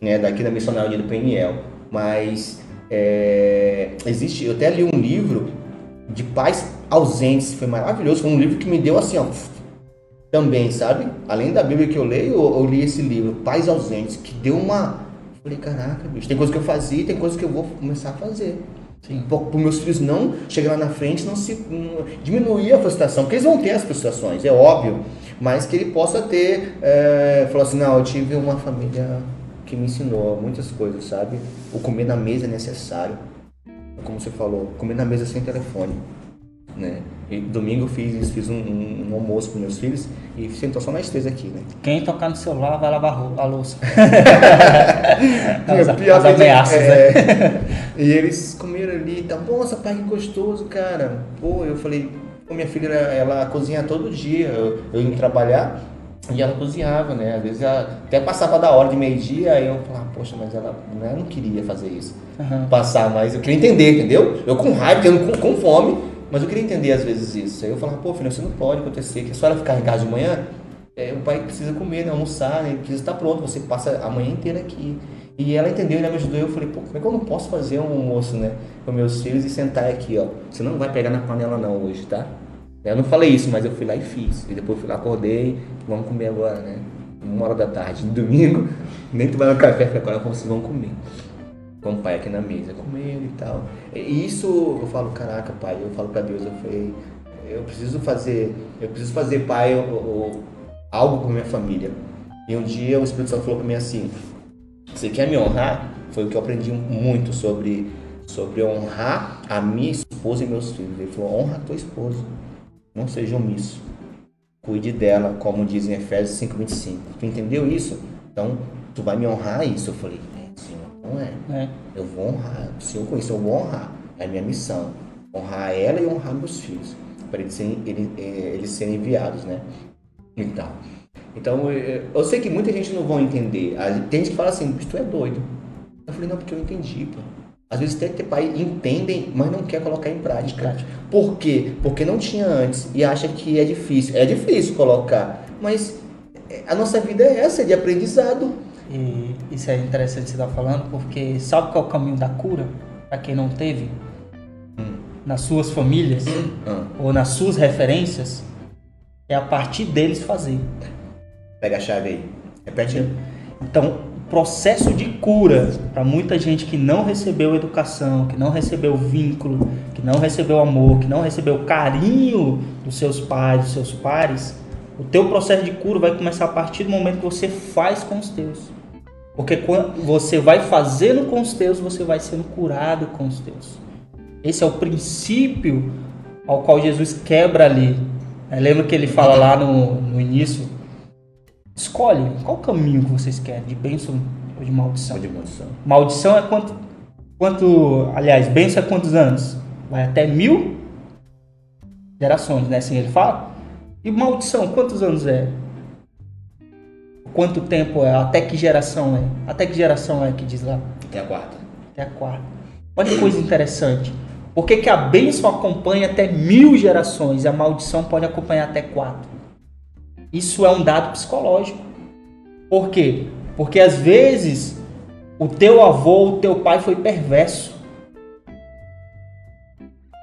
né, daqui da Missionária do PNL, mas é, existe, eu até li um livro de pais ausentes, foi maravilhoso, foi um livro que me deu assim, ó, também, sabe? Além da Bíblia que eu leio, eu, eu li esse livro, Pais Ausentes, que deu uma. Falei, caraca, bicho, tem coisa que eu fazia, tem coisa que eu vou começar a fazer. Sim. Para meus filhos não chegar lá na frente, não se não- diminuir a frustração, porque eles vão ter as frustrações, é óbvio, mas que ele possa ter, é, falar assim, não, eu tive uma família que me ensinou muitas coisas, sabe? O comer na mesa é necessário, como você falou, comer na mesa sem telefone, né? E domingo eu fiz isso, fiz um, um- um almoço com meus filhos e sentou só nós três aqui, né? Quem tocar no celular vai lavar a louça. <laughs> É, as, pior as que- ameaças, né? é. <laughs> E eles comeram ali, tá bom, nossa, pai, que gostoso, cara. Pô, eu falei, minha filha, ela, cozinha todo dia. Eu, eu ia trabalhar e ela cozinhava, né? Às vezes ela até passava da hora de meio-dia, aí eu falava, poxa, mas ela, né, eu não queria fazer isso. Aham. Passar mais, eu queria entender, entendeu? Eu com raiva, tendo com, com fome, mas eu queria entender às vezes isso. Aí eu falava, pô, filho, isso não pode acontecer, que só ela ficar em casa de manhã, é, o pai precisa comer, né, almoçar, né, precisa estar pronto, você passa a manhã inteira aqui. E ela entendeu, ela me ajudou, eu falei, pô, como é que eu não posso fazer um almoço, né, com meus filhos e sentar aqui, ó. Você não vai pegar na panela não hoje, tá? Eu não falei isso, mas eu fui lá e fiz. E depois fui lá, acordei, vamos comer agora, né? Uma hora da tarde, domingo, <laughs> nem tomaram café, falei, agora vocês vão comer com o pai aqui na mesa, comendo e tal. E isso eu falo, caraca, pai, eu falo pra Deus, eu falei, eu preciso fazer, eu preciso fazer, pai, o- o- algo com minha família. E um dia o Espírito Santo falou pra mim assim, você quer me honrar? Foi o que eu aprendi muito sobre, sobre honrar a minha esposa e meus filhos. Ele falou, honra a tua esposa, não seja omisso. Cuide dela, como diz em Efésios 5,25. Tu entendeu isso? Então, tu vai me honrar isso. Eu falei, não é. É. Eu vou honrar, o Senhor com isso eu vou honrar. É a minha missão. Honrar ela e honrar meus filhos. Para eles serem, ele- eh, eles serem enviados, né? E tal. Então, eu, eu sei que muita gente não vai entender. Tem gente que fala assim, tu é doido. Eu falei, não, porque eu entendi, pô. Às vezes tem que ter pai entendem, mas não quer colocar em prática. Prática. Por quê? Porque não tinha antes e acha que é difícil. É difícil colocar, mas é, a nossa vida é essa, é de aprendizado. E isso é interessante você estar falando, porque sabe qual é o caminho da cura? Para quem não teve? Nas suas famílias Ah, ou nas suas referências, é a partir deles fazer. pega a chave aí. Repete aí. Então, o processo de cura para muita gente que não recebeu educação, que não recebeu vínculo, que não recebeu amor, que não recebeu carinho dos seus pais, dos seus pares, o teu processo de cura vai começar a partir do momento que você faz com os teus. Porque quando você vai fazendo com os teus, você vai sendo curado com os teus. Esse é o princípio ao qual Jesus quebra ali. É, Lembra que ele fala lá no, no início? Escolhe qual caminho que vocês querem, de bênção ou de maldição. de maldição. Maldição é quanto, quanto, aliás, bênção é quantos anos? Vai até mil gerações, né? Assim ele fala. E maldição, quantos anos é? Quanto tempo é? Até que geração é? Até que geração é que diz lá? Tem a quarta. Até a quarta. Olha que coisa interessante. Por que, que a bênção acompanha até mil gerações e a maldição pode acompanhar até quatro? Isso é um dado psicológico. Por quê? Porque às vezes o teu avô, o teu pai foi perverso.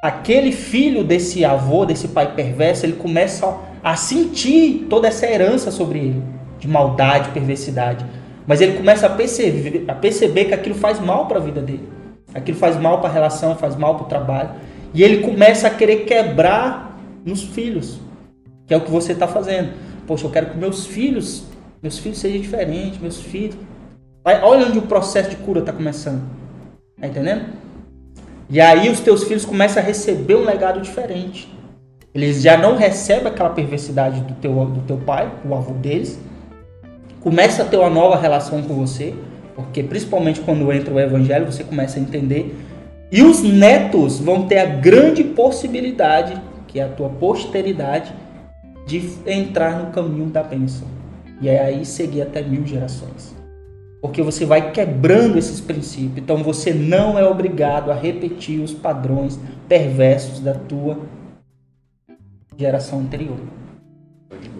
Aquele filho desse avô, desse pai perverso, ele começa a sentir toda essa herança sobre ele, de maldade, perversidade. Mas ele começa a perceber, a perceber que aquilo faz mal para a vida dele. Aquilo faz mal para a relação, faz mal para o trabalho. E ele começa a querer quebrar nos filhos, que é o que você está fazendo. Poxa, eu quero que meus filhos, meus filhos sejam diferentes, meus filhos. Olha onde o processo de cura está começando. Tá entendendo? E aí os teus filhos começam a receber um legado diferente. Eles já não recebem aquela perversidade do teu, do teu pai, o avô deles. Começa a ter uma nova relação com você, porque principalmente quando entra o evangelho, você começa a entender. E os netos vão ter a grande possibilidade, que é a tua posteridade, de entrar no caminho da bênção. E é aí seguir até mil gerações. Porque você vai quebrando esses princípios. Então você não é obrigado a repetir os padrões perversos da tua geração anterior.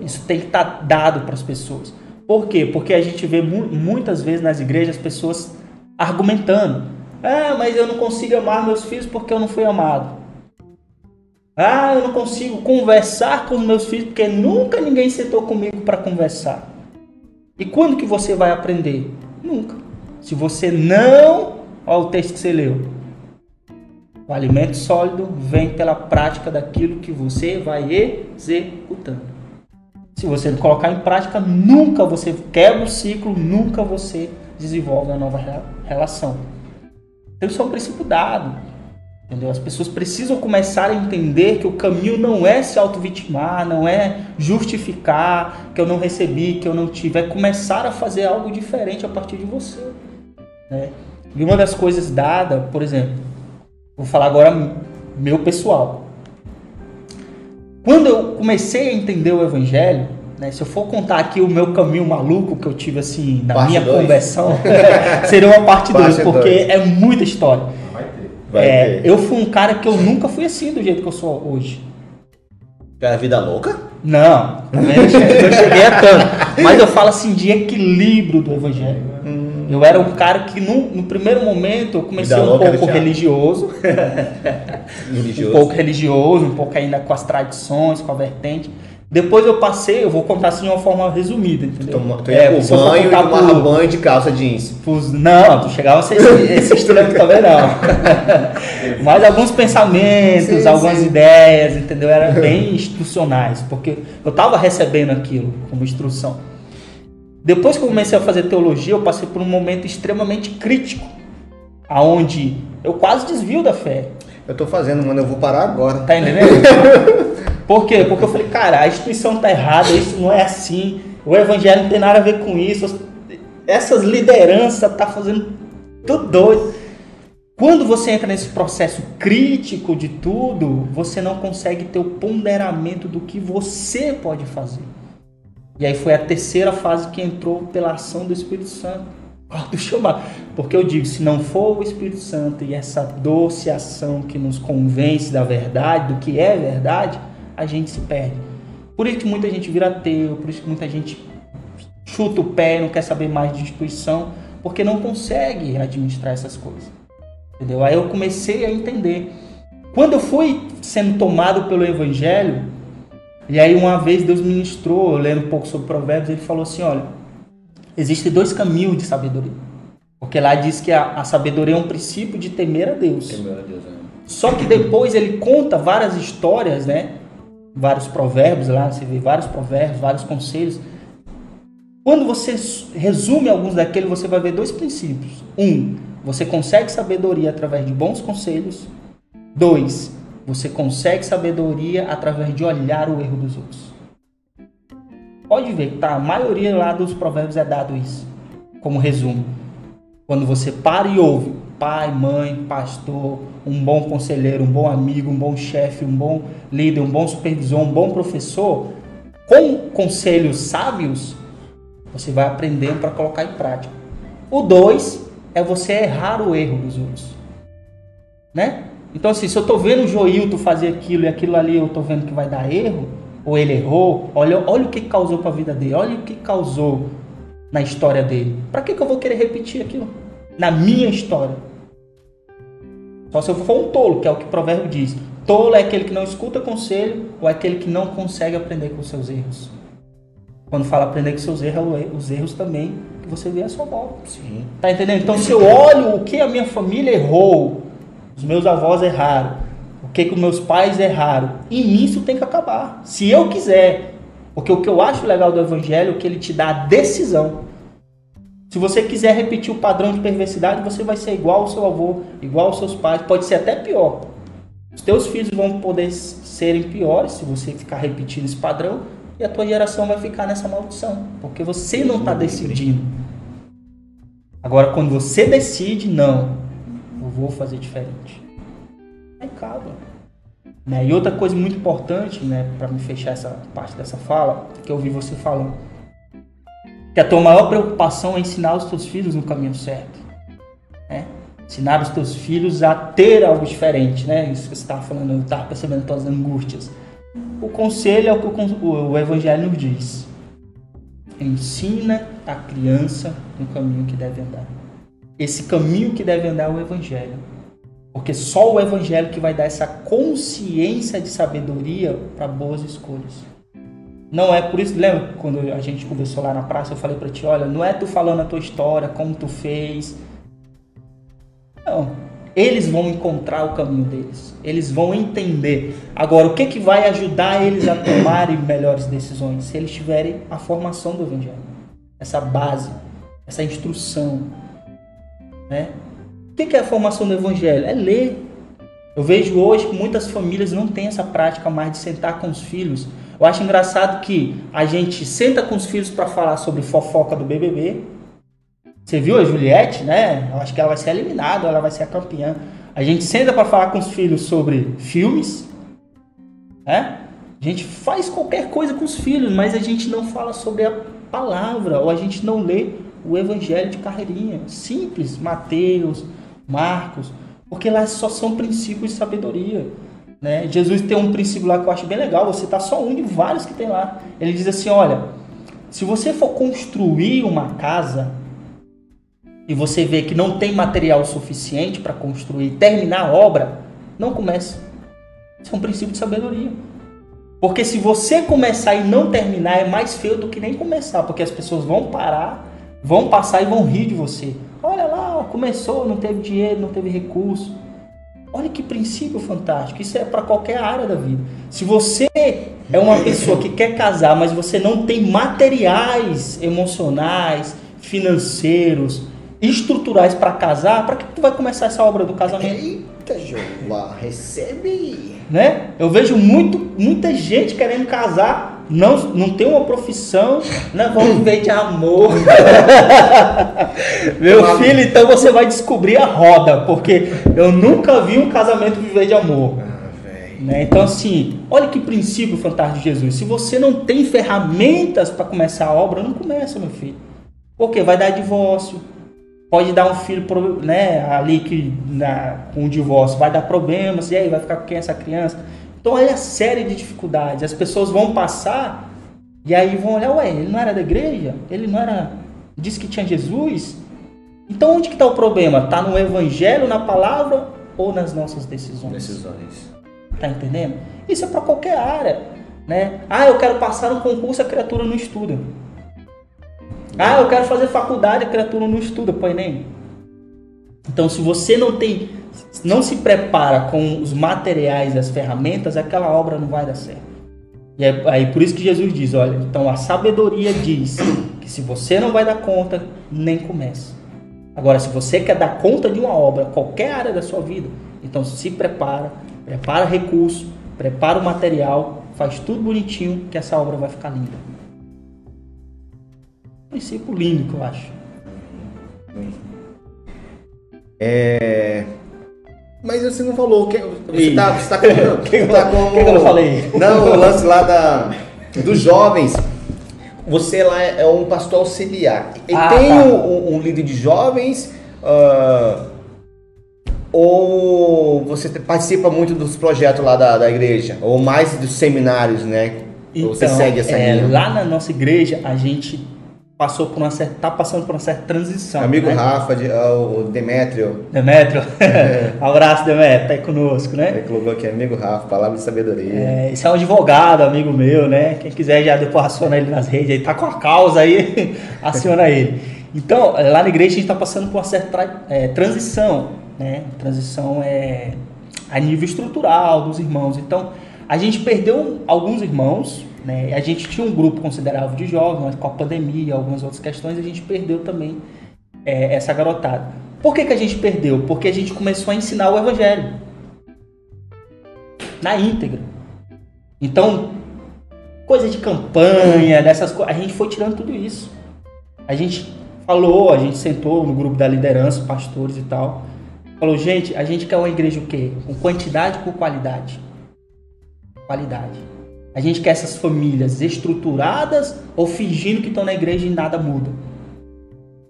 Isso tem que estar dado para as pessoas. Por quê? Porque a gente vê mu- muitas vezes nas igrejas pessoas argumentando: ah, mas eu não consigo amar meus filhos porque eu não fui amado. Ah, eu não consigo conversar com os meus filhos porque nunca ninguém sentou comigo para conversar. E quando que você vai aprender? Nunca. Se você não. Olha o texto que você leu. O alimento sólido vem pela prática daquilo que você vai executando. Se você não colocar em prática, nunca você quebra o ciclo, nunca você desenvolve uma nova re- relação. Então isso é um princípio dado. Entendeu? As pessoas precisam começar a entender que o caminho não é se auto-vitimar, não é justificar que eu não recebi, que eu não tive, é começar a fazer algo diferente a partir de você. né? E uma das coisas dadas, por exemplo, vou falar agora meu pessoal. Quando eu comecei a entender o evangelho, né, se eu for contar aqui o meu caminho maluco que eu tive assim na Parte minha dois. conversão, <laughs> seria uma parte 2, Parte porque dois. é muita história. Vai ter. Vai É, ter. eu fui um cara que eu nunca fui assim do jeito que eu sou hoje. Era vida louca? Não, também não cheguei, <laughs> não cheguei a tanto. Mas eu falo assim de equilíbrio do evangelho. Eu era um cara que no, no primeiro momento eu comecei um pouco Thiago. religioso, <laughs> um Religioso. pouco religioso, um pouco ainda com as tradições, com a vertente. Depois eu passei, eu vou contar assim de uma forma resumida, entendeu? Toma, tu É, ia pro banho e tomava por- banho de calça jeans. Pus- Não, tu chegava a ser esse, <laughs> esse extremo também não. <laughs> Mas alguns pensamentos, Sim, algumas sim. ideias, entendeu? Eram bem institucionais, porque eu estava recebendo aquilo como instrução. Depois que eu comecei a fazer teologia, eu passei por um momento extremamente crítico, aonde eu quase desvio da fé. Eu tô fazendo, mano, eu vou parar agora. Tá entendendo? <laughs> Por quê? Porque eu falei, cara, a instituição tá errada, isso não é assim, o evangelho não tem nada a ver com isso, as- essas lideranças tá fazendo tudo doido. Quando você entra nesse processo crítico de tudo, você não consegue ter o ponderamento do que você pode fazer. E aí foi a terceira fase que entrou pela ação do Espírito Santo. <laughs> Do chamar. Porque eu digo, se não for o Espírito Santo e essa doce ação que nos convence da verdade, do que é verdade, a gente se perde. Por isso que muita gente vira ateu, por isso que muita gente chuta o pé, não quer saber mais de instituição, porque não consegue administrar essas coisas. Entendeu? Aí eu comecei a entender. Quando eu fui sendo tomado pelo Evangelho, e aí uma vez Deus ministrou, lendo um pouco sobre provérbios, ele falou assim, olha, existem dois caminhos de sabedoria. Porque lá diz que a, a sabedoria é um princípio de temer a Deus. Temer a Deus, é. Só que depois ele conta várias histórias, né? Vários provérbios lá, você vê vários provérbios, vários conselhos. Quando você resume alguns daqueles, você vai ver dois princípios. Um, você consegue sabedoria através de bons conselhos. Dois, você consegue sabedoria através de olhar o erro dos outros. Pode ver, tá? A maioria lá dos provérbios é dado isso, como resumo. Quando você para e ouve, pai, mãe, pastor, um bom conselheiro, um bom amigo, um bom chefe, um bom líder, um bom supervisor, um bom professor, com conselhos sábios, você vai aprendendo para colocar em prática. O dois é você errar o erro dos outros. Né? Então, assim, se eu estou vendo o Joilton fazer aquilo e aquilo ali eu estou vendo que vai dar erro, ou ele errou, olha, olha o que causou para a vida dele, olha o que causou na história dele. Para que, que eu vou querer repetir aquilo? Na minha história. Só se eu for um tolo, que é o que o provérbio diz. Tolo é aquele que não escuta conselho ou é aquele que não consegue aprender com seus erros. Quando fala aprender com seus erros, é os erros também que você vê à sua volta. Sim. Tá entendendo? Então, se eu olho o que a minha família errou, os meus avós erraram, o que, que os meus pais erraram. E nisso tem que acabar. Se eu quiser. Porque o que eu acho legal do evangelho é que ele te dá a decisão. Se você quiser repetir o padrão de perversidade, você vai ser igual ao seu avô, igual aos seus pais, pode ser até pior. Os teus filhos vão poder serem piores se você ficar repetindo esse padrão e a tua geração vai ficar nessa maldição, porque você não está decidindo. Agora, quando você decide, não, vou fazer diferente. Aí acaba. Né? E outra coisa muito importante, né, para me fechar essa parte dessa fala, que eu ouvi você falando, que a tua maior preocupação é ensinar os teus filhos no caminho certo. Né? Ensinar os teus filhos a ter algo diferente, né? Isso que você estava falando, eu estava percebendo tuas angústias. O conselho é o que o Evangelho nos diz. Ensina a criança no caminho que deve andar esse caminho que deve andar é o Evangelho. Porque só o Evangelho que vai dar essa consciência de sabedoria para boas escolhas. Não é por isso, lembra quando a gente conversou lá na praça, eu falei para ti, olha, não é tu falando a tua história, como tu fez. Não, eles vão encontrar o caminho deles. Eles vão entender. Agora, o que, que vai ajudar eles a tomarem melhores decisões? Se eles tiverem a formação do Evangelho. Essa base, essa instrução, né? O que é a formação do evangelho? É ler. Eu vejo hoje que muitas famílias não têm essa prática mais de sentar com os filhos. Eu acho engraçado que a gente senta com os filhos para falar sobre fofoca do BBB. Você viu a Juliette, né? Eu acho que ela vai ser eliminada, ela vai ser a campeã. A gente senta para falar com os filhos sobre filmes, né? A gente faz qualquer coisa com os filhos, mas a gente não fala sobre a palavra, ou a gente não lê o evangelho de carreirinha, simples, Mateus, Marcos, porque lá só são princípios de sabedoria. Né? Jesus tem um princípio lá que eu acho bem legal, você está só um de vários que tem lá. Ele diz assim: olha, se você for construir uma casa e você vê que não tem material suficiente para construir terminar a obra, não comece. Isso é um princípio de sabedoria. Porque se você começar e não terminar, é mais feio do que nem começar, porque as pessoas vão parar vão passar e vão rir de você. Olha lá, começou, não teve dinheiro, não teve recurso. Olha que princípio fantástico. Isso é para qualquer área da vida. Se você é uma pessoa que quer casar, mas você não tem materiais emocionais, financeiros, estruturais para casar, para que tu vai começar essa obra do casamento? Eita, Jeová, recebe. Né? Eu vejo muito, muita gente querendo casar não, não tem uma profissão, não vamos viver de amor. <laughs> Meu filho, então você vai descobrir a roda, porque eu nunca vi um casamento viver de amor. Ah, Né? Então, assim, olha que princípio fantástico de Jesus. Se você não tem ferramentas para começar a obra, não começa, meu filho. Porque vai dar divórcio, pode dar um filho né, ali que na, com o divórcio vai dar problemas, e aí vai ficar com quem essa criança? Então, olha a série de dificuldades. As pessoas vão passar e aí vão olhar, ué, ele não era da igreja? Ele não era. Disse que tinha Jesus? Então, onde que está o problema? Está no evangelho, na palavra ou nas nossas decisões? Decisões. Tá entendendo? Isso é para qualquer área. Né? Ah, eu quero passar um concurso, a criatura não estuda. Ah, eu quero fazer faculdade, a criatura não estuda para Enem. Então, se você não tem, não se prepara com os materiais as ferramentas, aquela obra não vai dar certo. E aí, aí por isso que Jesus diz, olha, então a sabedoria diz que se você não vai dar conta, nem comece. Agora, se você quer dar conta de uma obra, qualquer área da sua vida, então se prepara, prepara recurso, prepara o material, faz tudo bonitinho que essa obra vai ficar linda. Princípio lindo que eu acho. É... Mas você não falou. Que, você está você tá com. <laughs> que, tá com que, que eu não falei? Não, o lance lá da, dos jovens. Você lá é um pastor auxiliar. E ah, tem tá. um, um, líder de jovens. Uh, ou você participa muito dos projetos lá da, da igreja? Ou mais dos seminários, né? Então, você segue essa é, Lá na nossa igreja, a gente passou por uma certa, tá passando por uma certa transição. Amigo né? Rafa, de, uh, o Demétrio. Demétrio, um <laughs> <laughs> abraço Demétrio, tá aí conosco, né? Ele colocou aqui, amigo Rafa, palavra de sabedoria. É, esse é um advogado, amigo meu, né? Quem quiser já depois aciona ele nas redes, aí tá com a causa aí, <laughs> aciona ele. Então, lá na igreja a gente está passando por uma certa é, transição, né? Transição é a nível estrutural dos irmãos. Então, a gente perdeu alguns irmãos, né? A gente tinha um grupo considerável de jovens, mas com a pandemia e algumas outras questões, a gente perdeu também é, essa garotada. Por que, que a gente perdeu? Porque a gente começou a ensinar o evangelho na íntegra. Então, coisa de campanha, dessas coisas, a gente foi tirando tudo isso. A gente falou, a gente sentou no grupo da liderança, pastores e tal. Falou, gente, a gente quer uma igreja o quê? Com quantidade por qualidade. Qualidade. A gente quer essas famílias estruturadas ou fingindo que estão na igreja e nada muda.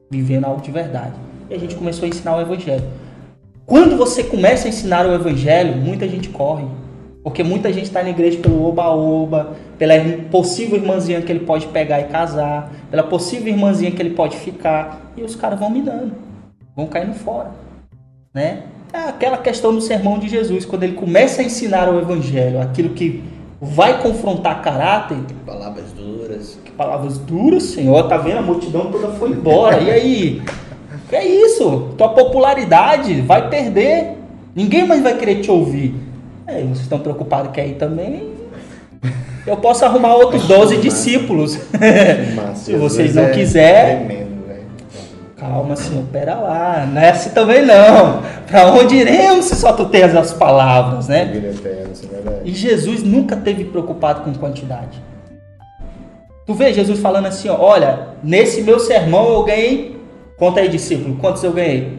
Vivendo algo de verdade. E a gente começou a ensinar o evangelho. Quando você começa a ensinar o evangelho, muita gente corre. Porque muita gente está na igreja pelo oba-oba, pela possível irmãzinha que ele pode pegar e casar, pela possível irmãzinha que ele pode ficar. E os caras vão me dando, vão caindo fora. Né? É aquela questão do sermão de Jesus, quando ele começa a ensinar o evangelho, aquilo que vai confrontar caráter. Que palavras duras. Que palavras duras, Senhor. Tá vendo? A multidão toda foi embora. E aí? Que é isso? Tua popularidade vai perder. Ninguém mais vai querer te ouvir. É, vocês estão preocupados que aí também. Eu posso arrumar outros 12 discípulos. <laughs> Se vocês não é quiserem. Calma, Senhor, pera lá, não é assim também não. Para onde iremos se só tu tens as palavras, né? É e Jesus nunca teve preocupado com quantidade. Tu vê Jesus falando assim, ó, olha, nesse meu sermão eu ganhei, conta aí discípulo, quantos eu ganhei?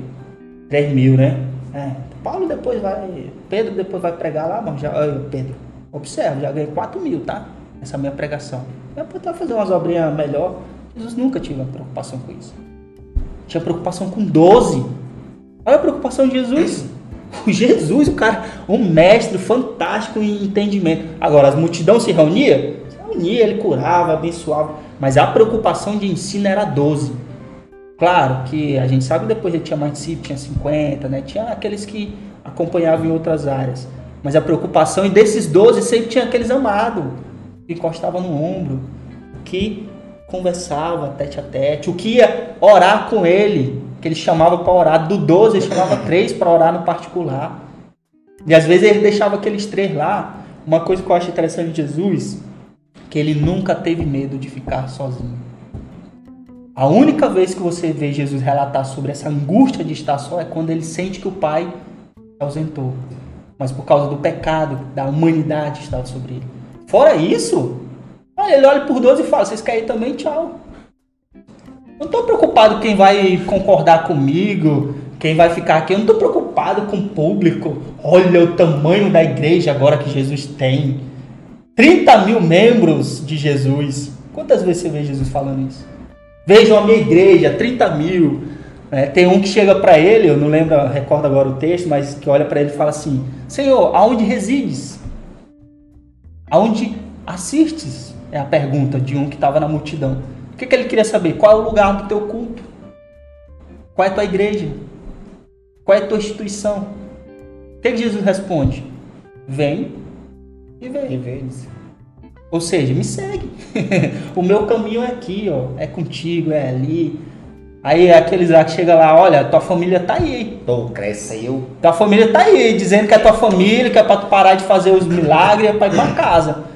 3 mil, né? É, Paulo depois vai, Pedro depois vai pregar lá, mas já, Pedro, observa, já ganhei 4 mil, tá? Essa minha pregação. Tu vai fazer umas obrinhas melhor. Jesus nunca tive uma preocupação com isso. Tinha preocupação com 12. Olha a preocupação de Jesus. O <laughs> Jesus, o cara, um mestre fantástico em entendimento. Agora, as multidão se reunia? Se reunia, ele curava, abençoava. Mas a preocupação de ensino era 12. Claro que a gente sabe depois ele tinha mais discípulos, tinha 50, né? Tinha aqueles que acompanhavam em outras áreas. Mas a preocupação, e desses 12 sempre tinha aqueles amados, que encostavam no ombro, que conversava tete a tete, o que ia orar com ele, que ele chamava para orar, do 12 ele chamava três para orar no particular. E às vezes ele deixava aqueles três lá. Uma coisa que eu acho interessante de Jesus, que ele nunca teve medo de ficar sozinho. A única vez que você vê Jesus relatar sobre essa angústia de estar só é quando ele sente que o Pai ausentou. Mas por causa do pecado, da humanidade estava sobre ele. Fora isso, Aí ele olha por 12 e fala: vocês querem também? Tchau. Não estou preocupado quem vai concordar comigo, quem vai ficar aqui. Eu não estou preocupado com o público. Olha o tamanho da igreja agora que Jesus tem. 30 mil membros de Jesus. Quantas vezes você vê Jesus falando isso? Vejam a minha igreja, 30 mil. É, tem um que chega para ele, eu não lembro, recordo agora o texto, mas que olha para ele e fala assim: Senhor, aonde resides? Aonde assistes? É a pergunta de um que estava na multidão. O que, que ele queria saber? Qual é o lugar do teu culto? Qual é a tua igreja? Qual é a tua instituição? O que, que Jesus responde? Vem e vem. E vês. Ou seja, me segue. <laughs> o meu caminho é aqui, ó. É contigo, é ali. Aí aqueles lá que chega lá, olha, tua família tá aí. Pô, cresce eu. Tua família tá aí, dizendo que é tua família, que é pra tu parar de fazer os milagres, é pra ir pra casa.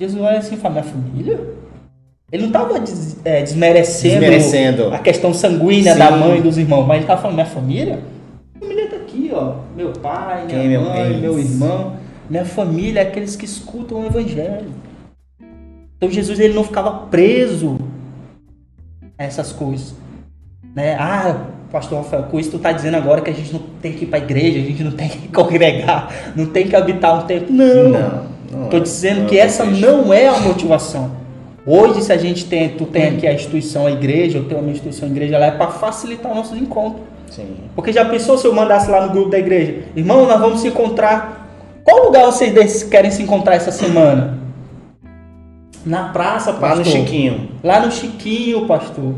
Jesus olha assim e fala, minha família? Ele não estava des, é, desmerecendo, Desmerecendo. a questão sanguínea da Sim. mãe e dos irmãos, mas ele estava falando, minha família? Minha família está aqui, ó. Meu pai, minha Quem é meu mãe, pai? meu irmão. Minha família é aqueles que escutam o evangelho. Então Jesus ele não ficava preso a essas coisas. Né? Ah, pastor Rafael, com isso tu está dizendo agora que a gente não tem que ir para a igreja, a gente não tem que <laughs> congregar, não tem que habitar um tempo. Não. Não. Estou é. dizendo Não que é essa contexto. não é a motivação. Hoje, se a gente tem, tu tem aqui a instituição, a igreja, eu tenho a minha instituição, a igreja, ela é para facilitar nossos encontros. Sim. Porque já pensou se eu mandasse lá no grupo da igreja, irmão, nós vamos se encontrar. Qual lugar vocês querem se encontrar essa semana? Na praça, Lá pastor. no Chiquinho. Lá no Chiquinho, pastor.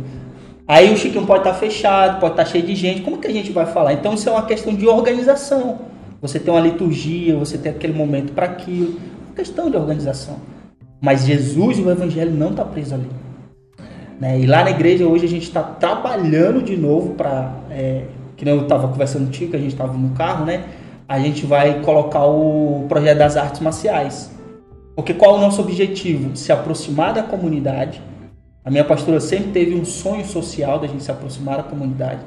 Aí o Chiquinho pode estar fechado, pode estar cheio de gente. Como que a gente vai falar? Então isso é uma questão de organização. Você tem uma liturgia, você tem aquele momento para aquilo. Questão de organização. Mas Jesus e o Evangelho não está preso ali. Né? E lá na igreja hoje a gente está trabalhando de novo para. É, que nem eu estava conversando contigo, que a gente estava no carro, né? A gente vai colocar o projeto das artes marciais. Porque qual é o nosso objetivo? Se aproximar da comunidade. A minha pastora sempre teve um sonho social da gente se aproximar da comunidade.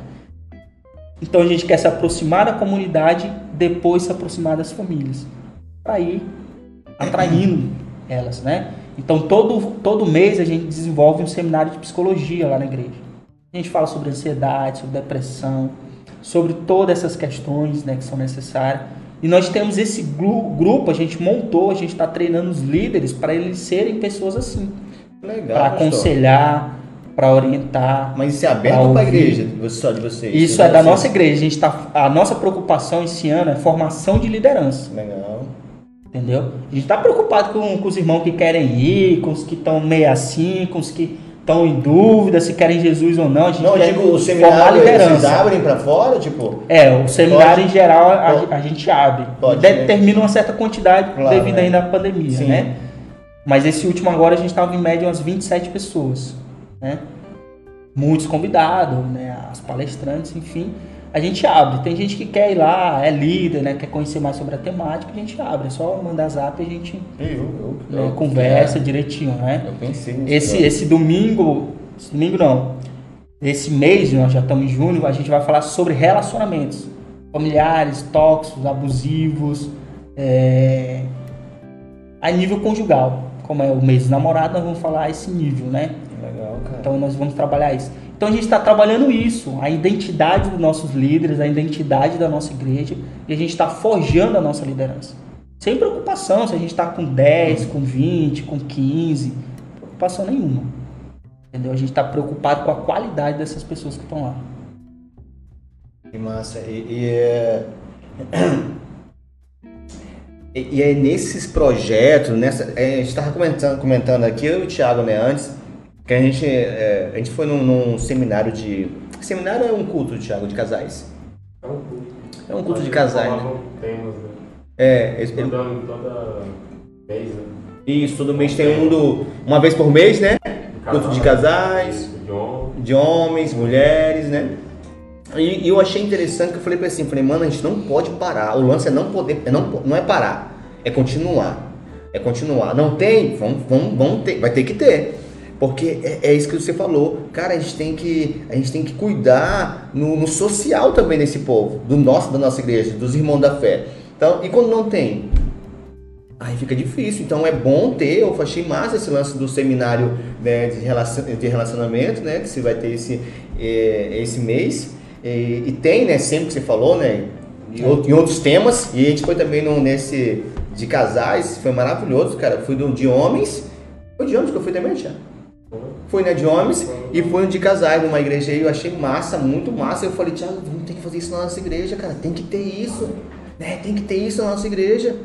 Então a gente quer se aproximar da comunidade, depois se aproximar das famílias. Para ir atraindo elas, né? Então todo, todo mês a gente desenvolve um seminário de psicologia lá na igreja. A gente fala sobre ansiedade, sobre depressão, sobre todas essas questões né, que são necessárias. E nós temos esse gru- grupo, a gente montou, a gente está treinando os líderes para eles serem pessoas assim. Legal. Para aconselhar, para orientar. Mas isso é aberto para a igreja? Você- Só de vocês? Isso De é da nossa igreja. A, gente tá, a nossa preocupação esse ano é formação de liderança. Legal. Entendeu? A gente está preocupado com, com os irmãos que querem ir, com os que estão meio assim, com os que estão em dúvida se querem Jesus ou não. A gente Não, eu quer digo, o seminário vocês abrem para fora? Tipo, É, o seminário Pode- em geral a, pode- a gente abre. Pode, Determina uma certa quantidade Claro, devido né? ainda à pandemia, Sim. né? Mas esse último agora a gente estava em média umas 27 pessoas, né? Muitos convidados, né? As palestrantes, enfim. A gente abre. Tem gente que quer ir lá, é líder, né? Quer conhecer mais sobre a temática, a gente abre. É só mandar zap e a gente eu, eu, né, eu- conversa é, direitinho, né? Eu pensei nisso. Esse, esse domingo, esse domingo não, esse mês, nós já estamos em junho, a gente vai falar sobre relacionamentos familiares, tóxicos, abusivos, é, a nível conjugal. Como é o mês do namorado, nós vamos falar esse nível, né? Legal, cara. Então nós vamos trabalhar isso. Então a gente está trabalhando isso, a identidade dos nossos líderes, a identidade da nossa igreja, e a gente está forjando a nossa liderança. Sem preocupação se a gente está com 10, com 20, com 15, preocupação nenhuma. Entendeu? A gente está preocupado com a qualidade dessas pessoas que estão lá. Que massa. E, e é... <clears throat> e, e é nesses projetos, nessa, a gente estava comentando, comentando aqui, eu e o Thiago, né, antes, que a gente, é, a gente foi num, num seminário de... Seminário é um culto, Thiago, de casais. É um culto. É um culto de casais, né? temas, né? É, esse- Mudando toda vez, né? isso, todo mês tem um do... Uma vez por mês, né? Culto de casais. de homens, mulheres, né? E, eu achei interessante que eu falei ele assim, falei, mano, a gente não pode parar. O lance é não poder, é não, não é parar, é continuar. É continuar. Não tem? Vamos, vamos, vamos ter, vai ter que ter. Porque é, é isso que você falou. Cara, a gente tem que, a gente tem que cuidar no, no social também desse povo, do nosso, da nossa igreja, dos irmãos da fé. Então, e quando não tem? Aí fica difícil. Então é bom ter, eu achei massa esse lance do seminário né, de, relacion, de relacionamento, né? Que você vai ter esse, eh, esse mês. E, e tem, né, sempre que você falou, né? e out- em outros temas. E a gente foi também no, nesse de casais, foi maravilhoso, cara. Fui do, de homens. Foi de homens que eu fui também, Tiago? Fui, né, de homens e no de casais numa igreja aí, eu achei massa, muito massa. Eu falei, Tiago, vamos ter que fazer isso na nossa igreja, cara. Tem que ter isso, né? Tem que ter isso na nossa igreja.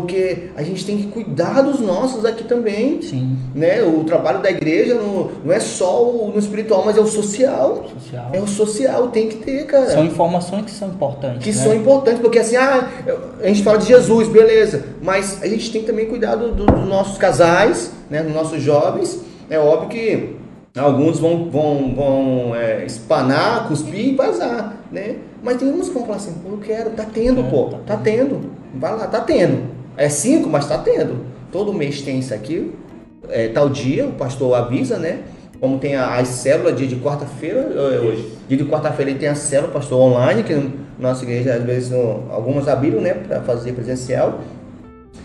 Porque a gente tem que cuidar dos nossos aqui também. Sim, Né? O trabalho da igreja não, não é só o, no espiritual, mas é o social. social. É o social, tem que ter, cara. São informações que são importantes. que né? são importantes, porque assim, ah, a gente fala de Jesus, beleza, mas a gente tem que também cuidar do- do- dos nossos casais, né, dos nossos jovens. É óbvio que alguns vão, vão, vão é, espanar, cuspir e vazar, né? Mas tem uns que vão falar assim, pô, eu quero, tá tendo, É, pô, tá tá tendo. Vai lá, tá tendo. É cinco, mas tá tendo. Todo mês tem isso aqui, é, tal dia, o pastor avisa, né? Como tem a- as células, dia de quarta-feira, é, hoje. Dia de quarta-feira ele tem a célula, pastor online, que nossa igreja, às vezes, algumas abriram, né, para fazer presencial.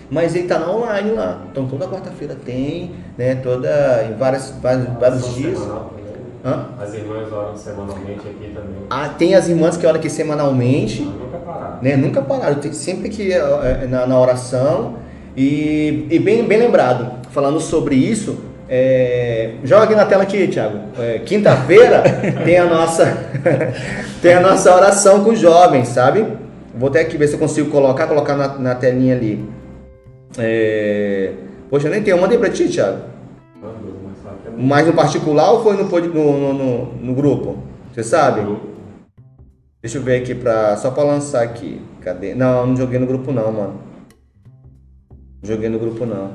Mas ele tá na online lá. Então toda quarta-feira tem, né? Toda. em várias, vários, vários dias. semanal também. Hã? As irmãs oram semanalmente aqui também. Ah, tem as irmãs que olham aqui semanalmente. Mas nunca pararam. né? Nunca pararam, tem sempre que é, na, na oração e, e bem, bem lembrado, falando sobre isso, é, joga aqui na tela aqui, Thiago. É, Quinta-feira <laughs> tem a nossa <laughs> tem a nossa oração com os jovens, sabe? Vou até aqui ver se eu consigo colocar, colocar na, na telinha ali. É, poxa, eu nem tenho, eu mandei pra ti, Thiago. Mas no particular ou foi no, no, no, no, grupo? Você sabe? Deixa eu ver aqui pra. Só pra lançar aqui. Cadê? Não, não joguei no grupo não, mano. Joguei no grupo não.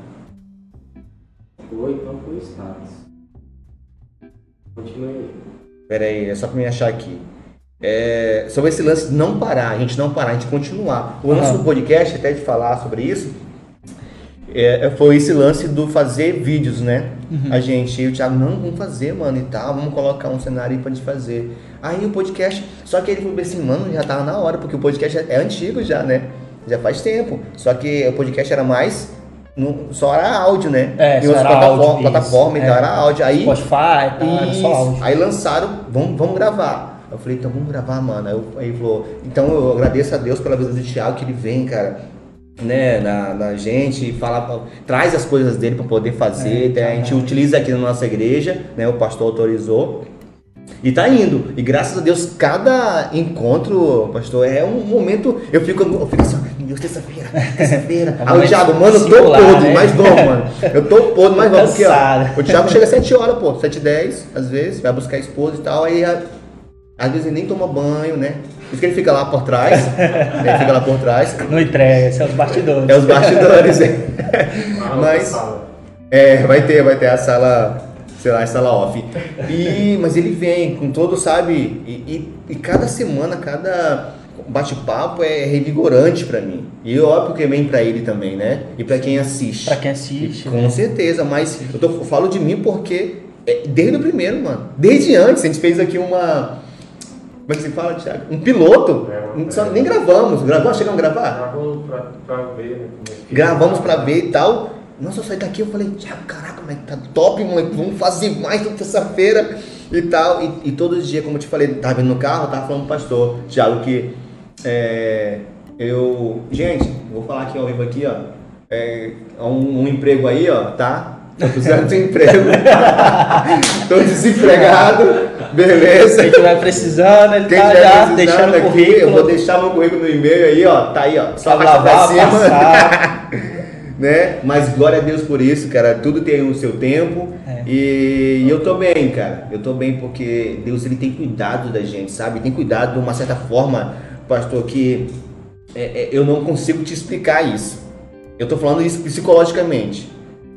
Ou então foi status. Continue aí. Pera aí, é só pra me achar aqui. É, sobre esse lance de não parar, a gente não parar, a gente continuar. O lance do podcast, até de falar sobre isso, é, foi esse lance do fazer vídeos, né? A gente, e o Thiago, não, vamos fazer, mano, e tal, vamos colocar um cenário aí pra gente fazer. Aí o podcast, só que ele falou assim, mano, já tava na hora, porque o podcast é, é antigo já, né? Já faz tempo. Só que o podcast era mais. no- só era áudio, né? É, em só outras era plataforma, áudio, plataforma isso. então É. era áudio. Aí, Spotify e era isso. só áudio. Aí lançaram, vamos, vamos gravar. Eu falei, então vamos gravar, mano. Aí, eu- aí ele falou, então eu agradeço a Deus pela vida do Thiago, que ele vem, cara, né, na, na gente, fala, traz as coisas dele para poder fazer. É, né, a gente caralho. utiliza aqui na nossa igreja, né? O pastor autorizou. E tá indo. E graças a Deus, cada encontro, pastor, é um momento. Eu fico, eu fico assim, meu Deus, terça-feira, terça-feira. <laughs> É Aí o Thiago, mano, eu tô podre, né? mais novo, mano. Eu tô podre, mais novo. Porque, ó, o Thiago chega às 7 horas, pô, 7 e 10, às vezes, vai buscar a esposa e tal, aí às vezes ele nem toma banho, né? Por isso que ele fica lá por trás. <laughs> ele fica lá por trás. Não entrega, são os bastidores. É os bastidores, hein? <laughs> Mas-. É, vai ter, vai ter a sala, sei lá, a sala off. E, mas ele vem com todo, sabe? E, e, e cada semana, cada bate-papo é revigorante pra mim. E óbvio que vem pra ele também, né? E pra quem assiste. Pra quem assiste. Com né? certeza, mas eu, tô- eu falo de mim porque é desde o primeiro, mano. Desde antes, a gente fez aqui uma. Como é que se fala, Thiago? Um piloto. É, uma- Só- nem gravamos. Gravamos? Chegamos a gravar? Gravou pra, pra ver, né? é que- Gravamos pra ver e tal. Nossa, eu saí daqui eu falei, Thiago, caraca, mas tá top, moleque, vamos fazer mais toda terça-feira e tal. E, e todos os dias, como eu te falei, tava vindo no carro, tava falando pro pastor, Thiago, que é, eu. Gente, vou falar aqui ao vivo aqui, ó. É, um, um emprego aí, ó, tá? Tô precisando de emprego. <laughs> Tô desempregado, beleza. Quem estiver precisando, ele Quem tá já deixando o aqui, currículo. eu vou deixar meu currículo no e-mail aí, ó. Tá aí, ó. Só pra lavar, cima. passar. <laughs> né? Mas glória a Deus por isso, cara. Tudo tem o seu tempo. É. E, e eu tô bem, cara. Eu tô bem porque Deus ele tem cuidado da gente, sabe? Tem cuidado de uma certa forma, pastor, que é, é, eu não consigo te explicar isso. Eu tô falando isso psicologicamente.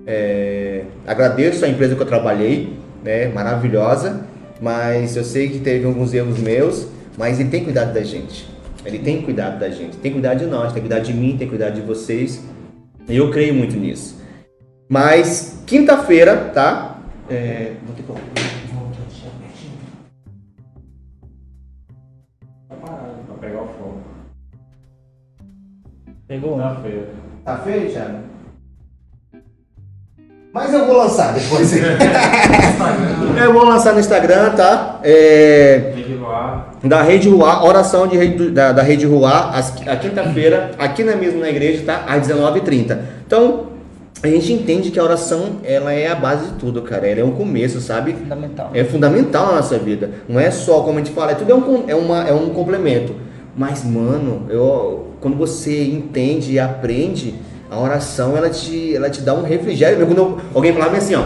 É, agradeço a empresa que eu trabalhei, né? Maravilhosa. Mas eu sei que teve alguns erros meus, mas ele tem cuidado da gente. Ele tem cuidado da gente. Tem cuidado de nós, tem cuidado de mim, tem cuidado de vocês. E eu creio muito nisso. Mas quinta-feira, tá? É, vou ter que Tá. Pegou? Na feira. Tá feio, Thiago? Mas eu vou lançar depois. <laughs> <laughs> Eu vou lançar no Instagram, tá? É, da Rede Ruá, oração de rede, da, da Rede Ruá, a quinta-feira, aqui na mesma na igreja, tá? Às 19h30. Então, a gente entende que a oração, ela é a base de tudo, cara. Ela é um começo, sabe? Fundamental. É fundamental na nossa vida. Não é só, como a gente fala, é tudo é um, é uma, é um complemento. Mas, mano, eu, quando você entende e aprende, a oração, ela te, ela te dá um refrigério. Quando eu- alguém falava assim, ó,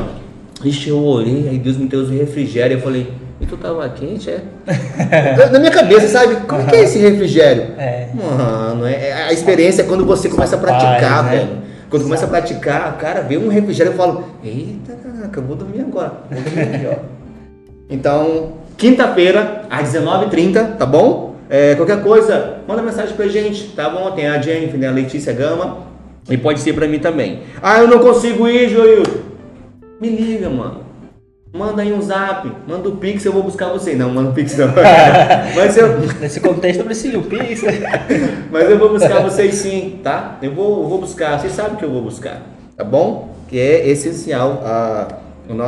Ixi, eu orei, aí Deus me deu um refrigério. Eu falei, e tu tava quente, é? <laughs> Na minha cabeça, sabe? Como que é esse refrigério? É. Mano, é, é- a experiência é quando você começa a praticar, né? velho. Quando começa a praticar, cara, vê um refrigério e fala, eita, caraca, eu vou dormir agora. Vou dormir aqui. Então, quinta-feira, às 19h30, tá bom? É, qualquer coisa, manda mensagem pra gente, tá bom? Tem a Jennifer, né, a Letícia Gama, e pode ser pra mim também. Ah, eu não consigo ir, Joilton. Me liga, mano. Manda aí um zap, manda o Pix, eu vou buscar você. Não, manda o Pix não. <laughs> Mas eu, Nesse contexto eu preciso o Pix. <laughs> mas eu vou buscar vocês sim, tá? Eu vou, eu vou buscar, vocês sabem que eu vou buscar, tá bom? Que é essencial a,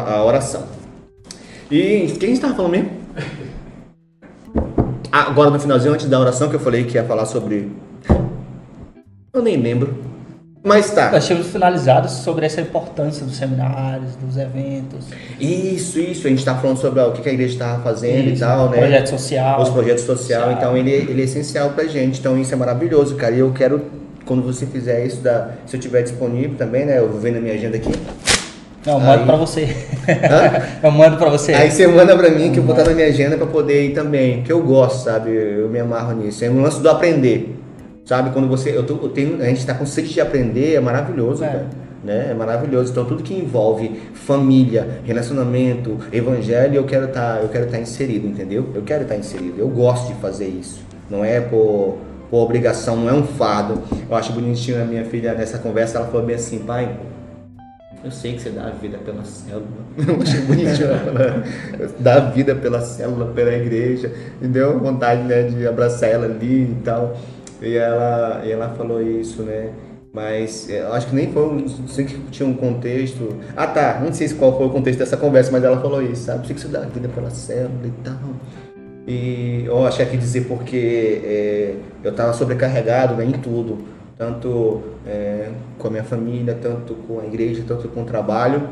a oração. E quem estava falando mesmo? Agora no finalzinho, antes da oração, que eu falei que ia falar sobre. Eu nem lembro. Mas tá. Nós tínhamos finalizado sobre essa importância dos seminários, dos eventos. Isso, isso. A gente tá falando sobre ó, o que a igreja estava fazendo e Isso, tal, né? Projeto social. Os projetos sociais, Social. então ele, ele é essencial pra gente, então isso é maravilhoso, cara. E eu quero, quando você fizer isso, da, se eu tiver disponível também, né? Eu vou ver na minha agenda aqui. Não, eu mando Aí- pra você. Hã? <laughs> eu mando pra você. Aí você manda pra mim que eu vou botar na minha agenda pra poder ir também, que eu gosto, sabe? Eu me amarro nisso. É um lance do aprender, sabe? Quando você, eu, tô, eu tenho, a gente tá com sede de aprender, é maravilhoso, É. velho. Né? É maravilhoso. Então tudo que envolve família, relacionamento, evangelho, eu quero estar, eu quero estar inserido, entendeu? Eu quero estar inserido. Eu gosto de fazer isso. Não é por, por obrigação, não é um fardo. Eu acho bonitinho a minha filha nessa conversa, ela falou bem assim, pai, eu sei que você dá a vida pela célula. <laughs> Eu achei bonitinho ela. Dá a vida pela célula, pela igreja. Me deu vontade né, de abraçar ela ali e tal. E ela, e ela falou isso, né? Mas é, acho que nem foi, não sei que tinha um contexto. Ah tá, não sei se qual foi o contexto dessa conversa, mas ela falou isso, sabe? Que você dá a vida pela célula e tal. E eu achei que dizer porque é, eu estava sobrecarregado né, em tudo, tanto é, com a minha família, tanto com a igreja, tanto com o trabalho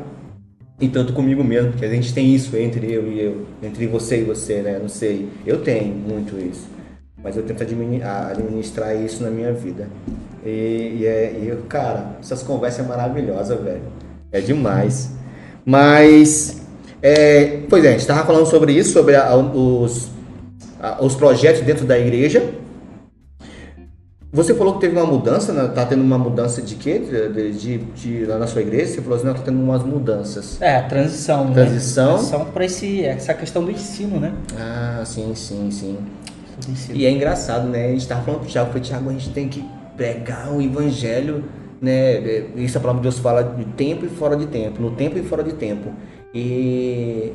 e tanto comigo mesmo, porque a gente tem isso entre eu e eu, entre você e você, né? Não sei, eu tenho muito isso, mas eu tento administrar isso na minha vida. E, e, é, e eu, cara, essas conversas é maravilhosa, velho, é demais. Mas, é, pois é, a gente estava falando sobre isso, sobre a- os, a- os projetos dentro da igreja. Você falou que teve uma mudança, né? tá tendo uma mudança de quê? De, de, de- lá na sua igreja? Você falou assim, não, tá tendo umas mudanças. É, a transição. né? Transição. Transição para essa questão do ensino, né? Ah, sim, sim, sim. E é engraçado, né? A gente tava falando pro Thiago, foi Thiago, a gente tem que pregar o evangelho, né? É, Isso a palavra de Deus fala de tempo e fora de tempo, no tempo e fora de tempo. E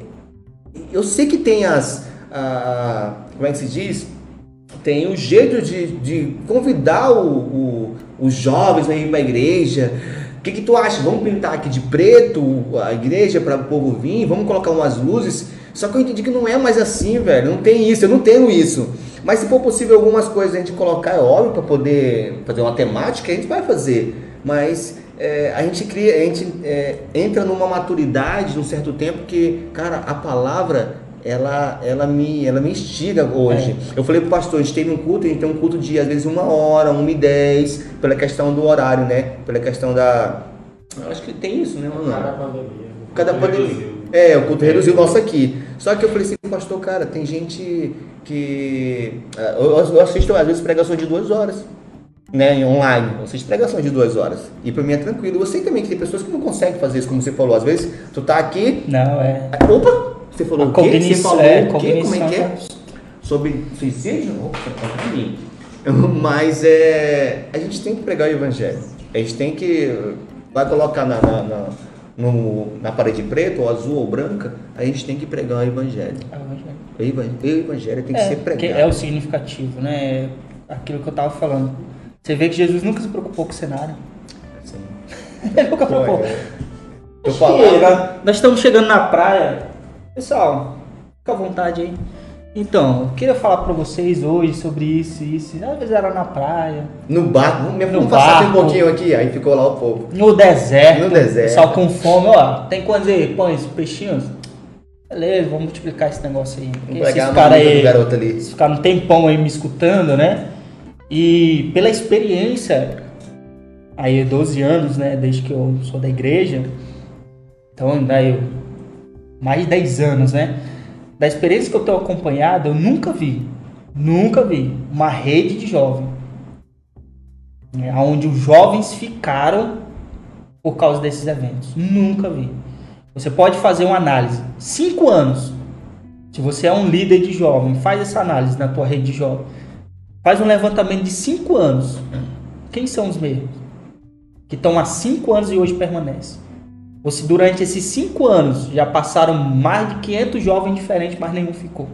eu sei que tem as. a- como é que se diz? Tem o jeito de, de convidar o, o- os jovens a ir para a igreja. O que, que tu acha? Vamos pintar aqui de preto a igreja para o povo vir? Vamos colocar umas luzes? Só que eu entendi que não é mais assim, velho. Não tem isso, eu não tenho isso. Mas se for possível algumas coisas a gente colocar, é óbvio, para poder fazer uma temática, a gente vai fazer. Mas é, a gente cria, a gente é, entra numa maturidade num certo tempo que, cara, a palavra ela, ela, me, ela me instiga hoje. Eu falei pro pastor, a gente teve um culto, a gente tem um culto de às vezes uma hora, uma e dez, pela questão do horário, né? Pela questão da. Eu acho que tem isso, né, mano? Cada pandemia. Cada pandemia. É, o culto reduziu o nosso aqui. Só que eu falei assim, pastor, cara, tem gente que. ah, Eu, assisto às vezes pregações de duas horas. Né, online, eu assisto pregações de duas horas. E pra mim é tranquilo. Eu sei também que tem pessoas que não conseguem fazer isso, como você falou. Às vezes, tu tá aqui. Não, é. Opa! Você falou A o quê? Você falou é, o quê? Como é que é? tá- Sobre suicídio? Opa, tá mim. <laughs> Mas é, a gente tem que pregar o evangelho. A gente tem que. Vai colocar na, na, na, no- na parede preta, ou azul ou branca, a gente tem que pregar o evangelho. é o evangelho. O evan- o evangelho tem que É, ser pregado. é o significativo, né? Aquilo que eu tava falando. Você vê que Jesus nunca se preocupou com o cenário. Sim. Ele <laughs> nunca preocupou. Pô, é. Eu falava. nós estamos chegando na praia. Pessoal, fica à vontade aí. Então, eu queria falar pra vocês hoje sobre isso e isso. Às vezes era na praia, No barco, vamos, No vamos passar um pouquinho aqui. Aí ficou lá o povo. no deserto. No deserto. Pessoal com fome, ó. Tem quando aí, põe os peixinhos. Beleza, vamos multiplicar esse negócio aí. Vamos pegar esses a caras mamita do aí, garoto ali. eles ficaram um tempão aí me escutando, né? E pela experiência, aí 12 anos, né? Desde que eu sou da igreja. Então, daí mais de 10 anos, né? Da experiência que eu tenho acompanhado, eu nunca vi, nunca vi uma rede de jovens né, onde os jovens ficaram por causa desses eventos. Nunca vi. Você pode fazer uma análise. Cinco anos. Se você é um líder de jovem, faz essa análise na tua rede de jovem. Faz um levantamento de cinco anos. Quem são os mesmos? Que estão há cinco anos e hoje permanecem. Se durante esses cinco anos já passaram mais de 500 jovens diferentes, mas nenhum ficou.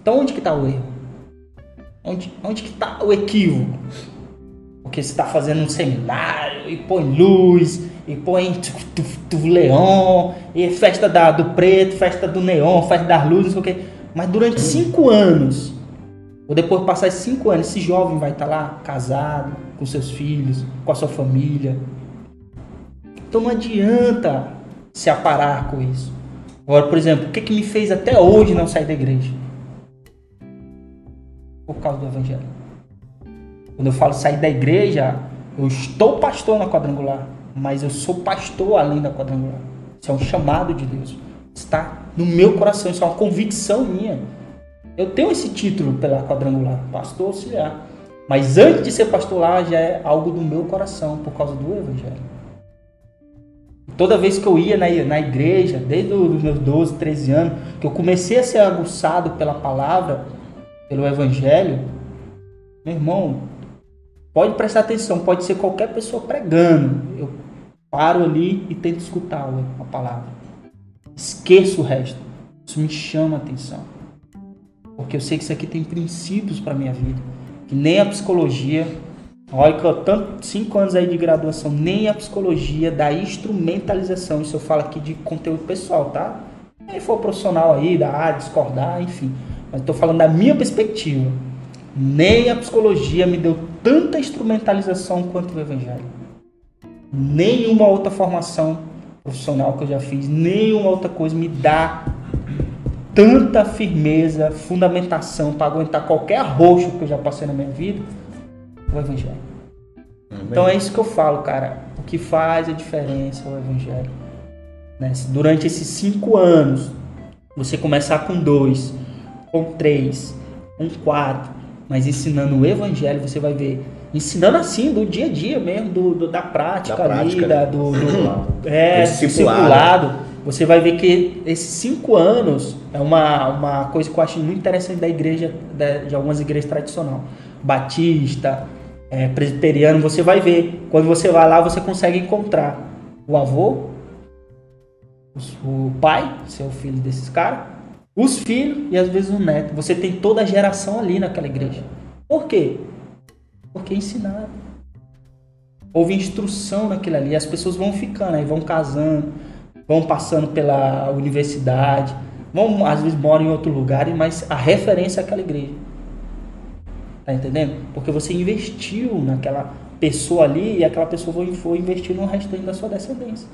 Então onde que está o erro? Onde, onde que está o equívoco? Porque você está fazendo um seminário e põe luz, e põe leão, e festa da, do preto, festa do neon, festa das luzes, não sei o quê. Mas durante cinco anos, ou depois de passar esses cinco anos, esse jovem vai estar lá casado, com seus filhos, com a sua família. Então não adianta se aparar com isso. Agora, por exemplo, o que, que me fez até hoje não sair da igreja? Por causa do evangelho. Quando eu falo sair da igreja, eu estou pastor na quadrangular, mas eu sou pastor além da quadrangular. Isso é um chamado de Deus. Está no meu coração, isso é uma convicção minha. Eu tenho esse título pela quadrangular, pastor auxiliar. Mas antes de ser pastor lá, já é algo do meu coração, por causa do evangelho. Toda vez que eu ia na, na igreja, desde os meus 12, 13 anos, que eu comecei a ser aguçado pela palavra, pelo evangelho, meu irmão, pode prestar atenção, pode ser qualquer pessoa pregando. Eu paro ali e tento escutar a palavra. Esqueço o resto. Isso me chama a atenção. Porque eu sei que isso aqui tem princípios para minha vida. Que nem a psicologia Olha que eu tanto cinco anos aí de graduação, nem a psicologia da instrumentalização, isso eu falo aqui de conteúdo pessoal, tá? Quem for profissional aí da área, discordar, enfim. Mas estou falando da minha perspectiva. Nem a psicologia me deu tanta instrumentalização quanto o evangelho. Nenhuma outra formação profissional que eu já fiz, nenhuma outra coisa me dá tanta firmeza, fundamentação para aguentar qualquer arroxo que eu já passei na minha vida o Evangelho. Então é isso que eu falo, cara. O que faz a diferença é o Evangelho. Né? Se durante esses cinco anos você começar com dois, com três, com quatro, mas ensinando o Evangelho, você vai ver. Ensinando assim, do dia a dia mesmo, do, do- da prática Da ali, prática, da- né? do, do, é, Do discipulado. discipulado. Você vai ver que esses cinco anos é uma, uma coisa que eu acho muito interessante da igreja, da- de algumas igrejas tradicionais. Batista, é, presbiteriano, você vai ver. Quando você vai lá, você consegue encontrar o avô, o pai, seu filho desses caras, os filhos e às vezes o neto. Você tem toda a geração ali naquela igreja. Por quê? Porque ensinaram. Houve instrução naquilo ali. As pessoas vão ficando, aí vão casando, vão passando pela universidade, vão às vezes moram em outro lugar, mas a referência é aquela igreja. Tá entendendo? Porque você investiu naquela pessoa ali e aquela pessoa foi, investir no restante da sua descendência.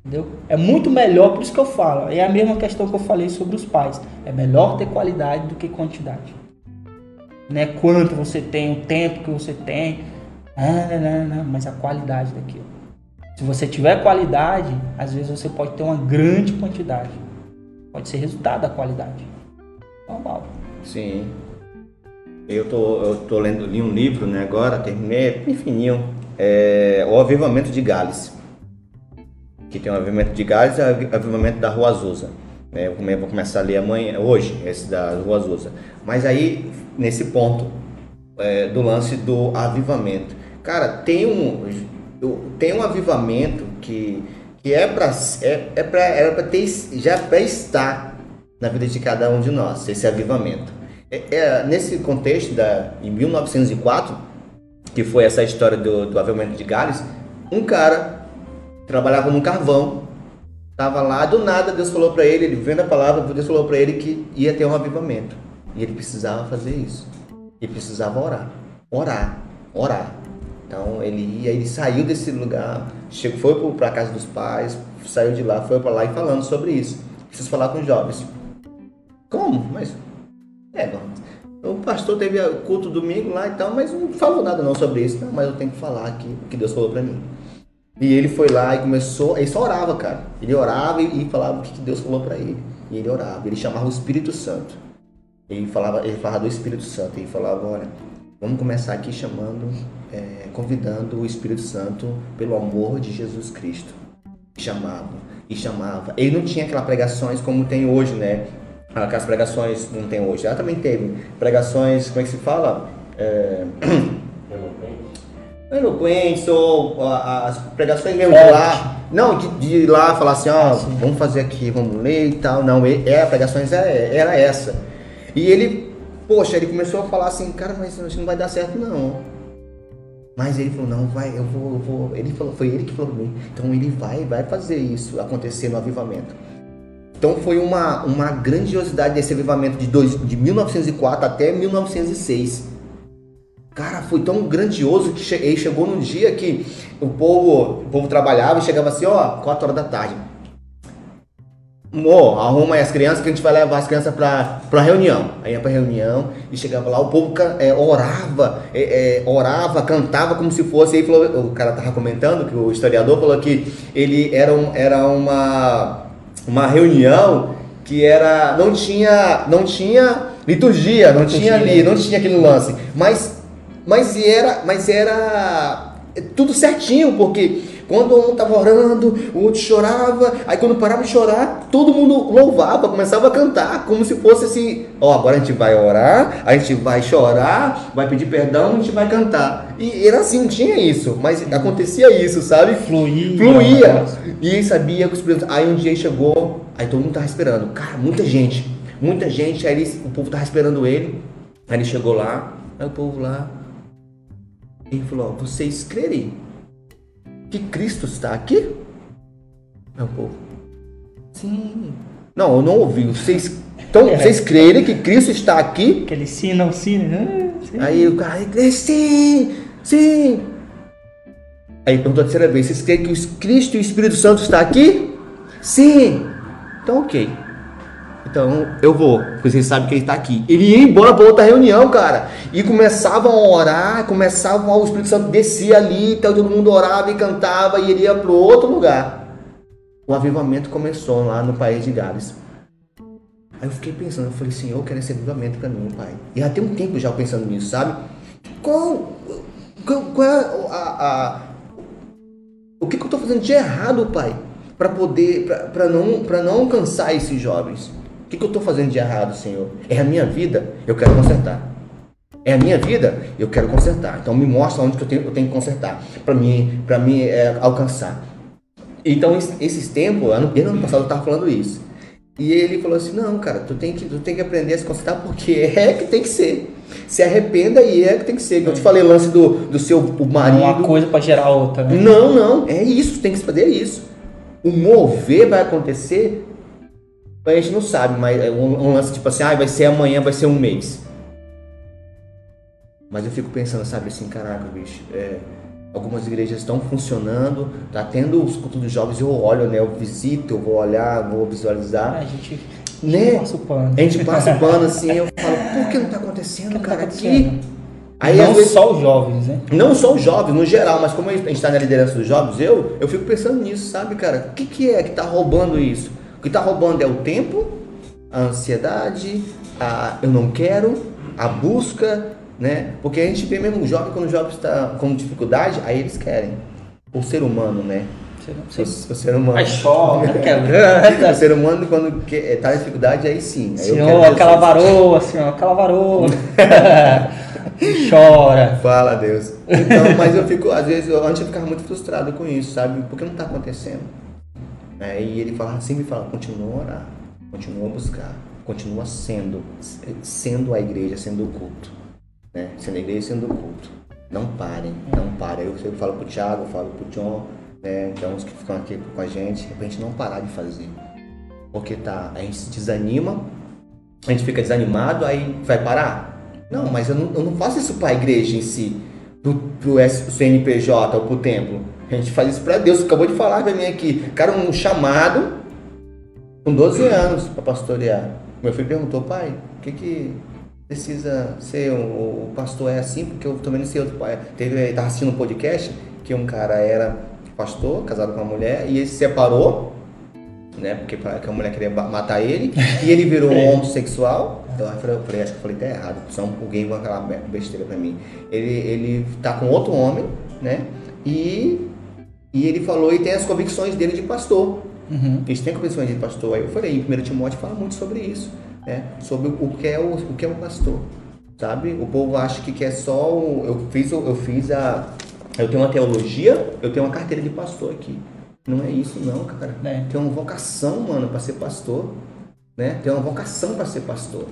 Entendeu? É muito melhor, por isso que eu falo. É a mesma questão que eu falei sobre os pais. É melhor ter qualidade do que quantidade. Né? Quanto você tem, o tempo que você tem. Ah, não, não, não, mas a qualidade daquilo. Se você tiver qualidade, às vezes você pode ter uma grande quantidade. Pode ser resultado da qualidade. Normal. Sim. Eu tô, eu tô lendo, li um livro, né, agora, terminei, é bem fininho, é O Avivamento de Gales. Que tem o Avivamento de Gales e o Avivamento da Rua Azusa. né? Eu vou começar a ler amanhã, hoje, esse da Rua Azusa. Mas aí, nesse ponto é, do lance do avivamento. Cara, tem um, tem um avivamento que, que é para é, é pra, era para ter já para estar na vida de cada um de nós, esse avivamento. É, é, nesse contexto, da, em 1904, que foi essa história do, do avivamento de Gales, um cara trabalhava no carvão, tava lá, do nada Deus falou para ele, ele vendo a palavra, Deus falou para ele que ia ter um avivamento. E ele precisava fazer isso. Ele precisava orar. Orar. Orar. Então ele ia, ele saiu desse lugar, chegou, foi para a casa dos pais, saiu de lá, foi para lá e falando sobre isso. Preciso falar com os jovens. Como? Mas. É. O pastor teve culto domingo lá e tal, mas não falou nada não sobre isso. Não, mas eu tenho que falar aqui o que Deus falou para mim. E ele foi lá e começou, ele só orava, cara. Ele orava e, e falava o que Deus falou para ele. E ele orava, ele chamava o Espírito Santo. Ele falava, ele falava do Espírito Santo. Ele falava, olha, vamos começar aqui chamando, é, convidando o Espírito Santo pelo amor de Jesus Cristo. Chamava e chamava. Ele não tinha aquelas pregações como tem hoje, né? Aquelas pregações não tem hoje. Ela também teve pregações, como é que se fala? É... <coughs> Eloquentes ou as pregações mesmo de lá. Não, de, de ir lá falar assim, ó, vamos fazer aqui, vamos ler e tal. Não, é, a pregações era, era essa. E ele, poxa, ele começou a falar assim, cara, mas isso não vai dar certo não. Mas ele falou, não, vai, eu vou, eu vou. Ele falou, foi ele que falou pra mim. Então ele vai, vai fazer isso acontecer no avivamento. Então foi uma, uma grandiosidade desse avivamento de, dois, de 1904 até 1906. Cara, foi tão grandioso que che chegou num dia que o povo, o povo trabalhava e chegava assim, ó, 4 horas da tarde Mo, arruma aí as crianças que a gente vai levar as crianças para pra reunião. Aí ia pra reunião e chegava lá, o povo é, orava, é, é, orava, cantava como se fosse. Aí falou, o cara tava comentando que o historiador falou que ele era, um, era uma, uma reunião que era. não tinha. não tinha liturgia, não tinha ali, não tinha aquele lance. Mas, mas era. Mas era tudo certinho, porque quando um estava orando, o outro chorava. Aí quando parava de chorar, todo mundo louvava, começava a cantar, como se fosse assim: ó, oh, agora a gente vai orar, a gente vai chorar, vai pedir perdão, a gente vai cantar. E era assim, tinha isso, mas acontecia isso, sabe? Fluía. Fluía. E ele sabia que os Espírito. Aí um dia chegou, aí todo mundo tava esperando. Cara, muita gente, muita gente. Aí ele, o povo tava esperando ele. Aí ele chegou lá, aí o povo lá. Ele falou: vocês crerem que Cristo está aqui? Um povo. Sim. Não, eu não ouvi. Vocês, então, é. vocês crerem que Cristo está aqui? Que ele sim, não sim, né? Sim. Aí o cara, sim, sim. Aí perguntou a terceira vez, vocês creem que Cristo e o Espírito Santo está aqui? Sim. Então, ok. Então eu vou, porque vocês sabem que ele está aqui. Ele ia embora para outra reunião, cara. E começavam a orar, começavam, o Espírito Santo descia ali, então todo mundo orava e cantava e ele ia para outro lugar. O avivamento começou lá no país de Gales. Aí eu fiquei pensando, eu falei, Senhor, eu quero esse avivamento para mim, pai. E já tem um tempo já pensando nisso, sabe? Qual, qual, qual é a, a, o que, que eu estou fazendo de errado, pai? Para poder, para não, não alcançar esses jovens que, que eu estou fazendo de errado, Senhor? É a minha vida, eu quero consertar. É a minha vida, eu quero consertar. Então me mostra onde que eu, tenho, eu tenho que consertar para mim, para mim é, alcançar. Então esses tempos, ano, ano passado eu estava falando isso. E ele falou assim: "Não, cara, tu tem que tu tem que aprender a se consertar porque <laughs> é que tem que ser. Se arrependa e é que tem que ser. Eu te falei lance do, do seu marido. Uma coisa para gerar outra. Né? Não, não, é isso, tem que fazer isso. O mover vai acontecer a gente não sabe, mas é um, lance tipo assim, ah, vai ser amanhã, vai ser um mês. Mas eu fico pensando, sabe, assim, caraca, bicho, é, algumas igrejas estão funcionando, tá tendo os cultos dos jovens, eu olho, né, eu visito, eu vou olhar, vou visualizar. a gente, né? passa o pano. A gente passa o pano assim, eu <laughs> falo, por que não tá acontecendo, cara, tá aqui? Aí, não vezes, só os jovens, né? Não só os jovens, no geral, mas como a gente está na liderança dos jovens, eu, eu fico pensando nisso, sabe, cara? O que, que é que tá roubando isso? O que está roubando é o tempo, a ansiedade, a eu não quero, a busca, né? Porque a gente vê mesmo o jovem, quando o jovem está com dificuldade, aí eles querem. O ser humano, né? O, o, ser humano. Aí chora, <laughs> o ser humano, quando está em dificuldade, aí sim. Aí senhor, aquela varoa, senhor, aquela varoa. <laughs> Chora. Fala, Deus. Então, mas eu fico, às vezes, eu, antes eu ficava muito frustrado com isso, sabe? Porque não está acontecendo. É, e ele fala, sempre fala, continua a orar, continua a buscar, continua sendo, sendo a igreja, sendo o culto. Né? Sendo a igreja, sendo o culto. Não parem, não parem. Eu sempre falo pro Thiago, eu falo pro John, né? Que é uns que ficam aqui com a gente, pra gente não parar de fazer. Porque tá, a gente se desanima, a gente fica desanimado, aí vai parar? Não, mas eu não, eu não faço isso pra igreja em si, pro, pro CNPJ ou pro templo. A gente faz isso pra Deus. Você acabou de falar pra mim aqui. Cara, um chamado com 12 anos pra pastorear. Meu filho perguntou, pai, o que que precisa ser o, o pastor é assim? Porque eu também não sei outro pai. Teve, tava assistindo um podcast que um cara era pastor, casado com uma mulher, e ele se separou, né? Porque a mulher queria matar ele, e ele virou <laughs> homossexual. Então eu falei, eu falei, acho que eu falei até errado, só alguém vai be- besteira pra mim. Ele, ele tá com outro homem, né? E, e ele falou e tem as convicções dele de pastor. Uhum. Eles têm convicções de pastor. Aí eu falei, em 1 Timóteo fala muito sobre isso, né? Sobre o que é o, o que é um pastor, sabe? O povo acha que que é só o, eu fiz eu fiz a eu tenho uma teologia, eu tenho uma carteira de pastor aqui. Não é isso não, cara. É. Tem uma vocação, mano, para ser pastor, né? Tem uma vocação para ser pastor.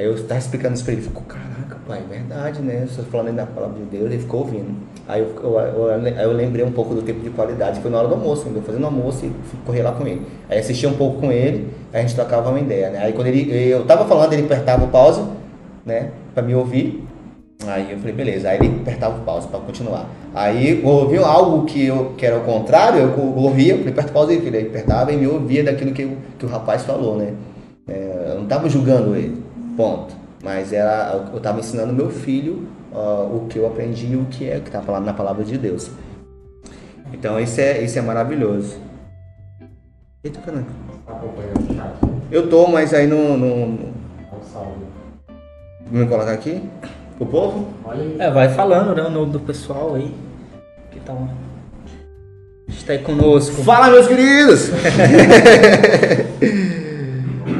Aí eu estava explicando isso pra ele, ele ficou, caraca, pai, é verdade, né? Você falando aí da palavra de Deus, ele ficou ouvindo. Aí eu, eu, eu- aí eu lembrei um pouco do tempo de qualidade, foi na hora do almoço, eu fazendo almoço e correr lá com ele. Aí assisti um pouco com ele, aí a gente trocava uma ideia, né? Aí quando ele, eu tava falando, ele apertava o pause, né? Pra me ouvir. Aí eu falei, beleza. Aí ele apertava o pause pra continuar. Aí ouviu algo que, eu, que era o contrário, eu ouvia, eu falei, aperta o pause aí, filho. Ele apertava e me ouvia daquilo que, que o rapaz falou, né? É, eu não tava julgando ele, ponto. Mas era, eu tava ensinando meu filho ó, o que eu aprendi e o que é que tá falando na palavra de Deus. Então isso é, isso é maravilhoso. Eita, caramba. Eu tô, mas aí não, não, salve. Vamos colocar aqui? O povo? É, vai falando, né, o nome do pessoal aí. Que tá, está aí conosco. Fala, meus queridos! <laughs>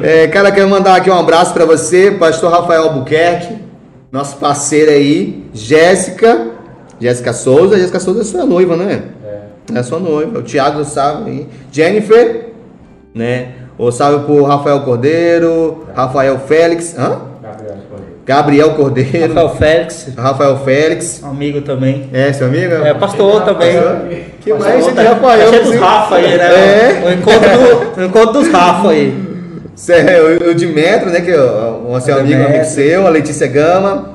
é, cara, quero mandar aqui um abraço pra você, pastor Rafael Albuquerque, nosso parceiro aí, Jéssica, Jéssica Souza. Jéssica Souza é sua noiva, não é? É. É sua noiva. O Thiago salve aí. Jennifer, né? O salve pro Rafael Cordeiro, Rafael Félix, hã? Gabriel Cordeiro, Rafael Félix, Rafael Félix. amigo também. É, seu amigo? É, pastor também. Que mais, gente, tá- Rafael, tá cheio dos Rafa aí, né? É. O encontro, do, o encontro dos Rafa aí. Cê- o, o Dimetro, né? Que é o, o seu O amigo, amigo seu, a Letícia Gama.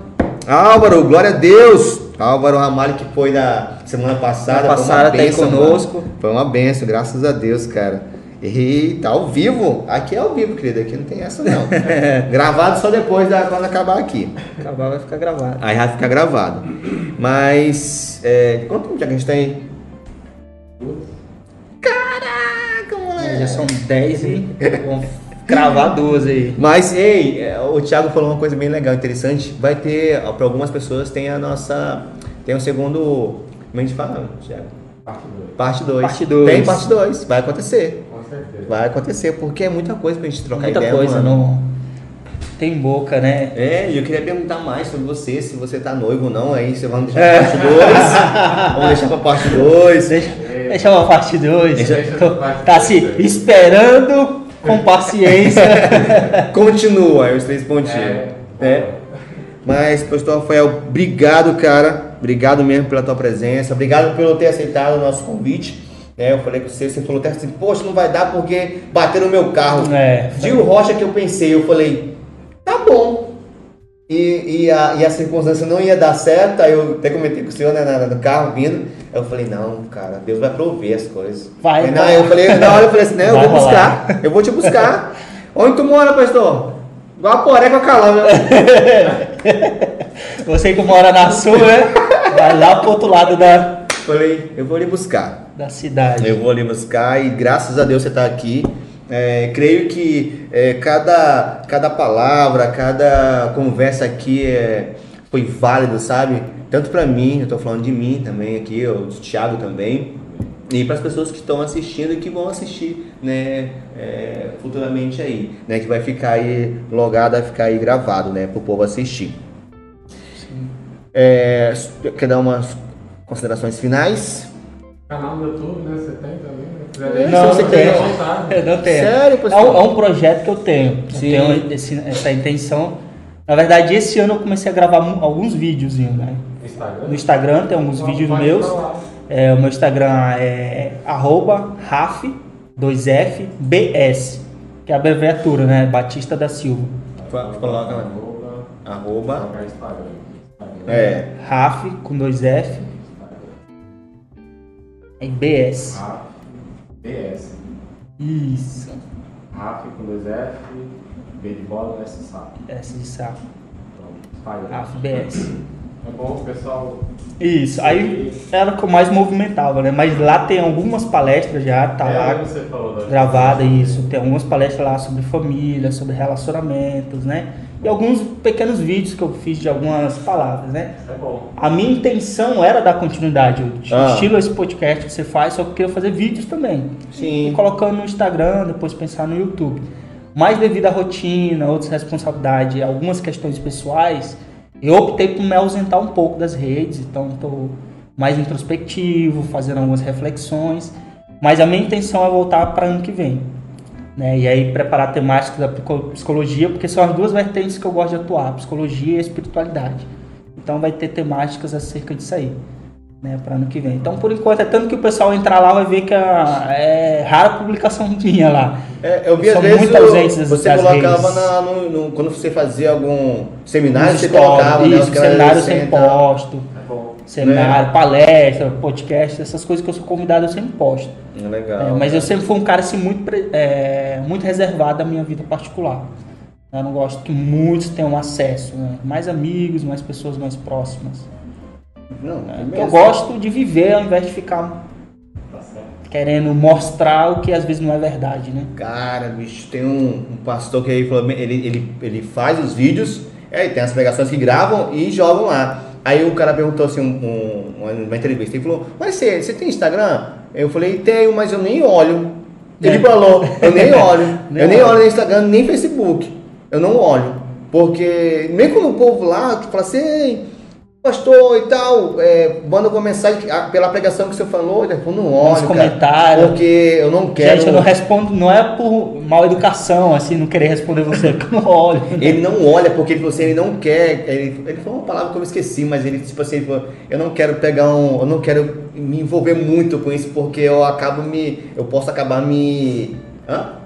Álvaro, glória a Deus! Álvaro Ramalho que foi na semana passada. Semana foi uma passada tá aí bênção, conosco. mano. Foi uma benção, graças a Deus, cara. E tá ao vivo. Aqui é ao vivo, querido. Aqui não tem essa não. <laughs> Gravado só depois da quando acabar aqui. Acabar vai ficar gravado. Aí vai ficar gravado. Mas. É, quanto tempo já que a gente tem? Caraca, moleque! Já são 10 e <laughs> cravar duas aí. Mas, ei, é, o Thiago falou uma coisa bem legal, interessante. Vai ter, para algumas pessoas, tem a nossa. Tem o segundo. Como a gente fala, Thiago? Parte 2. Parte 2. Parte dois. Tem parte 2. Vai acontecer. Com certeza. Vai acontecer, porque é muita coisa pra gente trocar Muita ideia. coisa, mano. não tem boca, né? É, e eu queria perguntar mais sobre você, se você tá noivo ou não, aí você É. deixar pra parte 2. <laughs> vamos deixar pra parte 2. Deixa, deixa uma parte 2. Deixa- Tá se esperando com paciência. <laughs> Continua, aí os três pontinhos. É. É. Mas, pastor Rafael, obrigado, cara. Obrigado mesmo pela tua presença. Obrigado pelo ter aceitado o nosso convite. né? eu falei com você, você falou até assim, poxa, não vai dar porque bateram no meu carro. É. Gil Rocha que eu pensei, eu falei, tá bom. E, e, a, e a circunstância não ia dar certo, aí eu até comentei com o senhor né, no carro vindo. Eu falei, não, cara, Deus vai prover as coisas. Vai, Aí, vai. não, eu falei, na hora eu falei assim, não, eu vou rolar. buscar, eu vou te buscar. Onde tu mora, pastor? Guaporé com a calama. <laughs> Você que mora na sul, né? Vai lá pro outro lado da, Falei, eu vou lhe buscar. da cidade. Eu vou lhe buscar e graças a Deus você está aqui. É, creio que é, cada, cada palavra, cada conversa aqui é, foi válido, sabe? Tanto para mim, eu estou falando de mim também aqui, o Thiago também, e para as pessoas que estão assistindo e que vão assistir, né, é, futuramente aí, né, que vai ficar aí logado, vai ficar aí gravado, né, para o povo assistir. É, quer dar umas considerações finais? Canal no YouTube, né? Você tem também, né? Não, você tem. vontade. Eu não tenho. Sério, é, um, é um projeto que eu tenho. Eu Sim. tenho esse- essa intenção. Na verdade, esse ano eu comecei a gravar alguns vídeos, né? Instagram. No Instagram tem alguns Pode- vídeos meus. É, o meu Instagram é arroba raf 2F BS, que é a abreviatura, né? Batista da Silva. Coloca lá. Arroba. É. Raf com dois F e BS. Raf. BS. Isso. Raf com dois F. B de bola, S de saco. S de saco. Então, BS. É bom, pessoal. Isso. Aí era o que eu mais movimentava, né? Mas lá tem algumas palestras já, tá é, lá você falou da gravada isso. Tem algumas palestras lá sobre família, sobre relacionamentos, né? E alguns pequenos vídeos que eu fiz de algumas palavras, né? É bom. A minha intenção era dar continuidade, o Ah. estilo esse podcast que você faz, só que eu queria fazer vídeos também. Sim. E colocando no Instagram, depois pensar no YouTube. Mas devido à rotina, outras responsabilidades, algumas questões pessoais, eu optei por me ausentar um pouco das redes, então estou mais introspectivo, fazendo algumas reflexões. Mas a minha intenção é voltar para ano que vem. Né? E aí preparar temáticas da psico- psicologia, porque são as duas vertentes que eu gosto de atuar, psicologia e espiritualidade. Então vai ter temáticas acerca disso aí, né, para ano que vem. Então por enquanto é tanto que o pessoal entrar lá vai ver que a- é rara publicação <laughs> minha lá. É, eu vi São às vezes muito ausentes das- você das colocava na, no, no- quando você fazia algum seminário, Nos você stories, colocava, né? isso, seminário assim, sempre tá? posto, É bom. seminário, palestra, podcast, essas coisas que eu sou convidado eu sempre posto. É Legal. É, mas eu sempre fui um cara assim muito, é, muito reservado da minha vida particular. Eu não gosto que muitos tenham acesso, né? mais amigos, mais pessoas mais próximas. Não, né? é eu gosto de viver ao invés de ficar querendo mostrar o que às vezes não é verdade, né? Cara, bicho, tem um, um pastor que aí falou, ele, ele, ele faz os vídeos, aí tem as pregações que gravam e jogam lá. Aí o cara perguntou assim, um, um- uma, entrevista, ele falou, mas você, você tem Instagram? Eu falei, tenho, mas eu nem olho. Ele É. falou, eu <laughs> nem olho, Nem eu nem olho. no Instagram, nem Facebook. Eu não olho. Porque mesmo quando o povo lá fala assim, "Ei, pastor e tal, é, manda uma mensagem pela pregação que você falou, eu falo, não olho, Nos comentários. porque eu não quero... Gente, eu não respondo, não é por mal educação, assim, não querer responder você, <laughs> porque eu não olho. Ele não olha porque ele falou assim, ele não quer. Ele, ele falou uma palavra que eu esqueci, mas ele tipo assim, ele falou, eu não quero pegar um. Eu não quero me envolver muito com isso, porque eu acabo me. Eu posso acabar me. Hã?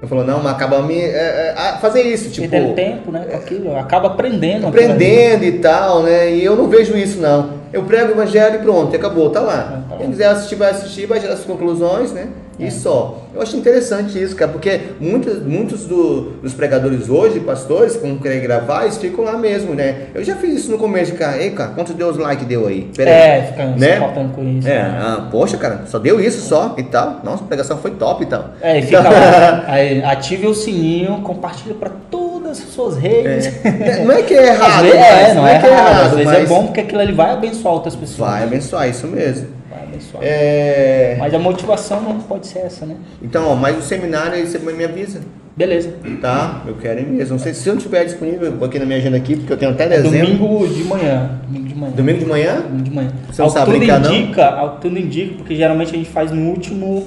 Eu falou, não, mas acaba me. é, é, fazer isso, tipo. Perdendo tempo, né, com aquilo, acaba aprendendo. Aprendendo e tal, né? E eu não vejo isso, não. Eu prego o evangelho e pronto, acabou, tá lá. Tá. Quem quiser assistir, vai assistir, vai tirar as conclusões, né? E só. Eu acho interessante isso, cara, porque muitos, muitos do- dos pregadores hoje, pastores, quando querem gravar, eles ficam lá mesmo, né? Eu já fiz isso no começo, cara. Ei, cara, quantos Deus like deu aí? Pera. É, fica se Né? faltando com isso. É, né? ah, poxa, cara, só deu isso só e tal. Nossa, a pregação foi top e tal. É, e fica lá. <laughs> Aí, ative o sininho, compartilha para todas as suas redes. É, não é que é errado, vezes, é, não é que é errado. Às vezes é mas bom porque aquilo ali vai abençoar outras pessoas. Vai abençoar, isso mesmo. Vai abençoar. É... Mas a motivação não pode ser essa, né? Então, ó, mas o seminário aí você me avisa, Beleza. tá? Eu quero ir mesmo. Não sei se eu não estiver disponível, eu aqui na minha agenda aqui, porque eu tenho até dezembro. Domingo de manhã. Domingo de manhã. Domingo de manhã? Domingo de manhã. Você não Ao sabe brincar, não? indica, Ao que tudo indica, porque geralmente a gente faz no último,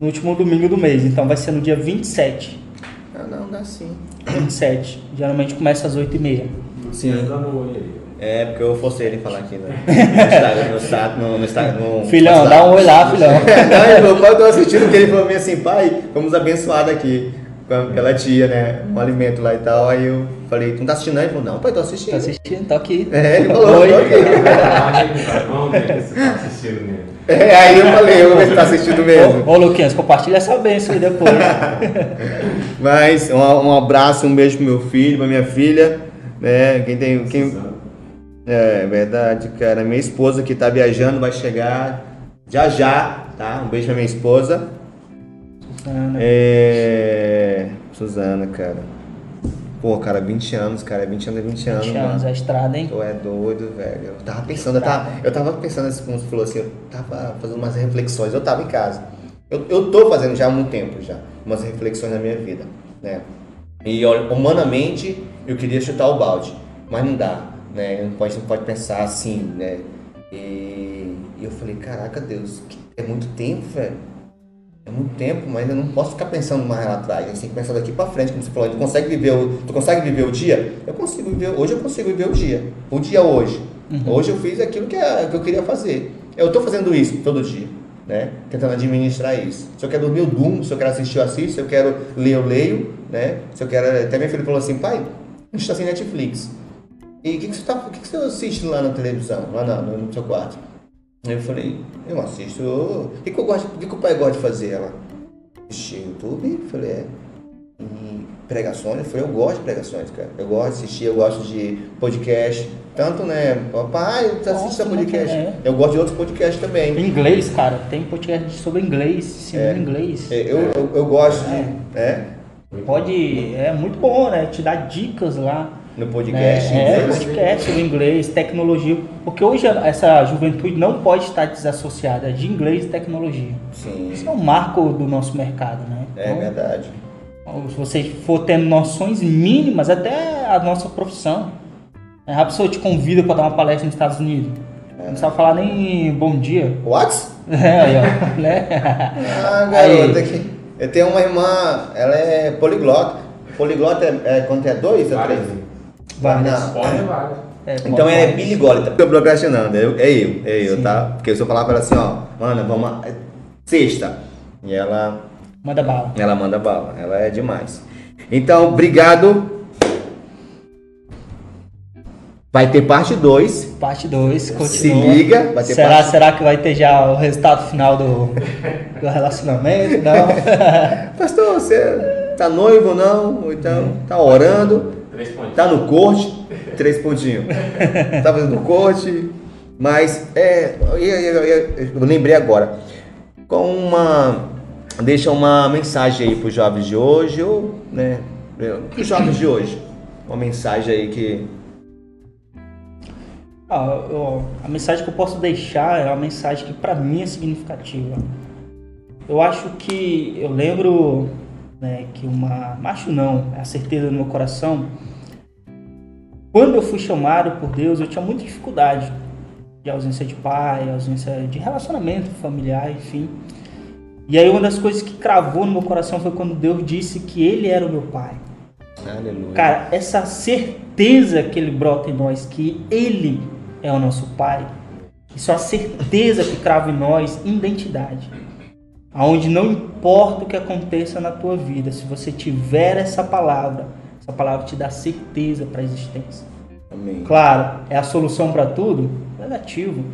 no último domingo do mês. Então vai ser no dia 27. Ah, não, dá sim. 27. Geralmente começa às 8h30. Sim. É, porque eu forcei ele falar aqui, né? <laughs> No Instagram, no Instagram, no, no Instagram, no Filhão, WhatsApp. dá um oi lá, filhão. <laughs> não, ele falou, pai, eu tô assistindo, que ele falou bem assim, pai, fomos abençoados aqui com aquela tia, né? Um alimento lá e tal. Aí eu falei, tu não tá assistindo não? Ele falou, não, pai, tô assistindo. Tá assistindo? Tá aqui. É, ele falou, Oi. tô aqui. Tá assistindo mesmo. É, aí eu falei, eu vou ver se tá assistindo mesmo. Ô, ô Luquinhas, compartilha essa benção aí depois. <laughs> Mas um, um abraço, um beijo pro meu filho, pra minha filha, né? Quem tem. Quem... É verdade, cara. Minha esposa que tá viajando vai chegar já já, tá? Um beijo pra minha esposa. Suzana. É. Suzana, cara. Pô, cara, 20 anos, cara. 20 anos é 20 anos. 20 anos, mano. a estrada, hein? Tu é doido, velho. Eu tava pensando, eu tava, eu tava pensando assim, como você falou assim, eu tava fazendo umas reflexões, eu tava em casa. Eu, eu tô fazendo já há muito tempo já, umas reflexões na minha vida, né? E olha, humanamente eu queria chutar o balde, mas não dá, né? Não pode, não pode pensar assim, né? E, e eu falei, caraca, Deus, é muito tempo, velho. É muito tempo, mas eu não posso ficar pensando mais lá atrás. A gente tem que pensar daqui pra frente, como você falou. Gente consegue viver o, tu consegue viver o dia? Eu consigo viver. Hoje eu consigo viver o dia. O dia hoje. Hoje eu fiz aquilo que, é- que eu queria fazer. eu estou fazendo isso todo dia, né? Tentando administrar isso. Se eu quero dormir, eu durmo. Se eu quero assistir, eu assisto. Se eu quero ler, eu leio, né? Se eu quero... Até minha filha falou assim, pai, a gente está sem Netflix. E o que, que, você tá, que, que você assiste lá na televisão, lá na, no seu quarto? Aí eu falei, eu assisto. O que, que, eu gosto, o que, que o pai gosta de fazer? Ela, assistir YouTube? Eu falei, é. E pregações? Eu falei, eu gosto de pregações, cara. Eu gosto de assistir, eu gosto de podcast. Tanto, né? Papai, você assiste Nossa, podcast. é. Eu gosto de outros podcasts também. Em inglês, cara, tem podcast sobre inglês, ensinando inglês. É, Eu, eu, eu gosto de. É, Pode, é muito bom, né? Te dar dicas lá. No podcast. É, é, inglês. podcast sobre inglês, tecnologia. Porque hoje essa juventude não pode estar desassociada de inglês e tecnologia. Sim, Isso é um marco do nosso mercado, né? é Então, verdade. se você for tendo noções mínimas, até a nossa profissão. né? A pessoa te convida para dar uma palestra nos Estados Unidos. Não sabe falar nem bom dia. What? É, aí, ó, né? <laughs> Ah, Aí. garota, aqui. Eu tenho uma irmã, ela é poliglota. Poliglota é, é quando é dois ou três? Várias. Várias. Não. Pode várias. É, Então é biligólita. Tô procrastinando, é eu, é eu, é eu, Sim. tá? Porque se eu falar pra ela assim, ó, mana, vamos. é Sexta. E ela, Manda bala. ela manda bala, ela é demais. Então, obrigado. Vai ter parte 2. Parte 2, continua. Se liga, vai ter será, parte- será que vai ter já o resultado final do, do relacionamento? Não. <laughs> Pastor, você tá noivo ou não? Então, tá orando? Três pontos. Tá no corte? Três pontinhos. tá fazendo corte? Mas, é, eu, eu- eu- eu lembrei agora. Com uma. Deixa uma mensagem aí pros jovens de hoje, ou, né? Pros jovens de hoje. Uma mensagem aí que. Ah, eu- a mensagem que eu posso deixar é uma mensagem que para mim é significativa. Eu acho que eu lembro né, que uma macho não, é a certeza no meu coração. Quando eu fui chamado por Deus, eu tinha muita dificuldade de ausência de pai, ausência de relacionamento familiar, enfim. E aí uma das coisas que cravou no meu coração foi quando Deus disse que Ele era o meu pai. Aleluia. Cara, essa certeza que ele brota em nós, que ele é o nosso pai, isso é a certeza que crava em nós identidade. Aonde não importa o que aconteça na tua vida, se você tiver essa palavra, essa palavra te dá certeza para a existência. Amém. Claro, é a solução para tudo? Negativo.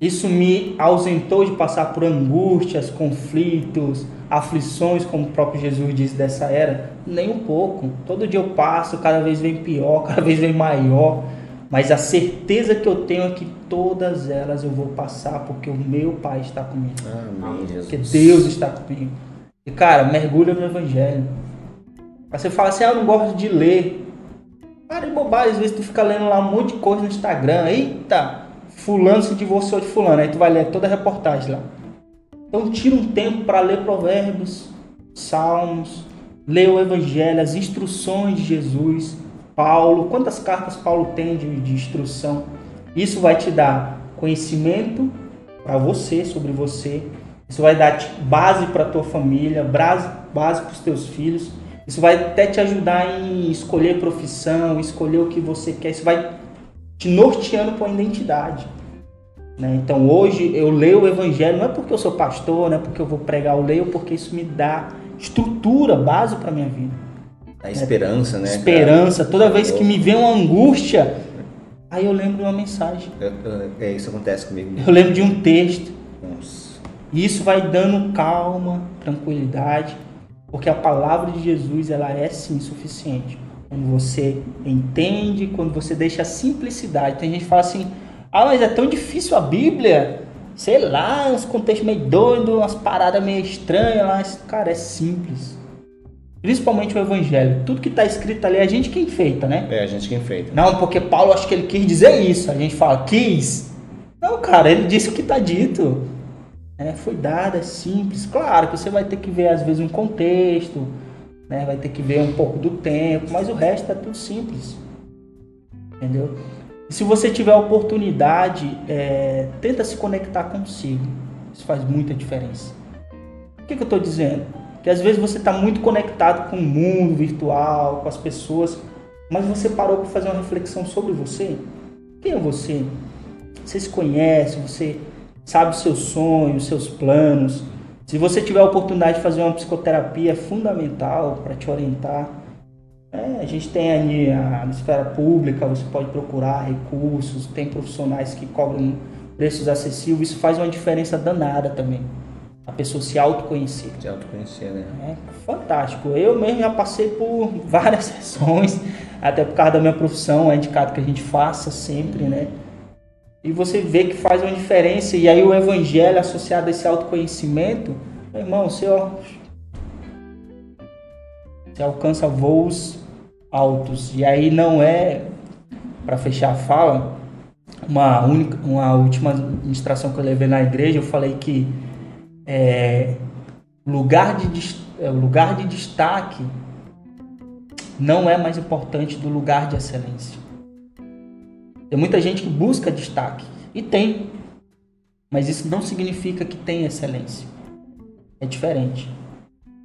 Isso me ausentou de passar por angústias, conflitos, aflições, como o próprio Jesus diz dessa era? Nem um pouco. Todo dia eu passo, cada vez vem pior, <laughs> cada vez vem maior. Mas a certeza que eu tenho é que todas elas eu vou passar porque o meu Pai está comigo. Amém, Jesus. Porque Deus está comigo. E cara, mergulha no Evangelho. Aí você fala assim, ah, eu não gosto de ler. Para de bobagem, às vezes tu fica lendo lá um monte de coisa no Instagram. Eita, fulano se divorciou de fulano. Aí tu vai ler toda a reportagem lá. Então tira um tempo para ler provérbios, salmos, ler o Evangelho, as instruções de Jesus, Paulo. Quantas cartas Paulo tem de, de instrução? Isso vai te dar conhecimento para você, sobre você. Isso vai dar base para tua família, base, base para os teus filhos. Isso vai até te ajudar em escolher profissão, escolher o que você quer. Isso vai te norteando para a identidade. né? Então hoje eu leio o evangelho, não é porque eu sou pastor, não é porque eu vou pregar, eu leio porque isso me dá estrutura, base para minha vida. A esperança, né? cara? Esperança. Toda vez que me vem uma angústia, aí eu lembro de uma mensagem. Eu- eu- É, isso acontece comigo. Eu lembro de um texto. Nossa. E isso vai dando calma, tranquilidade, porque a palavra de Jesus ela é sim suficiente. Quando você entende, quando você deixa a simplicidade. Tem gente que fala assim: "Ah, mas é tão difícil a Bíblia". Sei lá, uns contextos meio doidos, umas paradas meio estranhas lá, cara, é simples. Principalmente o evangelho. Tudo que está escrito ali é a gente quem feita, né? É, a gente quem feita. Não, porque Paulo acho que ele quis dizer isso. A gente fala, quis. Não, cara, ele disse o que está dito. É, foi dado, é simples. Claro que você vai ter que ver, às vezes, um contexto, né? vai ter que ver um pouco do tempo, mas o resto é tudo simples. Entendeu? E se você tiver oportunidade, é, tenta se conectar consigo. Isso faz muita diferença. O que, que eu estou dizendo? Que às vezes você está muito conectado com o mundo virtual, com as pessoas, mas você parou para fazer uma reflexão sobre você? Quem é você? Você se conhece? Você sabe os seus sonhos, os seus planos. Se você tiver a oportunidade de fazer uma psicoterapia, é fundamental para te orientar. É, a gente tem aí a, na esfera pública, você pode procurar recursos, tem profissionais que cobram preços acessíveis, isso faz uma diferença danada também. A pessoa se autoconhecer. Se autoconhecer, né? É fantástico. Eu mesmo já passei por várias <laughs> sessões, até por causa da minha profissão, é indicado que a gente faça sempre, né? E você vê que faz uma diferença. E aí o evangelho associado a esse autoconhecimento, meu irmão, você, ó, você alcança voos altos. E aí não é, para fechar a fala, uma, única, uma última administração que eu levei na igreja, eu falei que é, lugar, de, é, lugar de destaque não é mais importante do lugar de excelência. Tem muita gente que busca destaque. E tem. Mas isso não significa que tem excelência. É diferente.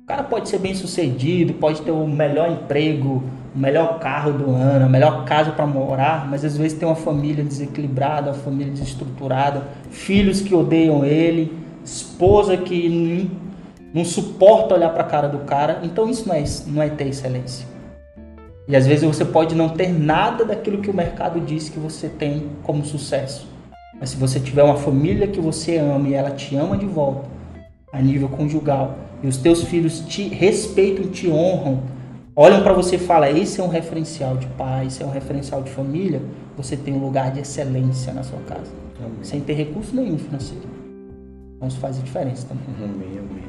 O cara pode ser bem sucedido, pode ter o melhor emprego, o melhor carro do ano, a melhor casa para morar, mas às vezes tem uma família desequilibrada, uma família desestruturada, filhos que odeiam ele, esposa que não, não suporta olhar para a cara do cara. Então isso não é, não é ter excelência. E às vezes você pode não ter nada daquilo que o mercado diz que você tem como sucesso. Mas se você tiver uma família que você ama e ela te ama de volta, a nível conjugal, e os teus filhos te respeitam, te honram, olham para você e falam: esse é um referencial de pai, esse é um referencial de família, você tem um lugar de excelência na sua casa. Amém. Sem ter recurso nenhum financeiro. Então isso faz a diferença também. Amém, amém.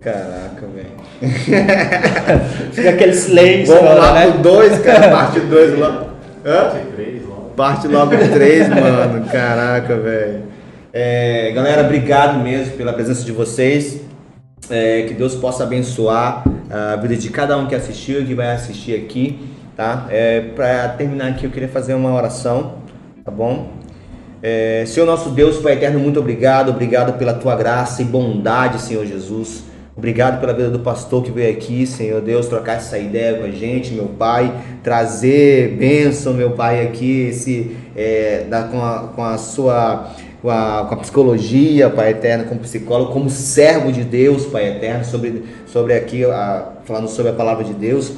Caraca, velho. <laughs> Fica aquele silêncio. Vamos lá né? pro 2, cara. Parte 2 lá. Parte 3 logo. Parte logo 3, mano. Caraca, velho. É, galera, obrigado mesmo pela presença de vocês. É, que Deus possa abençoar a vida de cada um que assistiu e que vai assistir aqui, tá? É, para terminar aqui, eu queria fazer uma oração, tá bom? É, Senhor nosso Deus, Pai eterno, muito obrigado, obrigado pela tua graça e bondade, Senhor Jesus. Obrigado pela vida do pastor que veio aqui, Senhor Deus, trocar essa ideia com a gente, meu Pai, trazer bênção, meu Pai, aqui, esse, é, da, com, a, com a sua com a, com a, psicologia, Pai Eterno, como psicólogo, como servo de Deus, Pai Eterno, sobre, sobre aqui, a, falando sobre a palavra de Deus.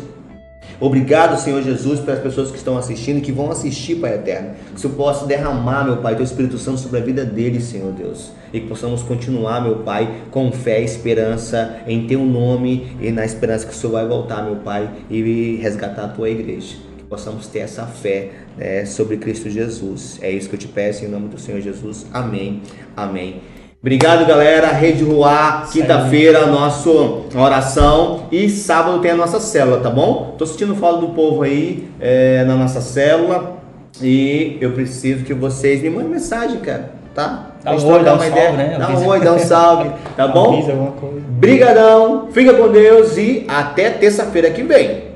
Obrigado, Senhor Jesus, pelas pessoas que estão assistindo e que vão assistir, Pai Eterno. Que Senhor possa derramar, meu Pai, Teu Espírito Santo sobre a vida deles, Senhor Deus. E que possamos continuar, meu Pai, com fé e esperança em Teu nome e na esperança que o Senhor vai voltar, meu Pai, e resgatar a Tua igreja. Que possamos ter essa fé né, sobre Cristo Jesus. É isso que eu te peço em nome do Senhor Jesus. Amém. Amém. Obrigado, galera. Rede Ruá, quinta-feira, nossa oração. E sábado tem a nossa célula, tá bom? Tô sentindo falta do povo aí é, na nossa célula. E eu preciso que vocês me mandem mensagem, cara, tá? Dá um oi, dá um salve, né? Dá um oi, dá um salve, tá <laughs> bom? Brigadão, fica com Deus e até terça-feira que vem.